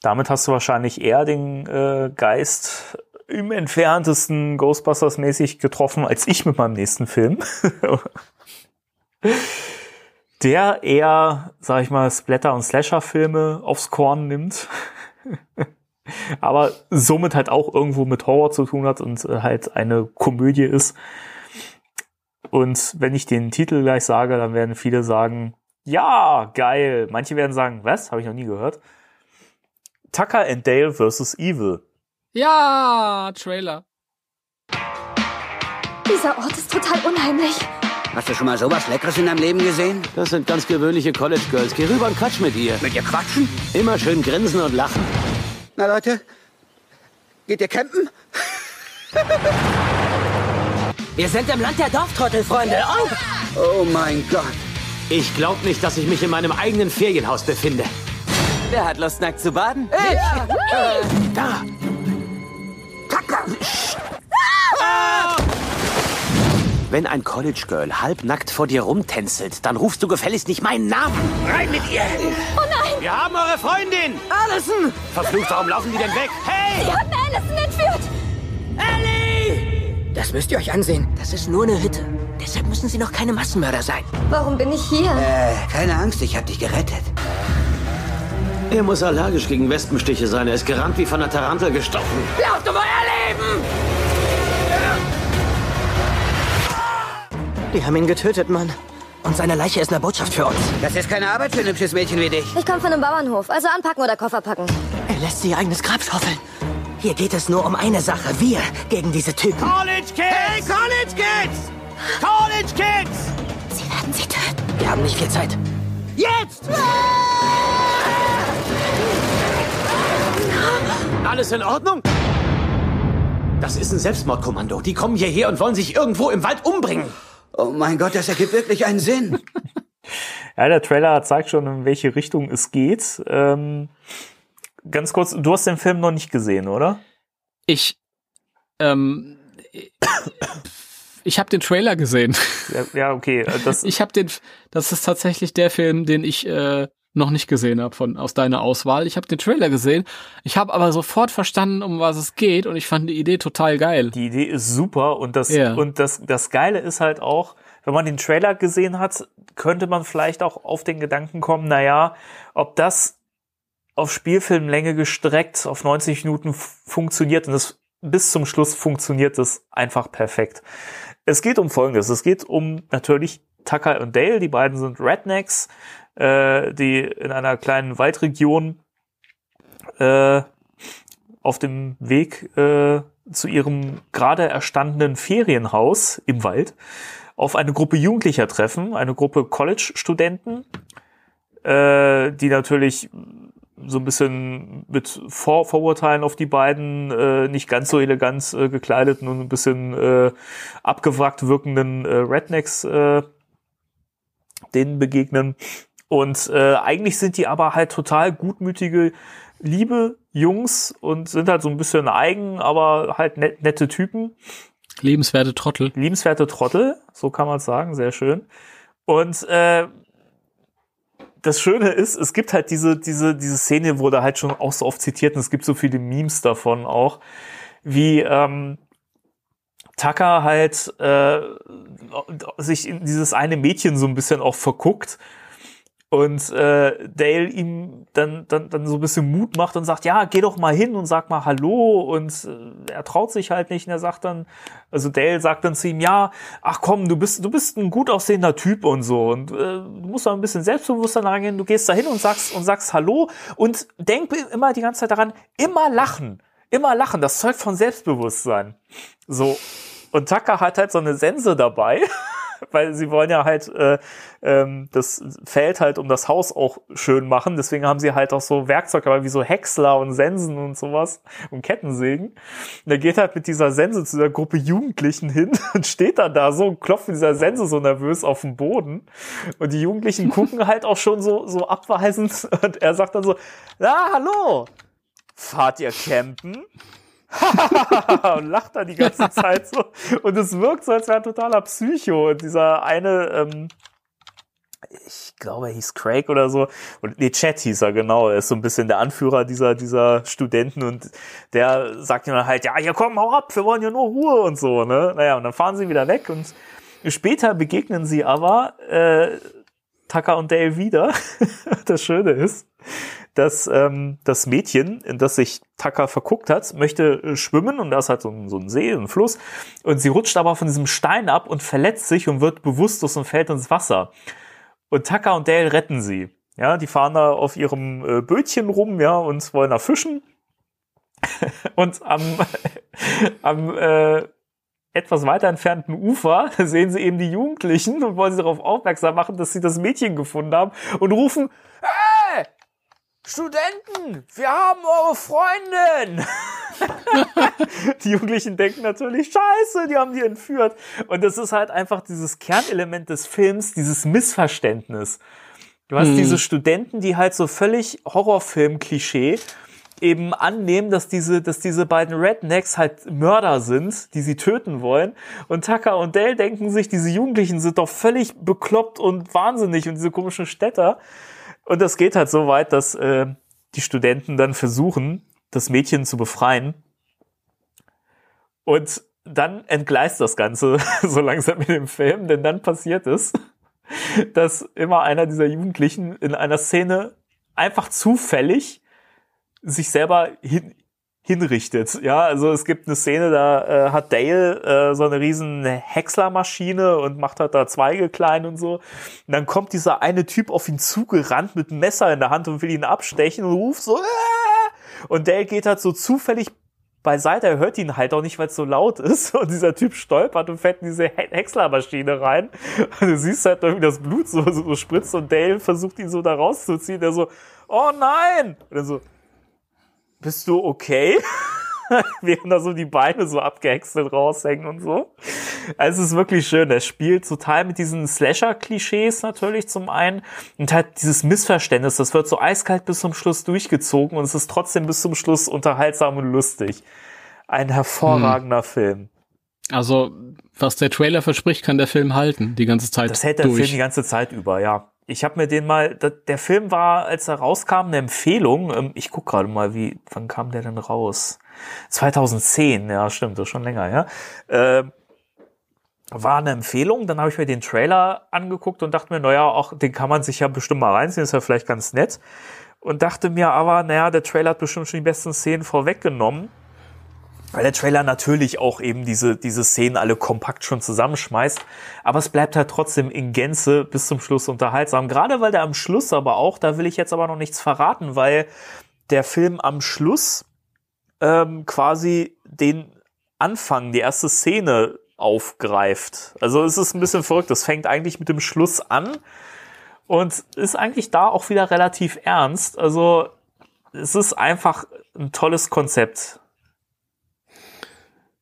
Damit hast du wahrscheinlich eher den äh, Geist im entferntesten Ghostbusters-mäßig getroffen als ich mit meinem nächsten Film. <laughs> der eher, sag ich mal, Splatter- und Slasher-Filme aufs Korn nimmt. <laughs> aber somit halt auch irgendwo mit Horror zu tun hat und äh, halt eine Komödie ist. Und wenn ich den Titel gleich sage, dann werden viele sagen, ja, geil. Manche werden sagen, was? Habe ich noch nie gehört. Tucker and Dale vs. Evil. Ja, Trailer. Dieser Ort ist total unheimlich. Hast du schon mal sowas Leckeres in deinem Leben gesehen? Das sind ganz gewöhnliche College Girls. Geh rüber und quatsch mit ihr. Mit ihr quatschen? Immer schön grinsen und lachen. Na Leute, geht ihr campen? Wir sind im Land der Dorftrottel, Freunde. Oh, oh mein Gott. Ich glaube nicht, dass ich mich in meinem eigenen Ferienhaus befinde. Wer hat Lust, nackt zu baden? Ich! Äh, da! Tucker! Ah! Wenn ein College Girl halbnackt vor dir rumtänzelt, dann rufst du gefälligst nicht meinen Namen. Rein mit ihr! Oh nein! Wir haben eure Freundin! Allison! Verflucht, warum laufen die denn weg? Hey! Sie haben Allison entführt! Ellie! Das müsst ihr euch ansehen. Das ist nur eine Hütte. Deshalb müssen sie noch keine Massenmörder sein. Warum bin ich hier? Äh, keine Angst, ich hab dich gerettet. Er muss allergisch gegen Wespenstiche sein. Er ist gerannt wie von einer Tarantel gestochen. Lauft um euer Die haben ihn getötet, Mann. Und seine Leiche ist eine Botschaft für uns. Das ist keine Arbeit für ein hübsches Mädchen wie dich. Ich komme von einem Bauernhof, also anpacken oder Koffer packen. Er lässt sie ihr eigenes Grab schaufeln. Hier geht es nur um eine Sache. Wir gegen diese Typen. College Kids! Hey, College Kids! College Kids! Sie werden sie töten. Wir haben nicht viel Zeit. Jetzt! Alles in Ordnung? Das ist ein Selbstmordkommando. Die kommen hierher und wollen sich irgendwo im Wald umbringen. Oh mein Gott, das ergibt wirklich einen Sinn. <laughs> ja, der Trailer zeigt schon, in welche Richtung es geht. Ähm, ganz kurz, du hast den Film noch nicht gesehen, oder? Ich, ähm, ich habe den Trailer gesehen. Ja, ja okay. Das, ich habe den, das ist tatsächlich der Film, den ich äh, noch nicht gesehen habe von aus deiner Auswahl. Ich habe den Trailer gesehen. Ich habe aber sofort verstanden, um was es geht und ich fand die Idee total geil. Die Idee ist super und das ja. und das das geile ist halt auch, wenn man den Trailer gesehen hat, könnte man vielleicht auch auf den Gedanken kommen, na ja, ob das auf Spielfilmlänge gestreckt auf 90 Minuten funktioniert und das bis zum Schluss funktioniert das einfach perfekt. Es geht um Folgendes. Es geht um natürlich Tucker und Dale. Die beiden sind Rednecks, äh, die in einer kleinen Waldregion äh, auf dem Weg äh, zu ihrem gerade erstandenen Ferienhaus im Wald auf eine Gruppe Jugendlicher treffen, eine Gruppe College-Studenten, äh, die natürlich so ein bisschen mit Vor Vorurteilen auf die beiden äh, nicht ganz so elegant äh, gekleideten und ein bisschen äh, abgewrackt wirkenden äh, Rednecks äh, denen begegnen. Und äh, eigentlich sind die aber halt total gutmütige, liebe Jungs und sind halt so ein bisschen eigen, aber halt net nette Typen. Liebenswerte Trottel. Liebenswerte Trottel, so kann man sagen, sehr schön. Und äh, das Schöne ist, es gibt halt diese, diese, diese Szene, wurde halt schon auch so oft zitiert und es gibt so viele Memes davon auch, wie ähm, Tucker halt äh, sich in dieses eine Mädchen so ein bisschen auch verguckt und äh, Dale ihm dann, dann, dann so ein bisschen Mut macht und sagt, ja, geh doch mal hin und sag mal Hallo. Und äh, er traut sich halt nicht. Und er sagt dann, also Dale sagt dann zu ihm, ja, ach komm, du bist, du bist ein gut aussehender Typ und so. Und äh, du musst da ein bisschen selbstbewusster rangehen, du gehst da hin und sagst und sagst Hallo. Und denk immer die ganze Zeit daran, immer lachen, immer lachen, das zeugt von Selbstbewusstsein. So. Und Tucker hat halt so eine Sense dabei <laughs> <laughs> weil sie wollen ja halt äh, ähm, das Feld halt um das Haus auch schön machen. Deswegen haben sie halt auch so Werkzeuge wie so Häcksler und Sensen und sowas und Kettensägen. Und er geht halt mit dieser Sense zu der Gruppe Jugendlichen hin <laughs> und steht dann da so und klopft mit dieser Sense so nervös auf den Boden. Und die Jugendlichen <laughs> gucken halt auch schon so, so abweisend und er sagt dann so, na, hallo, fahrt ihr campen? <laughs> und lacht da die ganze Zeit so. Und es wirkt so, als wäre ein totaler Psycho. Und dieser eine, ähm, ich glaube, er hieß Craig oder so. Und nee, Chat hieß er, genau. Er ist so ein bisschen der Anführer dieser, dieser Studenten und der sagt ihm dann halt, ja, hier komm, hau ab, wir wollen ja nur Ruhe und so, ne? Naja, und dann fahren sie wieder weg und später begegnen sie aber äh, Tucker und Dale wieder. <laughs> das Schöne ist, dass ähm, das Mädchen, in das sich Tucker verguckt hat, möchte äh, schwimmen und da ist halt so ein, so ein See, ein Fluss und sie rutscht aber von diesem Stein ab und verletzt sich und wird bewusstlos und fällt ins Wasser. Und Tucker und Dale retten sie. Ja, die fahren da auf ihrem äh, Bötchen rum, ja, und wollen da fischen. <laughs> und am, <laughs> am äh, etwas weiter entfernten Ufer <laughs> sehen sie eben die Jugendlichen und wollen sie darauf aufmerksam machen, dass sie das Mädchen gefunden haben und rufen, Studenten, wir haben eure Freundin. <laughs> die Jugendlichen denken natürlich, scheiße, die haben die entführt. Und das ist halt einfach dieses Kernelement des Films, dieses Missverständnis. Du hast hm. diese Studenten, die halt so völlig Horrorfilm-Klischee eben annehmen, dass diese, dass diese beiden Rednecks halt Mörder sind, die sie töten wollen. Und Tucker und Dale denken sich, diese Jugendlichen sind doch völlig bekloppt und wahnsinnig und diese komischen Städter. Und das geht halt so weit, dass äh, die Studenten dann versuchen, das Mädchen zu befreien. Und dann entgleist das Ganze <laughs> so langsam in dem Film, denn dann passiert es, <laughs> dass immer einer dieser Jugendlichen in einer Szene einfach zufällig sich selber hin, hinrichtet. Ja, also es gibt eine Szene, da äh, hat Dale äh, so eine riesen Häckslermaschine und macht halt da Zweige klein und so. Und dann kommt dieser eine Typ auf ihn zugerannt mit einem Messer in der Hand und will ihn abstechen und ruft so Aah! und Dale geht halt so zufällig beiseite, er hört ihn halt auch nicht, weil es so laut ist <laughs> und dieser Typ stolpert und fährt in diese Häckslermaschine rein und du siehst halt irgendwie das Blut so, so, so spritzt und Dale versucht ihn so da rauszuziehen, der so, oh nein! Und dann so, bist du okay? <laughs> Während da so die Beine so abgehäckselt raushängen und so. Also es ist wirklich schön. Er spielt total mit diesen Slasher-Klischees natürlich zum einen und hat dieses Missverständnis. Das wird so eiskalt bis zum Schluss durchgezogen und es ist trotzdem bis zum Schluss unterhaltsam und lustig. Ein hervorragender hm. Film. Also, was der Trailer verspricht, kann der Film halten, die ganze Zeit. Das hält der durch. Film die ganze Zeit über, ja. Ich habe mir den mal, der Film war, als er rauskam, eine Empfehlung. Ähm, ich guck gerade mal, wie, wann kam der denn raus? 2010, ja, stimmt, das ist schon länger, ja. Ähm, war eine Empfehlung, dann habe ich mir den Trailer angeguckt und dachte mir, naja, auch den kann man sich ja bestimmt mal reinziehen, ist ja vielleicht ganz nett. Und dachte mir aber, naja, der Trailer hat bestimmt schon die besten Szenen vorweggenommen. Weil der Trailer natürlich auch eben diese, diese Szenen alle kompakt schon zusammenschmeißt. Aber es bleibt halt trotzdem in Gänze bis zum Schluss unterhaltsam. Gerade weil der am Schluss aber auch, da will ich jetzt aber noch nichts verraten, weil der Film am Schluss ähm, quasi den Anfang, die erste Szene aufgreift. Also es ist ein bisschen verrückt. Das fängt eigentlich mit dem Schluss an und ist eigentlich da auch wieder relativ ernst. Also es ist einfach ein tolles Konzept.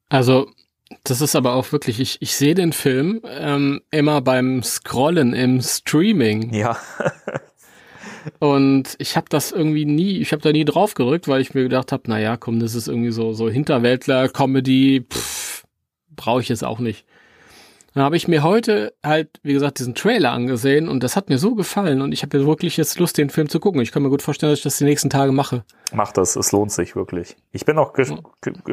Also, das ist aber auch wirklich, ich, ich sehe den Film ähm, immer beim Scrollen im Streaming. Ja. Und ich habe das irgendwie nie, ich habe da nie drauf gedrückt, weil ich mir gedacht habe, na ja, komm, das ist irgendwie so so Hinterwäldler Comedy, brauche ich jetzt auch nicht. Dann habe ich mir heute halt, wie gesagt, diesen Trailer angesehen und das hat mir so gefallen und ich habe wirklich jetzt Lust, den Film zu gucken. Ich kann mir gut vorstellen, dass ich das die nächsten Tage mache. Mach das, es lohnt sich wirklich. Ich bin auch ges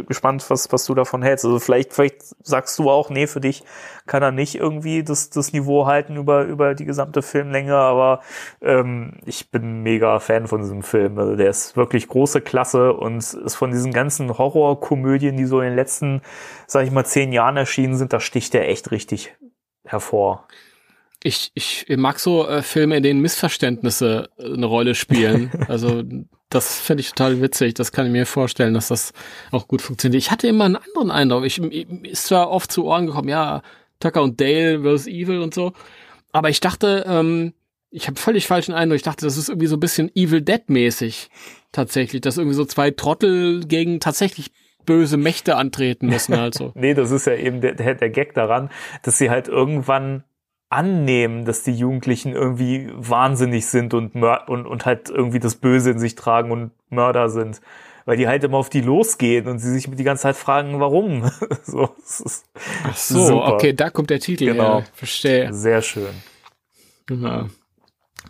gespannt, was, was du davon hältst. Also vielleicht, vielleicht sagst du auch, nee, für dich kann er nicht irgendwie das, das Niveau halten über, über die gesamte Filmlänge, aber ähm, ich bin mega Fan von diesem Film. Also der ist wirklich große Klasse und ist von diesen ganzen Horrorkomödien, die so in den letzten, sag ich mal, zehn Jahren erschienen sind, da sticht der echt richtig hervor. Ich, ich mag so äh, Filme, in denen Missverständnisse äh, eine Rolle spielen. <laughs> Also das finde ich total witzig. Das kann ich mir vorstellen, dass das auch gut funktioniert. Ich hatte immer einen anderen Eindruck. Ich, ist zwar oft zu Ohren gekommen, ja, Tucker und Dale vs. Evil und so. Aber ich dachte, ähm, ich habe völlig falschen Eindruck. Ich dachte, das ist irgendwie so ein bisschen Evil Dead mäßig. Tatsächlich, dass irgendwie so zwei Trottel gegen tatsächlich böse Mächte antreten müssen halt so. <laughs> nee, das ist ja eben der, der, der Gag daran, dass sie halt irgendwann annehmen, dass die Jugendlichen irgendwie wahnsinnig sind und, und, und halt irgendwie das Böse in sich tragen und Mörder sind. Weil die halt immer auf die losgehen und sie sich die ganze Zeit fragen, warum. <laughs> so, Ach so, super. okay, da kommt der Titel genau. her. Verstehe. Sehr schön. Ja.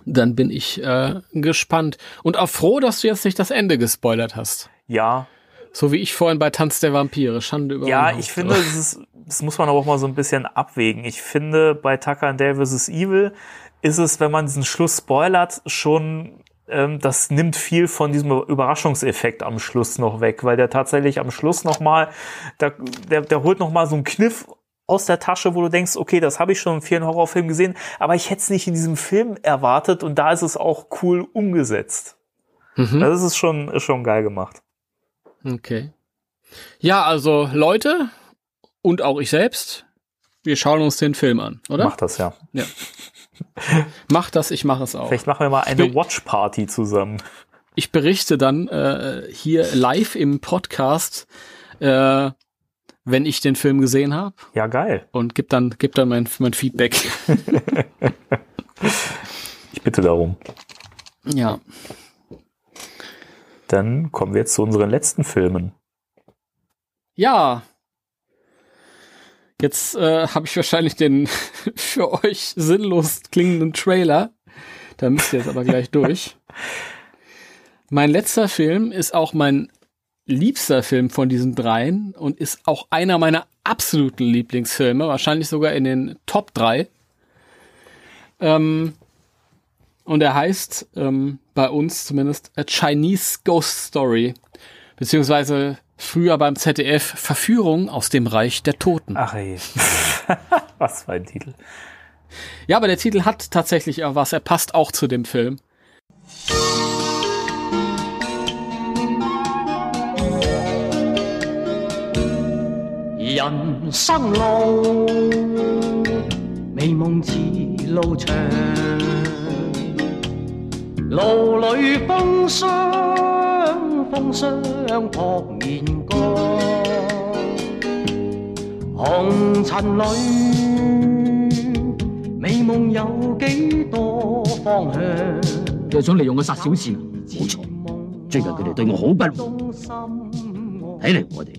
Dann bin ich äh, gespannt und auch froh, dass du jetzt nicht das Ende gespoilert hast. Ja, so wie ich vorhin bei Tanz der Vampire. Schande über Ja, ich finde, das, ist, das muss man aber auch mal so ein bisschen abwägen. Ich finde, bei Tucker and Dale vs. Evil ist es, wenn man diesen Schluss spoilert, schon ähm, das nimmt viel von diesem Überraschungseffekt am Schluss noch weg, weil der tatsächlich am Schluss nochmal, der, der, der holt nochmal so einen Kniff aus der Tasche, wo du denkst, okay, das habe ich schon in vielen Horrorfilmen gesehen, aber ich hätte es nicht in diesem Film erwartet und da ist es auch cool umgesetzt. Mhm. Das ist schon, ist schon geil gemacht. Okay. Ja, also Leute und auch ich selbst, wir schauen uns den Film an, oder? Mach das, ja. Ja. <laughs> Mach das, ich mache es auch. Vielleicht machen wir mal eine Watch-Party zusammen. Ich berichte dann äh, hier live im Podcast, äh, wenn ich den Film gesehen habe. Ja, geil. Und gib dann, gib dann mein, mein Feedback. <laughs> ich bitte darum. Ja. Dann kommen wir jetzt zu unseren letzten Filmen. Ja. Jetzt äh, habe ich wahrscheinlich den <laughs> für euch sinnlos klingenden Trailer. Da müsst ihr jetzt aber gleich durch. <laughs> Mein letzter Film ist auch mein liebster Film von diesen dreien und ist auch einer meiner absoluten Lieblingsfilme, wahrscheinlich sogar in den Top 3. Ähm, und er heißt ähm, bei uns zumindest A Chinese Ghost Story. Beziehungsweise früher beim ZDF Verführung aus dem Reich der Toten. Ach ey. <laughs> was für ein Titel. Ja, aber der Titel hat tatsächlich auch was. Er passt auch zu dem Film. Nhân生路，美梦似路长。 路里風霜，風霜撲面光，紅塵裏美夢有幾多方向？又想利用我殺小倩，冇錯。最近佢哋對我好不滿，睇嚟我哋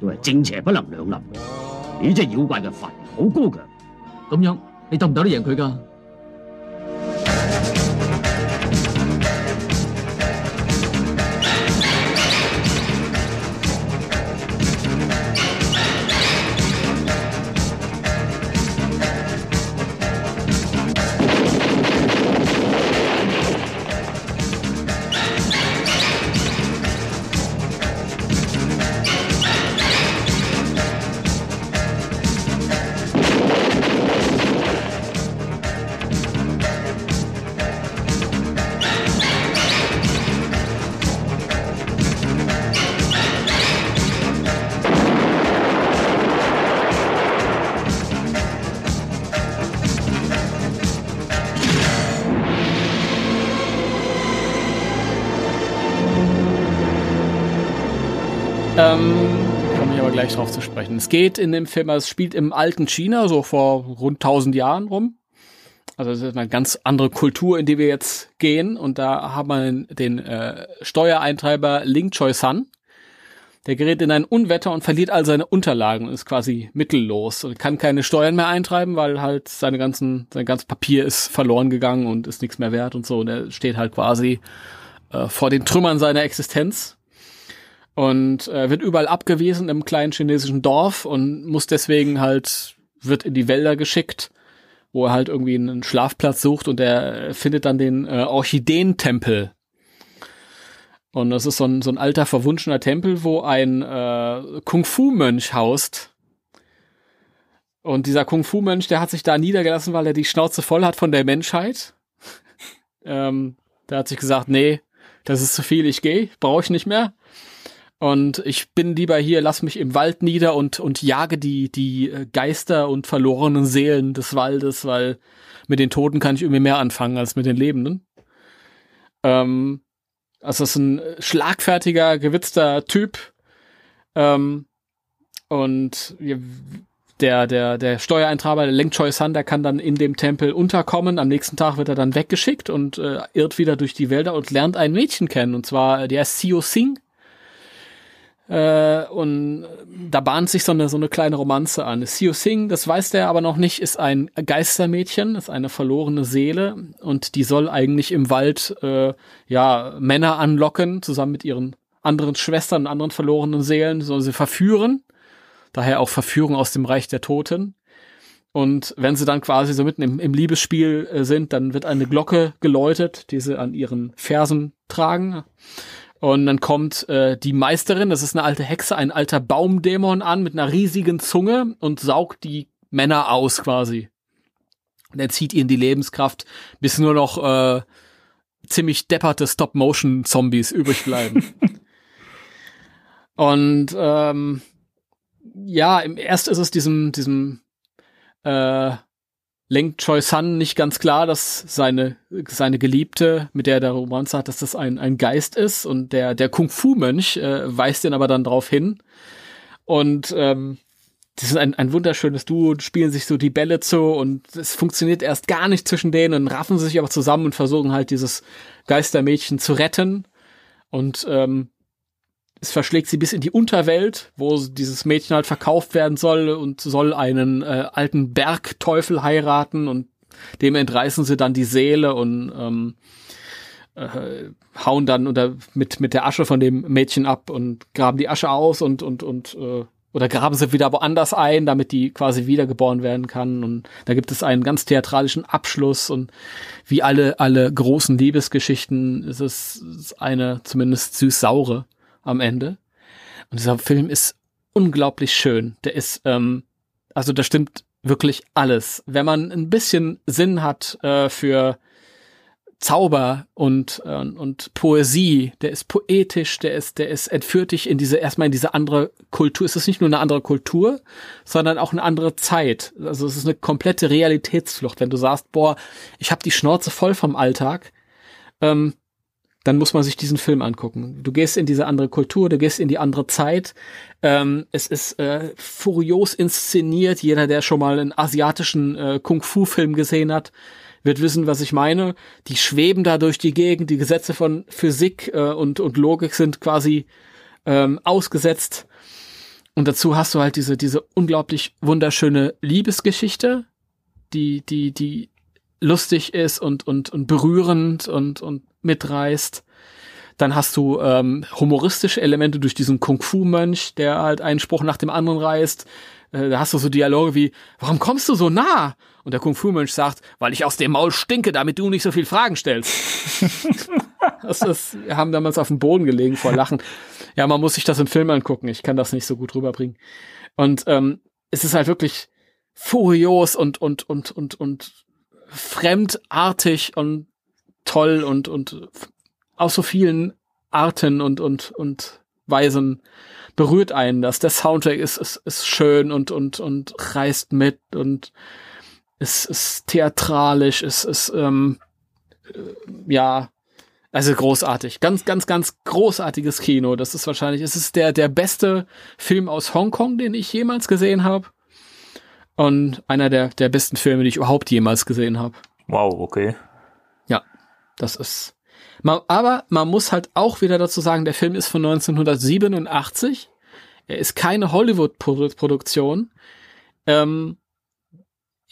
都係正邪不能兩立。呢隻妖怪嘅法力好高強，咁樣你鬥唔鬥得贏佢㗎 gleich drauf zu sprechen. Es geht in dem Film, also es spielt im alten China, so vor rund 1000 Jahren rum. Also es ist eine ganz andere Kultur, in die wir jetzt gehen. Und da haben wir den äh, Steuereintreiber Ling Choi San. Der gerät in ein Unwetter und verliert all seine Unterlagen und ist quasi mittellos und kann keine Steuern mehr eintreiben, weil halt seine ganzen, sein ganzes Papier ist verloren gegangen und ist nichts mehr wert und so. Und er steht halt quasi äh, vor den Trümmern seiner Existenz und äh, wird überall abgewiesen im kleinen chinesischen Dorf und muss deswegen halt, wird in die Wälder geschickt, wo er halt irgendwie einen Schlafplatz sucht und er findet dann den äh, Orchideentempel. Und das ist so ein, so ein alter, verwunschener Tempel, wo ein äh, Kung-Fu-Mönch haust. Und dieser Kung-Fu-Mönch, der hat sich da niedergelassen, weil er die Schnauze voll hat von der Menschheit. <laughs> ähm, der hat sich gesagt, nee, das ist zu viel, ich gehe, brauche ich nicht mehr. Und ich bin lieber hier, lass mich im Wald nieder und, und jage die, die äh, Geister und verlorenen Seelen des Waldes, weil mit den Toten kann ich irgendwie mehr anfangen als mit den Lebenden. Ähm, also das ist ein schlagfertiger, gewitzter Typ. Ähm, und der, der, der Steuereintreiber, der Leng Choi der kann dann in dem Tempel unterkommen. Am nächsten Tag wird er dann weggeschickt und äh, irrt wieder durch die Wälder und lernt ein Mädchen kennen. Und zwar, der ist Sio Sing. Äh, und da bahnt sich so eine, so eine kleine Romanze an. Sio Sing, das weiß der aber noch nicht, ist ein Geistermädchen, ist eine verlorene Seele und die soll eigentlich im Wald äh, ja Männer anlocken, zusammen mit ihren anderen Schwestern und anderen verlorenen Seelen, soll sie verführen. Daher auch Verführung aus dem Reich der Toten. Und wenn sie dann quasi so mitten im, im Liebesspiel äh, sind, dann wird eine Glocke geläutet, die sie an ihren Fersen tragen. Und dann kommt äh, die Meisterin, das ist eine alte Hexe, ein alter Baumdämon an mit einer riesigen Zunge und saugt die Männer aus quasi. Und er zieht ihnen die Lebenskraft, bis nur noch äh, ziemlich depperte Stop-Motion-Zombies übrig bleiben. <laughs> und ähm, ja, im erst ist es diesem, diesem äh, Leng Choi San nicht ganz klar, dass seine, seine Geliebte, mit der er der Romanze hat, dass das ein, ein Geist ist und der, der Kung-Fu-Mönch äh, weist ihn aber dann darauf hin. Und ähm, das ist ein, ein wunderschönes Duo, spielen sich so die Bälle zu und es funktioniert erst gar nicht zwischen denen und raffen sich aber zusammen und versuchen halt dieses Geistermädchen zu retten. Und ähm, es verschlägt sie bis in die Unterwelt, wo dieses Mädchen halt verkauft werden soll und soll einen äh, alten Bergteufel heiraten und dem entreißen sie dann die Seele und ähm, äh, hauen dann unter, mit, mit der Asche von dem Mädchen ab und graben die Asche aus und, und, und äh, oder graben sie wieder woanders ein, damit die quasi wiedergeboren werden kann. Und da gibt es einen ganz theatralischen Abschluss und wie alle, alle großen Liebesgeschichten ist es eine zumindest süß-saure am Ende. Und dieser Film ist unglaublich schön. Der ist, ähm, also da stimmt wirklich alles. Wenn man ein bisschen Sinn hat äh, für Zauber und, äh, und Poesie, der ist poetisch, der ist, der ist, entführt dich in diese, erstmal in diese andere Kultur. Es ist nicht nur eine andere Kultur, sondern auch eine andere Zeit. Also es ist eine komplette Realitätsflucht. Wenn du sagst, boah, ich habe die Schnauze voll vom Alltag, ähm, dann muss man sich diesen Film angucken. Du gehst in diese andere Kultur, du gehst in die andere Zeit. Ähm, es ist äh, furios inszeniert. Jeder, der schon mal einen asiatischen äh, Kung-Fu-Film gesehen hat, wird wissen, was ich meine. Die schweben da durch die Gegend. Die Gesetze von Physik äh, und, und Logik sind quasi ähm, ausgesetzt. und dazu hast du halt diese, diese unglaublich wunderschöne Liebesgeschichte, die, die, die lustig ist und, und, und berührend und, und mitreißt. Dann hast du ähm, humoristische Elemente durch diesen Kung-Fu-Mönch, der halt einen Spruch nach dem anderen reißt. Äh, da hast du so Dialoge wie, warum kommst du so nah? Und der Kung-Fu-Mönch sagt, weil ich aus dem Maul stinke, damit du nicht so viel Fragen stellst. <laughs> das ist, wir haben damals auf dem Boden gelegen vor Lachen. Ja, man muss sich das im Film angucken. Ich kann das nicht so gut rüberbringen. Und ähm, es ist halt wirklich furios und und und und und fremdartig und toll und und aus so vielen Arten und und und Weisen berührt einen das. Der Soundtrack ist ist, ist schön und und und reißt mit und es ist theatralisch, es ist ähm, äh, ja also großartig, ganz, ganz, ganz großartiges Kino. Das ist wahrscheinlich, es ist der, der beste Film aus Hongkong, den ich jemals gesehen habe. Und einer der, der besten Filme, die ich überhaupt jemals gesehen habe. Wow, okay. Das ist. Man, aber man muss halt auch wieder dazu sagen, der Film ist von 1987. Er ist keine Hollywood-Produktion. Ähm,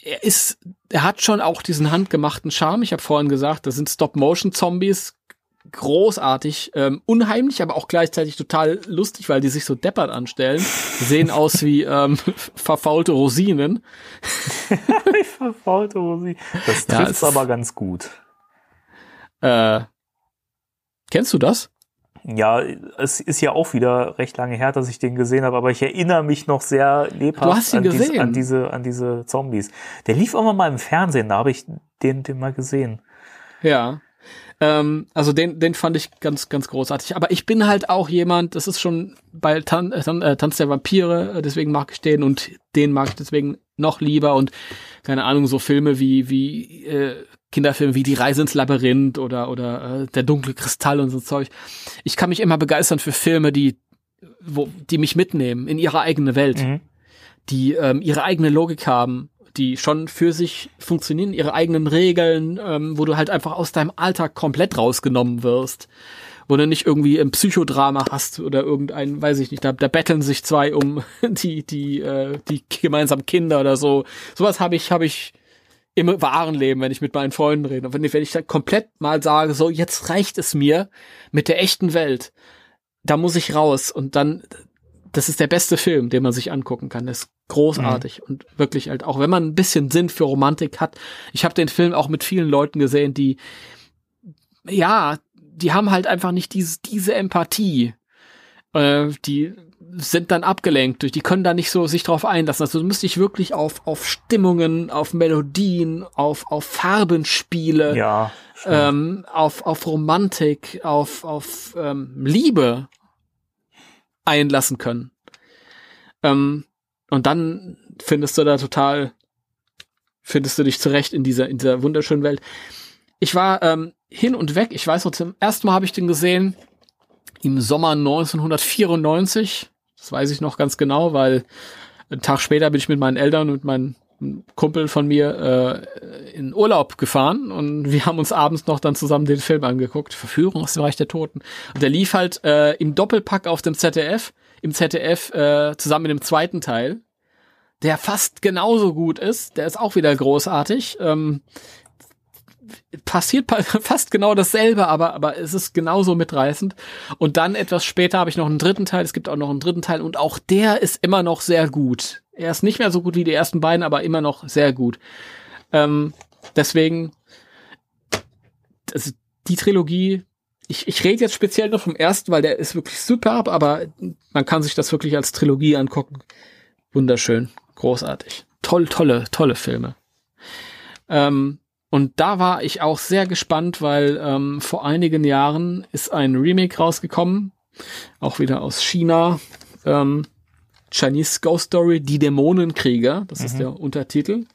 er ist, er hat schon auch diesen handgemachten Charme. Ich habe vorhin gesagt, das sind Stop-Motion-Zombies, großartig, ähm, unheimlich, aber auch gleichzeitig total lustig, weil die sich so deppert anstellen. Die sehen aus wie ähm, <laughs> verfaulte Rosinen. <laughs> verfaulte Rosinen. Das trifft ja, aber ganz gut. Äh, kennst du das? Ja, es ist ja auch wieder recht lange her, dass ich den gesehen habe, aber ich erinnere mich noch sehr lebhaft an, dies, an, diese, an diese Zombies. Der lief auch mal im Fernsehen, da habe ich den, den mal gesehen. Ja. Ähm, also den, den fand ich ganz, ganz großartig. Aber ich bin halt auch jemand, das ist schon bei Tan äh, Tan äh, Tanz der Vampire, äh, deswegen mag ich den und den mag ich deswegen noch lieber und keine Ahnung, so Filme wie, wie äh, Kinderfilme wie Die Reise ins Labyrinth oder, oder äh, Der dunkle Kristall und so Zeug. Ich kann mich immer begeistern für Filme, die, wo, die mich mitnehmen in ihre eigene Welt, mhm. die ähm, ihre eigene Logik haben, die schon für sich funktionieren, ihre eigenen Regeln, ähm, wo du halt einfach aus deinem Alltag komplett rausgenommen wirst. Wo du nicht irgendwie ein Psychodrama hast oder irgendein, weiß ich nicht, da, da betteln sich zwei um <laughs> die, die, äh, die gemeinsamen Kinder oder so. Sowas habe ich, habe ich im wahren Leben, wenn ich mit meinen Freunden rede. Und wenn ich, wenn ich da komplett mal sage, so, jetzt reicht es mir mit der echten Welt, da muss ich raus und dann, das ist der beste Film, den man sich angucken kann. Das ist großartig mhm. und wirklich halt auch, wenn man ein bisschen Sinn für Romantik hat. Ich habe den Film auch mit vielen Leuten gesehen, die ja, die haben halt einfach nicht diese diese Empathie. Äh, die sind dann abgelenkt durch, die können da nicht so sich drauf einlassen. Also du musst dich wirklich auf auf Stimmungen, auf Melodien, auf auf Farbenspiele, ja, ähm, auf auf Romantik, auf auf ähm, Liebe einlassen können. Ähm, und dann findest du da total, findest du dich zurecht in dieser, in dieser wunderschönen Welt. Ich war ähm, hin und weg. Ich weiß noch, zum ersten Mal habe ich den gesehen im Sommer 1994. Das weiß ich noch ganz genau, weil einen Tag später bin ich mit meinen Eltern und meinen Kumpel von mir äh, in Urlaub gefahren und wir haben uns abends noch dann zusammen den Film angeguckt, Verführung aus dem Reich der Toten. Und der lief halt äh, im Doppelpack auf dem ZDF, im ZDF äh, zusammen mit dem zweiten Teil, der fast genauso gut ist. Der ist auch wieder großartig. Ähm, passiert <laughs> fast genau dasselbe, aber, aber es ist genauso mitreißend. Und dann etwas später habe ich noch einen dritten Teil. Es gibt auch noch einen dritten Teil und auch der ist immer noch sehr gut. Er ist nicht mehr so gut wie die ersten beiden, aber immer noch sehr gut. Ähm, deswegen, also die Trilogie, ich, ich rede jetzt speziell nur vom ersten, weil der ist wirklich superb, aber man kann sich das wirklich als Trilogie angucken. Wunderschön, großartig. Toll, tolle, tolle Filme. Ähm, und da war ich auch sehr gespannt, weil ähm, vor einigen Jahren ist ein Remake rausgekommen, auch wieder aus China. Ähm, Chinese Ghost Story, Die Dämonenkrieger, das mhm. ist der Untertitel.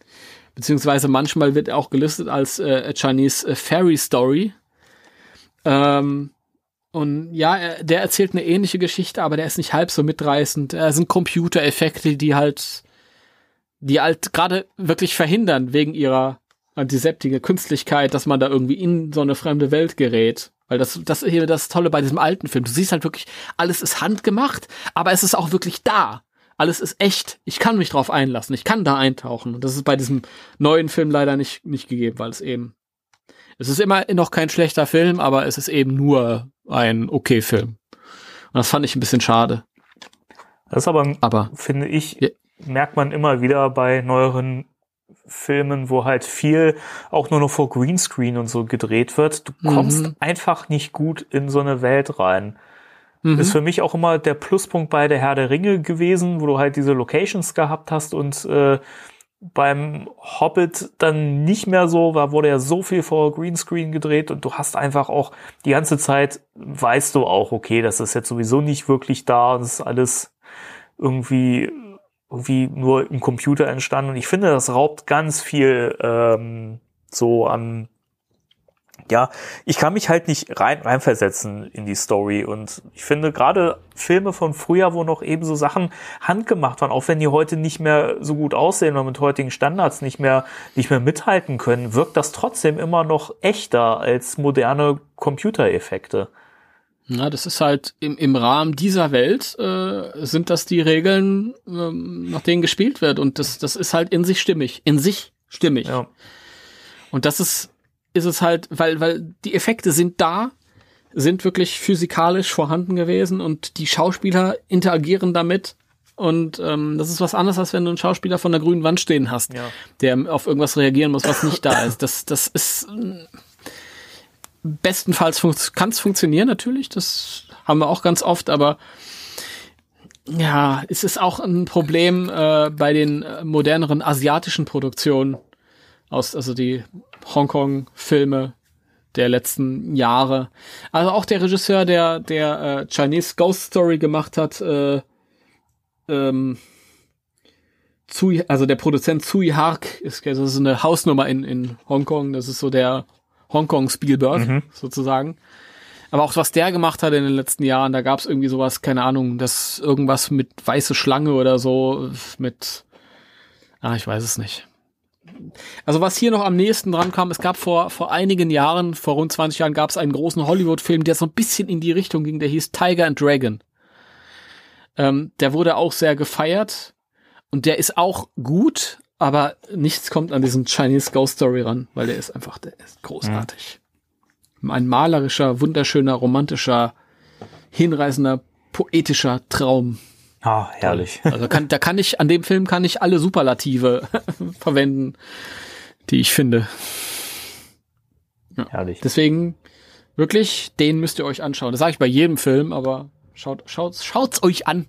Beziehungsweise manchmal wird auch gelistet als äh, Chinese Fairy Story. Ähm, und ja, er, der erzählt eine ähnliche Geschichte, aber der ist nicht halb so mitreißend. Es sind Computereffekte, die halt, die halt gerade wirklich verhindern wegen ihrer antiseptische Künstlichkeit, dass man da irgendwie in so eine fremde Welt gerät. Weil das, das hier das Tolle bei diesem alten Film. Du siehst halt wirklich, alles ist handgemacht, aber es ist auch wirklich da. alles ist echt. Ich kann mich drauf einlassen. Ich kann da eintauchen. Und das ist bei diesem neuen Film leider nicht, nicht gegeben, weil es eben, es ist immer noch kein schlechter Film, aber es ist eben nur ein okay Film. Und das fand ich ein bisschen schade. Das ist aber, aber finde ich, ja. merkt man immer wieder bei neueren Filmen, wo halt viel auch nur noch vor Greenscreen und so gedreht wird. Du kommst mhm. einfach nicht gut in so eine Welt rein. Mhm. Ist für mich auch immer der Pluspunkt bei der Herr der Ringe gewesen, wo du halt diese Locations gehabt hast und äh, beim Hobbit dann nicht mehr so, war wurde ja so viel vor Greenscreen gedreht und du hast einfach auch die ganze Zeit weißt du auch, okay, das ist jetzt sowieso nicht wirklich da, das ist alles irgendwie irgendwie nur im Computer entstanden. Und ich finde, das raubt ganz viel ähm, so an ja, ich kann mich halt nicht rein reinversetzen in die Story und ich finde gerade Filme von früher, wo noch eben so Sachen handgemacht waren, auch wenn die heute nicht mehr so gut aussehen oder mit heutigen Standards nicht mehr nicht mehr mithalten können, wirkt das trotzdem immer noch echter als moderne Computereffekte. Na, das ist halt im, im Rahmen dieser Welt äh, sind das die Regeln, ähm, nach denen gespielt wird und das das ist halt in sich stimmig, in sich stimmig. Ja. Und das ist ist es halt, weil, weil die Effekte sind da, sind wirklich physikalisch vorhanden gewesen und die Schauspieler interagieren damit. Und ähm, das ist was anderes, als wenn du einen Schauspieler von der grünen Wand stehen hast, ja. der auf irgendwas reagieren muss, was nicht da <coughs> ist. Das, das ist äh, bestenfalls fun kann es funktionieren natürlich, das haben wir auch ganz oft, aber ja, es ist auch ein Problem äh, bei den äh, moderneren asiatischen Produktionen aus, also die Hongkong-Filme der letzten Jahre. Also auch der Regisseur, der der äh, Chinese Ghost Story gemacht hat, äh, ähm, Tsui, also der Produzent Tsui Hark ist, das ist eine Hausnummer in, in Hongkong. Das ist so der Hongkong Spielberg mhm. sozusagen. Aber auch was der gemacht hat in den letzten Jahren, da gab es irgendwie sowas, keine Ahnung, das irgendwas mit weiße Schlange oder so, mit, ah, ich weiß es nicht. Also was hier noch am nächsten dran kam, es gab vor, vor einigen Jahren, vor rund 20 Jahren, gab es einen großen Hollywood-Film, der so ein bisschen in die Richtung ging, der hieß Tiger and Dragon. Ähm, der wurde auch sehr gefeiert und der ist auch gut, aber nichts kommt an diesen Chinese Ghost Story ran, weil der ist einfach, der ist großartig. Mhm. Ein malerischer, wunderschöner, romantischer, hinreißender, poetischer Traum. Ah, herrlich. <laughs> Also kann, da kann ich, an dem Film kann ich alle Superlative <laughs> verwenden, die ich finde. Ja. Herrlich. Deswegen, wirklich, den müsst ihr euch anschauen. Das sage ich bei jedem Film, aber schaut, schaut, schaut's euch an.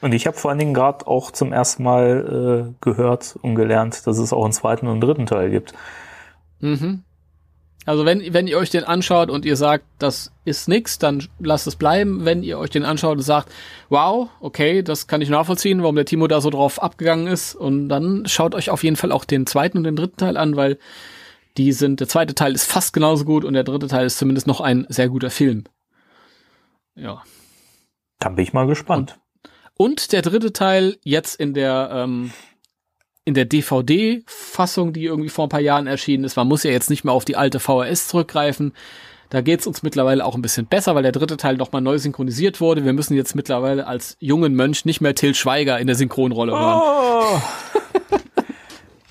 Und ich habe vor allen Dingen gerade auch zum ersten Mal äh, gehört und gelernt, dass es auch einen zweiten und dritten Teil gibt. Mhm. Also wenn, wenn ihr euch den anschaut und ihr sagt, das ist nix, dann lasst es bleiben. Wenn ihr euch den anschaut und sagt, wow, okay, das kann ich nachvollziehen, warum der Timo da so drauf abgegangen ist. Und dann schaut euch auf jeden Fall auch den zweiten und den dritten Teil an, weil die sind, der zweite Teil ist fast genauso gut und der dritte Teil ist zumindest noch ein sehr guter Film. Ja. Dann bin ich mal gespannt. Und, und der dritte Teil jetzt in der ähm, in der DVD-Fassung, die irgendwie vor ein paar Jahren erschienen ist. Man muss ja jetzt nicht mehr auf die alte VHS zurückgreifen. Da geht's uns mittlerweile auch ein bisschen besser, weil der dritte Teil nochmal neu synchronisiert wurde. Wir müssen jetzt mittlerweile als jungen Mönch nicht mehr Till Schweiger in der Synchronrolle hören.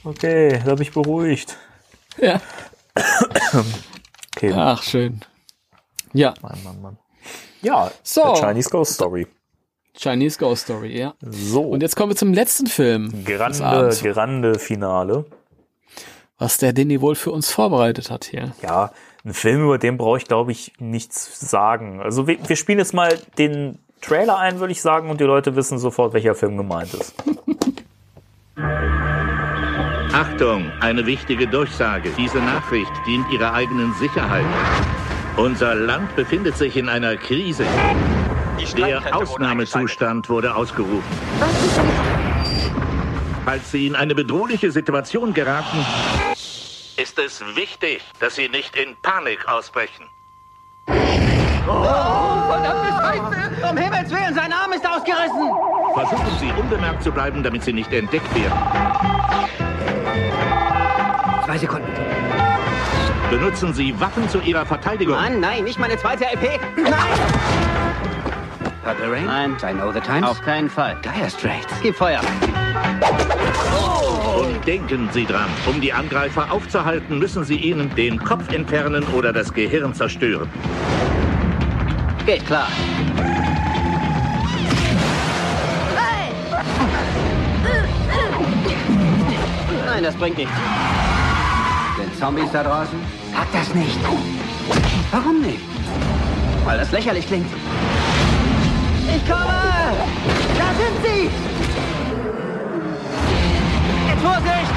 Oh. okay, da habe ich beruhigt. Ja. okay. Ach, schön. Ja. Mann, Mann, Mann. Ja, so. Chinese Ghost Story. Chinese Ghost Story, ja. So. Und jetzt kommen wir zum letzten Film. Grande, grande Finale. Was der Denny wohl für uns vorbereitet hat hier. Ja, ein Film, über den brauche ich, glaube ich, nichts sagen. Also wir, wir spielen jetzt mal den Trailer ein, würde ich sagen, und die Leute wissen sofort, welcher Film gemeint ist. <laughs> Achtung, eine wichtige Durchsage. Diese Nachricht dient Ihrer eigenen Sicherheit. Unser Land befindet sich in einer Krise. Der Ausnahmezustand wurde ausgerufen. Falls Sie in eine bedrohliche Situation geraten, ist es wichtig, dass Sie nicht in Panik ausbrechen. Oh, verdammte Scheiße! Um Himmels Willen, sein Arm ist ausgerissen! Versuchen Sie unbemerkt zu bleiben, damit Sie nicht entdeckt werden. Zwei Sekunden. Benutzen Sie Waffen zu Ihrer Verteidigung. Mann, nein, nicht meine zweite LP. Nein! Purple Rain? Nein. I know the times? Auf keinen Fall. Dire Straits. Gib Feuer. Und denken Sie dran, um die Angreifer aufzuhalten, müssen Sie ihnen den Kopf entfernen oder das Gehirn zerstören. Geht klar. Nein, das bringt nichts. Sind Zombies da draußen? Sag das nicht. Warum nicht? Weil das lächerlich klingt. Ich komme! Da sind sie! Jetzt Vorsicht!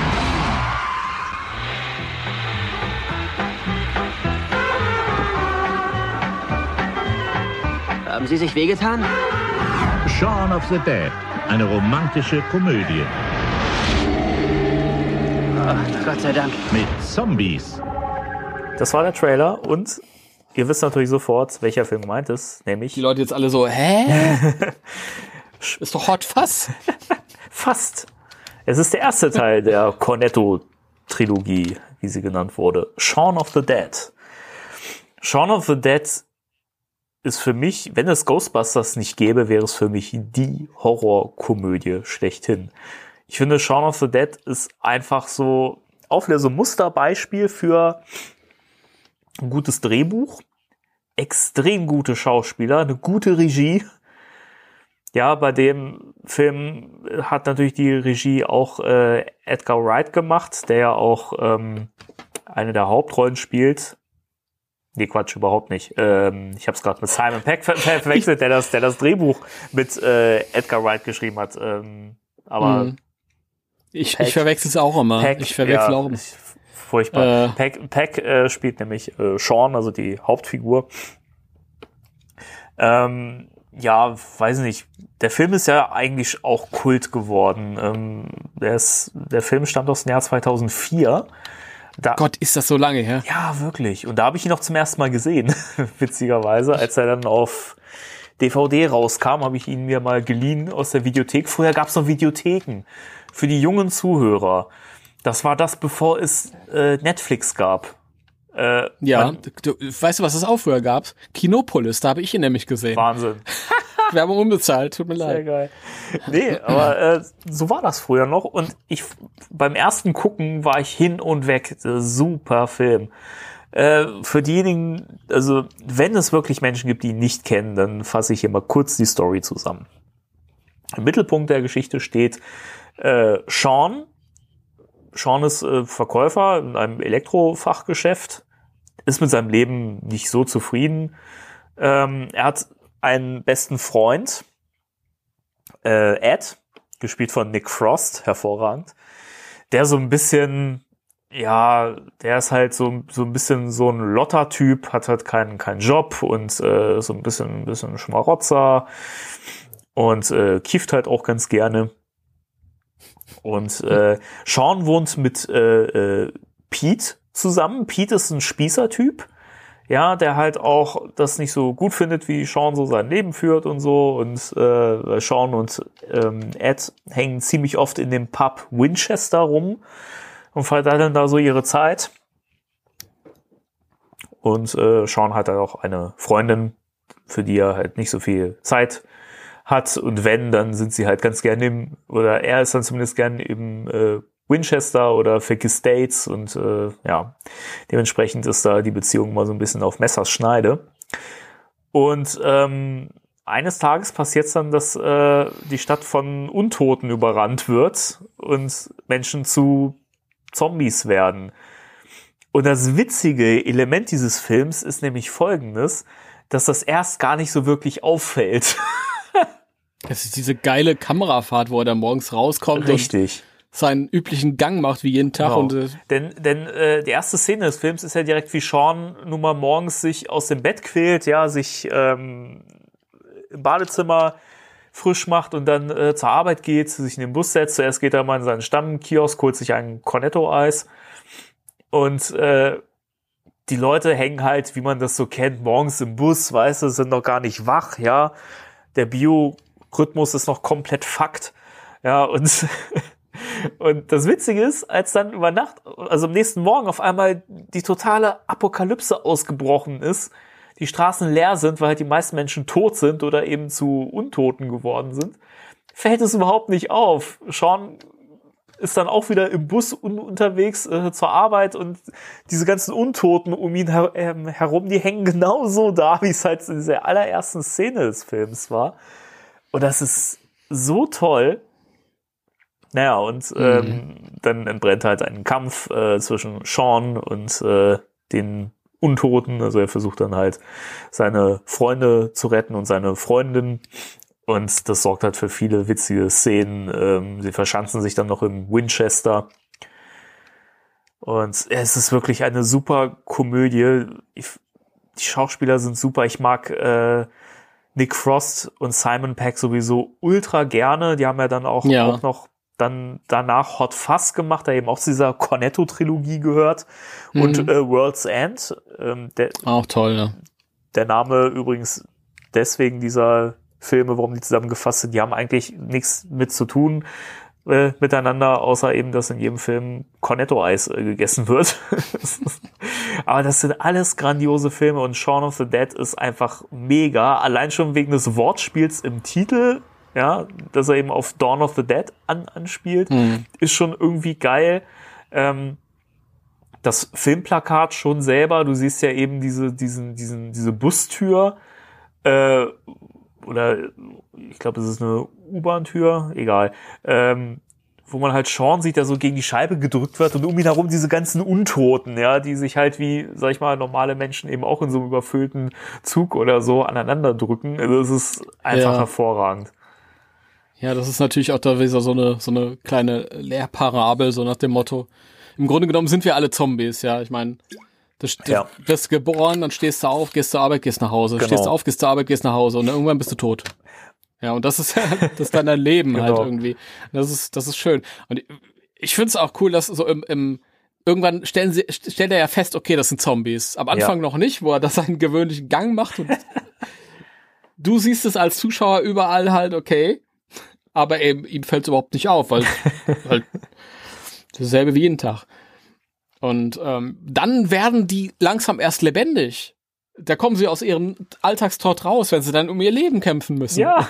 Haben Sie sich wehgetan? Shaun of the Dead, eine romantische Komödie Oh, Gott sei Dank. mit Zombies. Das war der Trailer und ihr wisst natürlich sofort, welcher Film gemeint ist, nämlich Die Leute jetzt alle so, hä? <laughs> ist doch Hot Fuzz. <laughs> fast. Es ist der erste Teil der Cornetto-Trilogie, wie sie genannt wurde. Shaun of the Dead. Shaun of the Dead ist für mich, wenn es Ghostbusters nicht gäbe, wäre es für mich die Horrorkomödie schlechthin. Ich finde, Shaun of the Dead ist einfach so auch wieder so Musterbeispiel für ein gutes Drehbuch, extrem gute Schauspieler, eine gute Regie. Ja, bei dem Film hat natürlich die Regie auch äh, Edgar Wright gemacht, der ja auch ähm, eine der Hauptrollen spielt. Nee, Quatsch, überhaupt nicht. Ähm, ich habe es gerade mit Simon Peck ver ver verwechselt, der das, der das Drehbuch mit äh, Edgar Wright geschrieben hat. Ähm, aber Mhm. Ich, Peck- ich verwechsel es auch immer. Peck, ich verwechsel ja, auch immer. ich- Furchtbar. Äh. Peck, Peck äh, spielt nämlich äh, Sean, also die Hauptfigur. Ähm, ja, weiß nicht. Der Film ist ja eigentlich auch Kult geworden. Ähm, der, ist, der Film stammt aus dem Jahr 2004. Da, Gott, ist das so lange her? ja, wirklich. Und da habe ich ihn noch zum ersten Mal gesehen, <laughs> witzigerweise, als er dann auf DVD rauskam, habe ich ihn mir mal geliehen aus der Videothek. Früher gab es noch Videotheken für die jungen Zuhörer. Das war das, bevor es äh, Netflix gab. Äh, Ja, du, weißt du, was es auch früher gab? Kinopolis, da habe ich ihn nämlich gesehen. Wahnsinn. <laughs> Werbung unbezahlt, tut mir Sehr leid. geil. Nee, aber äh, so war das früher noch. Und ich beim ersten Gucken war ich hin und weg. Super Film. Äh, für diejenigen, also wenn es wirklich Menschen gibt, die ihn nicht kennen, dann fasse ich hier mal kurz die Story zusammen. Im Mittelpunkt der Geschichte steht äh, Sean. Sean ist äh, Verkäufer in einem Elektrofachgeschäft, ist mit seinem Leben nicht so zufrieden. Ähm, er hat einen besten Freund, äh, Ed, gespielt von Nick Frost, hervorragend, der so ein bisschen, ja, der ist halt so, so ein bisschen so ein Lotter-Typ, hat halt keinen, keinen Job und äh, so ein bisschen, ein bisschen Schmarotzer und äh, kieft halt auch ganz gerne. Und äh, Sean wohnt mit äh, äh, Pete zusammen. Pete ist ein Spießertyp, ja, der halt auch das nicht so gut findet, wie Sean so sein Leben führt und so. Und äh, Sean und ähm, Ed hängen ziemlich oft in dem Pub Winchester rum und verteilen da so ihre Zeit. Und äh, Sean hat halt auch eine Freundin, für die er halt nicht so viel Zeit hat. Und wenn, dann sind sie halt ganz gerne im, oder er ist dann zumindest gern im äh, Winchester oder vergisst States und äh, ja, dementsprechend ist da die Beziehung mal so ein bisschen auf Messers Schneide. Und ähm, eines Tages passiert dann, dass äh, die Stadt von Untoten überrannt wird und Menschen zu Zombies werden. Und das witzige Element dieses Films ist nämlich folgendes, dass das erst gar nicht so wirklich auffällt. <laughs> Das ist diese geile Kamerafahrt, wo er da morgens rauskommt Richtig. und seinen üblichen Gang macht wie jeden Tag. Genau. Und äh, denn denn äh, die erste Szene des Films ist ja direkt wie Sean nun mal morgens sich aus dem Bett quält, ja, sich ähm, im Badezimmer frisch macht und dann äh, zur Arbeit geht, sich in den Bus setzt. Zuerst geht er mal in seinen Stammkiosk, holt sich ein Cornetto-Eis und äh, die Leute hängen halt, wie man das so kennt, morgens im Bus, weißt du, sind noch gar nicht wach, ja. Der Biorhythmus ist noch komplett Fakt, ja, und <laughs> Und das Witzige ist, als dann über Nacht, also am nächsten Morgen auf einmal die totale Apokalypse ausgebrochen ist, die Straßen leer sind, weil halt die meisten Menschen tot sind oder eben zu Untoten geworden sind, fällt es überhaupt nicht auf. Sean ist dann auch wieder im Bus un unterwegs äh, zur Arbeit und diese ganzen Untoten um ihn her ähm, herum, die hängen genauso da, wie es halt in dieser allerersten Szene des Films war. Und das ist so toll. Naja, und ähm, Mhm. dann entbrennt halt ein Kampf äh, zwischen Sean und äh, den Untoten. Also er versucht dann halt seine Freunde zu retten und seine Freundin. Und das sorgt halt für viele witzige Szenen. Ähm, sie verschanzen sich dann noch im Winchester. Und es ist wirklich eine super Komödie. Ich, die Schauspieler sind super. Ich mag äh, Nick Frost und Simon Peck sowieso ultra gerne. Die haben ja dann auch, Ja. auch noch dann danach Hot Fuzz gemacht, der eben auch zu dieser Cornetto-Trilogie gehört. Und Mhm. äh, World's End. Ähm, der, Auch toll, ne? der Name übrigens deswegen dieser Filme, warum die zusammengefasst sind, die haben eigentlich nichts mit zu tun äh, miteinander, außer eben, dass in jedem Film Cornetto-Eis äh, gegessen wird. <laughs> Aber das sind alles grandiose Filme und Shaun of the Dead ist einfach mega. Allein schon wegen des Wortspiels im Titel, ja, dass er eben auf Dawn of the Dead an, anspielt, Mhm. ist schon irgendwie geil. Ähm, das Filmplakat schon selber, du siehst ja eben diese, diesen, diesen, diese Bustür, äh, oder ich glaube, es ist eine U-Bahn-Tür, egal, ähm, wo man halt Sean sieht, der so gegen die Scheibe gedrückt wird und um ihn herum diese ganzen Untoten, ja, die sich halt wie, sag ich mal, normale Menschen eben auch in so einem überfüllten Zug oder so aneinander drücken. Also es ist einfach Ja. hervorragend. Ja, das ist natürlich auch da wieder so eine, so eine kleine Lehrparabel, so nach dem Motto. Im Grunde genommen sind wir alle Zombies, ja. Ich meine, du Ja. wirst geboren, dann stehst du auf, gehst zur Arbeit, gehst nach Hause. Genau. Stehst auf, gehst zur Arbeit, gehst nach Hause und dann irgendwann bist du tot. Ja, und das ist ja, <laughs> das ist dann dein Leben halt Genau. irgendwie. Das ist, das ist schön. Und ich- finde es auch cool, dass so im, im irgendwann stellen sie, stellt er ja fest, okay, das sind Zombies. Am Anfang noch nicht, wo er das seinen gewöhnlichen Gang macht und <laughs> du siehst es als Zuschauer überall halt, okay. Aber eben, ihm fällt es überhaupt nicht auf, weil <laughs> halt dasselbe wie jeden Tag. Und ähm, dann werden die langsam erst lebendig. Da kommen sie aus ihrem Alltagstrott raus, wenn sie dann um ihr Leben kämpfen müssen. Ja.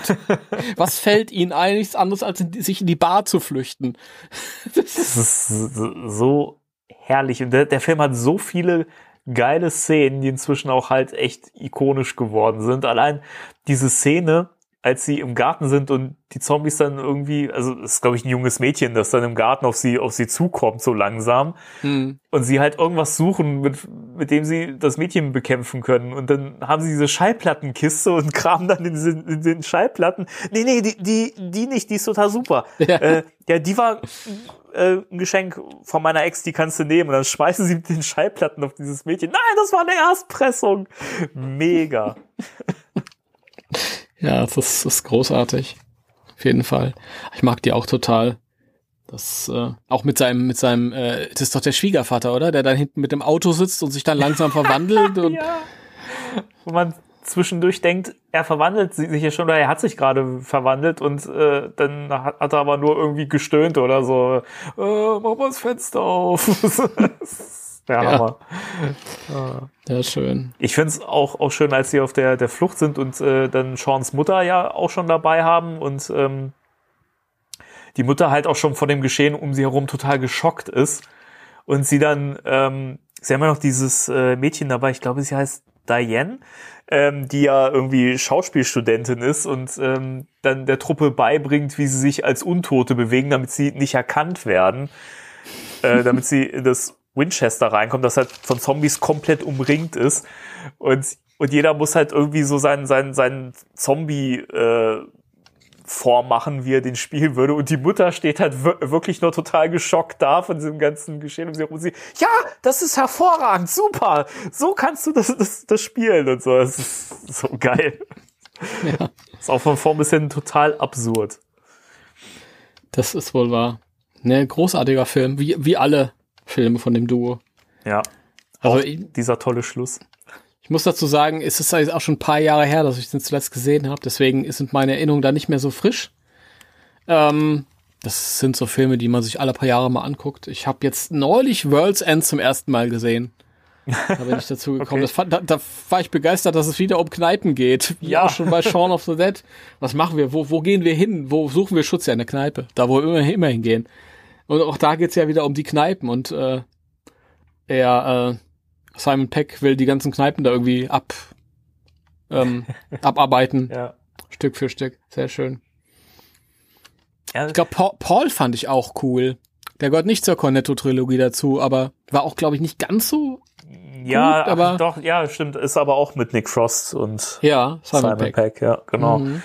Was fällt ihnen ein? Nichts anderes, als in sich in die Bar zu flüchten. <laughs> Das ist so herrlich. Und der, der Film hat so viele geile Szenen, die inzwischen auch halt echt ikonisch geworden sind. Allein diese Szene, als sie im Garten sind und die Zombies dann irgendwie, also es ist glaube ich ein junges Mädchen, das dann im Garten auf sie auf sie zukommt so langsam Hm. und sie halt irgendwas suchen, mit, mit dem sie das Mädchen bekämpfen können. Und dann haben sie diese Schallplattenkiste und <laughs> kramen dann in, diesen- in den Schallplatten. Nee, nee, die, die, die nicht, die ist total super. <laughs> Ja. Äh, ja, die war äh, ein Geschenk von meiner Ex, die kannst du nehmen. Und dann schmeißen sie mit den Schallplatten auf dieses Mädchen. Nein, das war eine Erstpressung. Mega. <laughs> Ja, das ist, das ist großartig. Auf jeden Fall. Ich mag die auch total. Das, äh, auch mit seinem, mit seinem, äh, das ist doch der Schwiegervater, oder? Der dann hinten mit dem Auto sitzt und sich dann langsam <laughs> verwandelt. Und, ja. Wo man zwischendurch denkt, er verwandelt sich ja schon oder er hat sich gerade verwandelt und äh, dann hat, hat er aber nur irgendwie gestöhnt oder so. Äh, mach mal das Fenster auf. <laughs> der <laughs> Ja. Hammer. Ja, schön. Ich find's auch, auch schön, als sie auf der, der Flucht sind und äh, dann Seans Mutter ja auch schon dabei haben und ähm, die Mutter halt auch schon von dem Geschehen um sie herum total geschockt ist und sie dann, ähm, sie haben ja noch dieses äh, Mädchen dabei, ich glaube, sie heißt Diane, ähm, die ja irgendwie Schauspielstudentin ist und ähm, dann der Truppe beibringt, wie sie sich als Untote bewegen, damit sie nicht erkannt werden, äh, damit sie in <laughs> das Winchester reinkommt, das halt von Zombies komplett umringt ist und und jeder muss halt irgendwie so seinen seinen seinen Zombie äh, vormachen, wie er den spielen würde. Und die Mutter steht halt wir- wirklich nur total geschockt da von diesem ganzen Geschehen und sie, und sie ja, das ist hervorragend, super, so kannst du das, das, das spielen und so. Das ist so geil. Ja. Ist auch von vorn bis hin total absurd. Das ist wohl wahr. Ne, großartiger Film, wie, wie alle Filme von dem Duo. Ja. Also ich, dieser tolle Schluss. ich muss dazu sagen, es ist auch schon ein paar Jahre her, dass ich den zuletzt gesehen habe, deswegen sind meine Erinnerungen da nicht mehr so frisch. Ähm, das sind so Filme, die man sich alle paar Jahre mal anguckt. Ich habe jetzt neulich World's End zum ersten Mal gesehen. Da bin ich dazu <laughs> gekommen. Okay. Das da, da, war ich begeistert, dass es wieder um Kneipen geht. Wie ja. auch schon bei Shaun of the Dead. Was machen wir? Wo, wo gehen wir hin? Wo suchen wir Schutz? Ja, in der Kneipe. Da, wo wir immer, immer hingehen. Und auch da geht's ja wieder um die Kneipen. Und äh, er, äh, Simon Peck will die ganzen Kneipen da irgendwie ab, ähm, <laughs> abarbeiten. Ja. Stück für Stück. Sehr schön. Ja, ich glaube, Paul, Paul fand ich auch cool. Der gehört nicht zur Cornetto-Trilogie dazu, aber war auch, glaube ich, nicht ganz so ja, gut, aber doch, ja, stimmt. Ist aber auch mit Nick Frost und ja, Simon, Simon Peck. Peck. ja, genau. Mhm.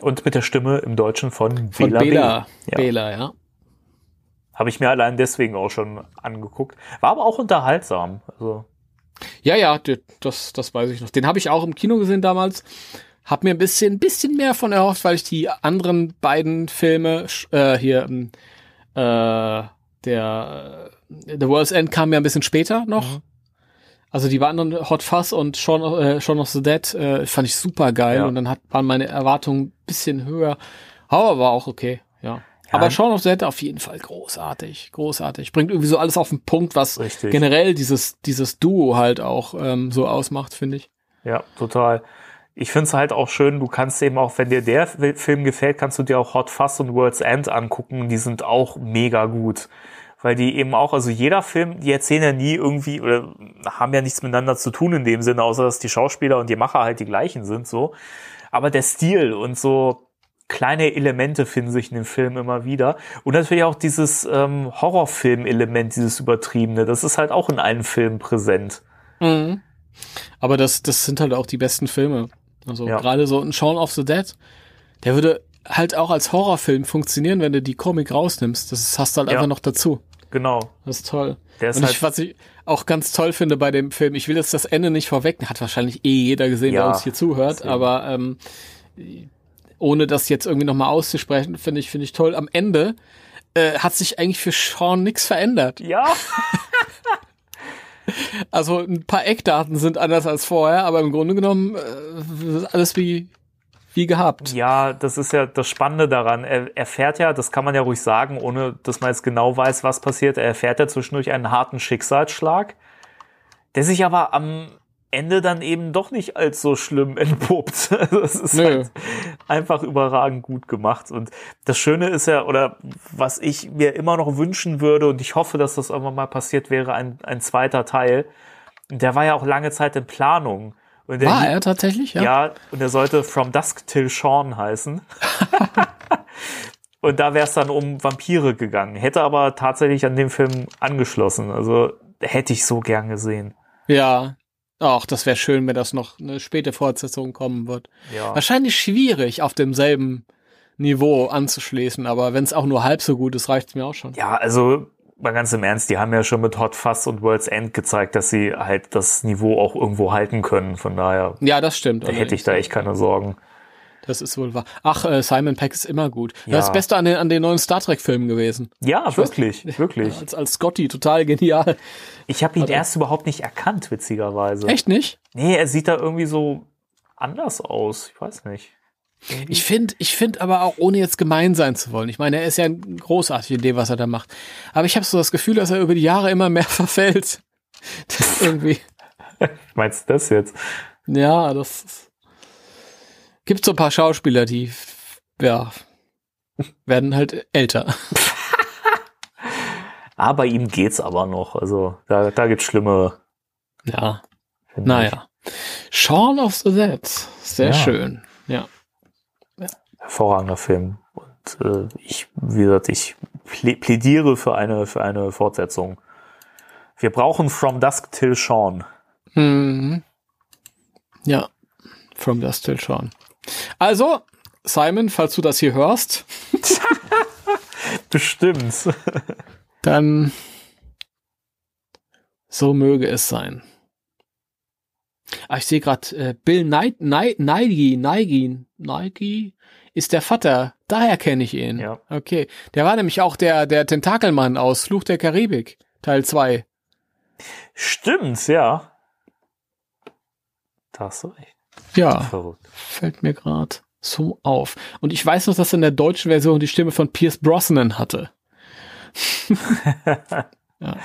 Und mit der Stimme im Deutschen von, von Bela, Bela. Ja. Bela, ja. Habe ich mir allein deswegen auch schon angeguckt. War aber auch unterhaltsam. Also. Ja, ja, das, das weiß ich noch. Den habe ich auch im Kino gesehen damals. Hab mir ein bisschen, bisschen mehr von erhofft, weil ich die anderen beiden Filme äh, hier, ähm, äh, der The World's End kam ja ein bisschen später noch. Mhm. Also die anderen Hot Fuzz und Shaun, äh, Shaun of the Dead äh, fand ich super geil ja. und dann hat, waren meine Erwartungen ein bisschen höher. Aber war auch okay, ja. Ja. Aber Shaun of the Dead auf jeden Fall großartig, großartig. Bringt irgendwie so alles auf den Punkt, was Richtig. generell dieses, dieses Duo halt auch ähm, so ausmacht, finde ich. Ja, total. Ich finde es halt auch schön, du kannst eben auch, wenn dir der Film gefällt, kannst du dir auch Hot Fuzz und World's End angucken. Die sind auch mega gut weil die eben auch, also jeder Film, die erzählen ja nie irgendwie oder haben ja nichts miteinander zu tun in dem Sinne, außer dass die Schauspieler und die Macher halt die gleichen sind, so. Aber der Stil und so kleine Elemente finden sich in dem Film immer wieder. Und natürlich auch dieses ähm, Horrorfilm-Element, dieses Übertriebene, das ist halt auch in allen Filmen präsent. Mhm. Aber das, das sind halt auch die besten Filme. Also ja. gerade so ein Shaun of the Dead, der würde halt auch als Horrorfilm funktionieren, wenn du die Comic rausnimmst. Das hast du halt ja. einfach noch dazu. Genau. Das ist toll. Der ist und halt ich, was ich auch ganz toll finde bei dem Film, ich will jetzt das Ende nicht vorweg, hat wahrscheinlich eh jeder gesehen, ja, der uns hier zuhört, deswegen. aber ähm, ohne das jetzt irgendwie nochmal auszusprechen, finde ich, finde ich toll. Am Ende äh, hat sich eigentlich für Sean nichts verändert. Ja. <laughs> also ein paar Eckdaten sind anders als vorher, aber im Grunde genommen äh, alles wie wie gehabt. Ja, das ist ja das Spannende daran. Er erfährt ja, das kann man ja ruhig sagen, ohne dass man jetzt genau weiß, was passiert. Er erfährt ja zwischendurch einen harten Schicksalsschlag, der sich aber am Ende dann eben doch nicht als so schlimm <laughs> entpuppt. Also es ist halt einfach überragend gut gemacht. Und das Schöne ist ja, oder was ich mir immer noch wünschen würde, und ich hoffe, dass das irgendwann mal passiert, wäre ein, ein zweiter Teil. Der war ja auch lange Zeit in Planung. Und War er tatsächlich? Ja. ja, und er sollte From Dusk Till Sean heißen. <laughs> und da wäre es dann um Vampire gegangen. Hätte aber tatsächlich an dem Film angeschlossen. Also hätte ich so gern gesehen. Ja. Ach, das wäre schön, wenn das noch eine späte Fortsetzung kommen wird. Ja. Wahrscheinlich schwierig auf demselben Niveau anzuschließen, aber wenn es auch nur halb so gut ist, reicht's mir auch schon. Ja, also mal ganz im Ernst, die haben ja schon mit Hot Fuzz und World's End gezeigt, dass sie halt das Niveau auch irgendwo halten können. Von daher. Ja, das stimmt. Da hätte ich da echt keine Sorgen. Das ist wohl wahr. Ach, äh, Simon Peck ist immer gut. Ja. Das ist das Beste an den, an den neuen Star Trek-Filmen gewesen. Ja, ich wirklich, weiß, wirklich. Als, als Scotty, total genial. Ich habe ihn also, erst überhaupt nicht erkannt, witzigerweise. Echt nicht? Nee, er sieht da irgendwie so anders aus. Ich weiß nicht. Ich finde, ich finde aber auch, ohne jetzt gemein sein zu wollen. Ich meine, er ist ja großartig in dem, was er da macht. Aber ich habe so das Gefühl, dass er über die Jahre immer mehr <laughs> verfällt. Das irgendwie. <laughs> Meinst du das jetzt? Ja, das gibt so ein paar Schauspieler, die ja werden halt älter. <laughs> aber ihm geht's aber noch. Also da, da gibt's schlimmere. Ja. Naja. Shaun of the Dead. Sehr ja. schön. Ja hervorragender Film. Und äh, ich, wie gesagt, ich plädiere für eine, für eine Fortsetzung. Wir brauchen From Dusk Till Sean. Mhm. Ja, From Dusk Till Sean. Also, Simon, falls du das hier hörst. <laughs> Bestimmt. <laughs> dann so möge es sein. Ah, ich sehe gerade äh, Bill Nighy, Nighy, Nighy, Nighy, ist der Vater. Daher kenne ich ihn. Ja. Okay. Der war nämlich auch der, der Tentakelmann aus Fluch der Karibik, Teil 2. Stimmt, ja. Da hast du recht. Ja. Verrückt. Fällt mir gerade so auf. Und ich weiß noch, dass in der deutschen Version die Stimme von Pierce Brosnan hatte. <laughs> ja.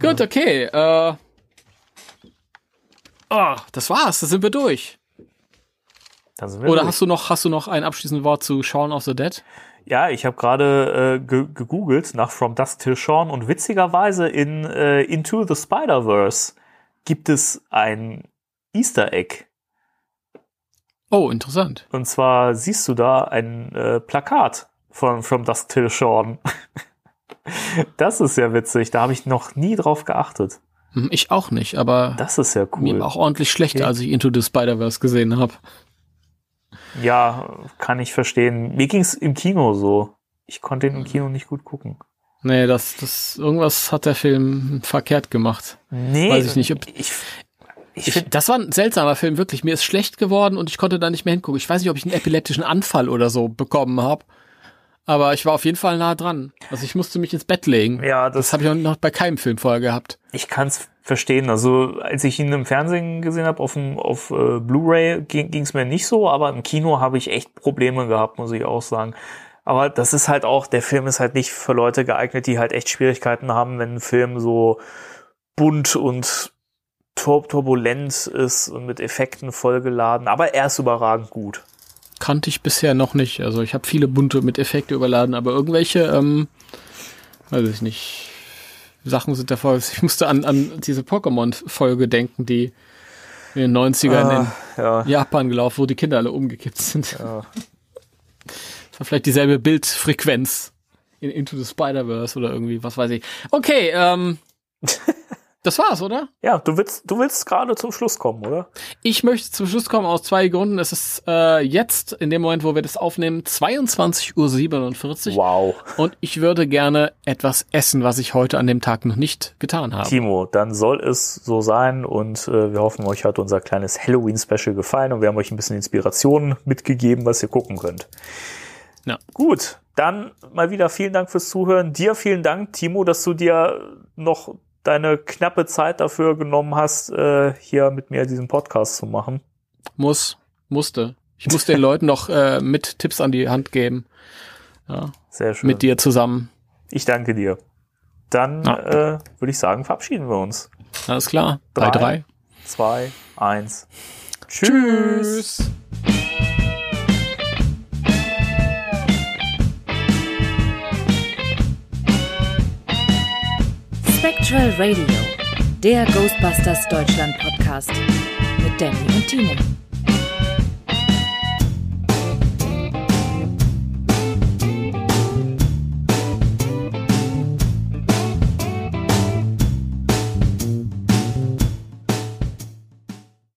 Gut, okay. Äh, Oh, das war's, da sind wir durch. Sind wir Oder durch. hast du noch, hast du noch ein abschließendes Wort zu Shaun of the Dead? Ja, ich habe gerade äh, ge gegoogelt nach From Dusk Till Dawn und witzigerweise in äh, Into the Spider-Verse gibt es ein Easter Egg. Oh, interessant. Und zwar siehst du da ein äh, Plakat von From Dusk Till Dawn. <laughs> das ist ja witzig, da habe ich noch nie drauf geachtet. Hm, Ich auch nicht, aber Das ist ja cool. mir war auch ordentlich schlecht, Okay. als ich Into the Spider-Verse gesehen habe. Ja, kann ich verstehen. Mir ging's im Kino so. Ich konnte ihn im Kino nicht gut gucken. Nee, das, das, irgendwas hat der Film verkehrt gemacht. Nee, Weiß ich nicht. Ob, ich, ich, das war ein seltsamer Film, wirklich. Mir ist schlecht geworden und ich konnte da nicht mehr hingucken. Ich weiß nicht, ob ich einen epileptischen Anfall oder so bekommen habe. Aber ich war auf jeden Fall nah dran. Also ich musste mich ins Bett legen. Ja, Das habe ich auch noch bei keinem Film vorher gehabt. Ich kann es verstehen. Also als ich ihn im Fernsehen gesehen habe, auf, dem- auf äh, Blu-ray, ging es mir nicht so, aber im Kino habe ich echt Probleme gehabt, muss ich auch sagen. Aber das ist halt auch, der Film ist halt nicht für Leute geeignet, die halt echt Schwierigkeiten haben, wenn ein Film so bunt und tur turbulent ist und mit Effekten vollgeladen. Aber er ist überragend gut. Kannte ich bisher noch nicht. Also ich habe viele bunte mit Effekte überladen, aber irgendwelche, ähm, weiß ich nicht, Sachen sind davor. Ich musste an, an diese Pokémon-Folge denken, die in den 90ern Ah, ja. in Japan gelaufen, wo die Kinder alle umgekippt sind. Ja. Das war vielleicht dieselbe Bildfrequenz in Into the Spider-Verse oder irgendwie, was weiß ich. Okay, ähm, <laughs> das war's, oder? Ja, du willst, du willst gerade zum Schluss kommen, oder? Ich möchte zum Schluss kommen aus zwei Gründen. Es ist äh, jetzt, in dem Moment, wo wir das aufnehmen, 22.47 Uhr. Wow. Und ich würde gerne etwas essen, was ich heute an dem Tag noch nicht getan habe. Timo, dann soll es so sein und äh, wir hoffen, euch hat unser kleines Halloween-Special gefallen und wir haben euch ein bisschen Inspiration mitgegeben, was ihr gucken könnt. Ja. Gut, dann mal wieder vielen Dank fürs Zuhören. Dir vielen Dank, Timo, dass du dir noch deine knappe Zeit dafür genommen hast, äh, hier mit mir diesen Podcast zu machen. Muss, musste. Ich muss den Leuten noch äh, mit Tipps an die Hand geben. Ja, Sehr schön. mit dir zusammen. Ich danke dir. Dann Ja. äh, würde ich sagen, verabschieden wir uns. Alles klar. Drei. 3-3. Zwei, eins. Tschüss. Spectral Radio, der Ghostbusters Deutschland Podcast mit Danny und Timo.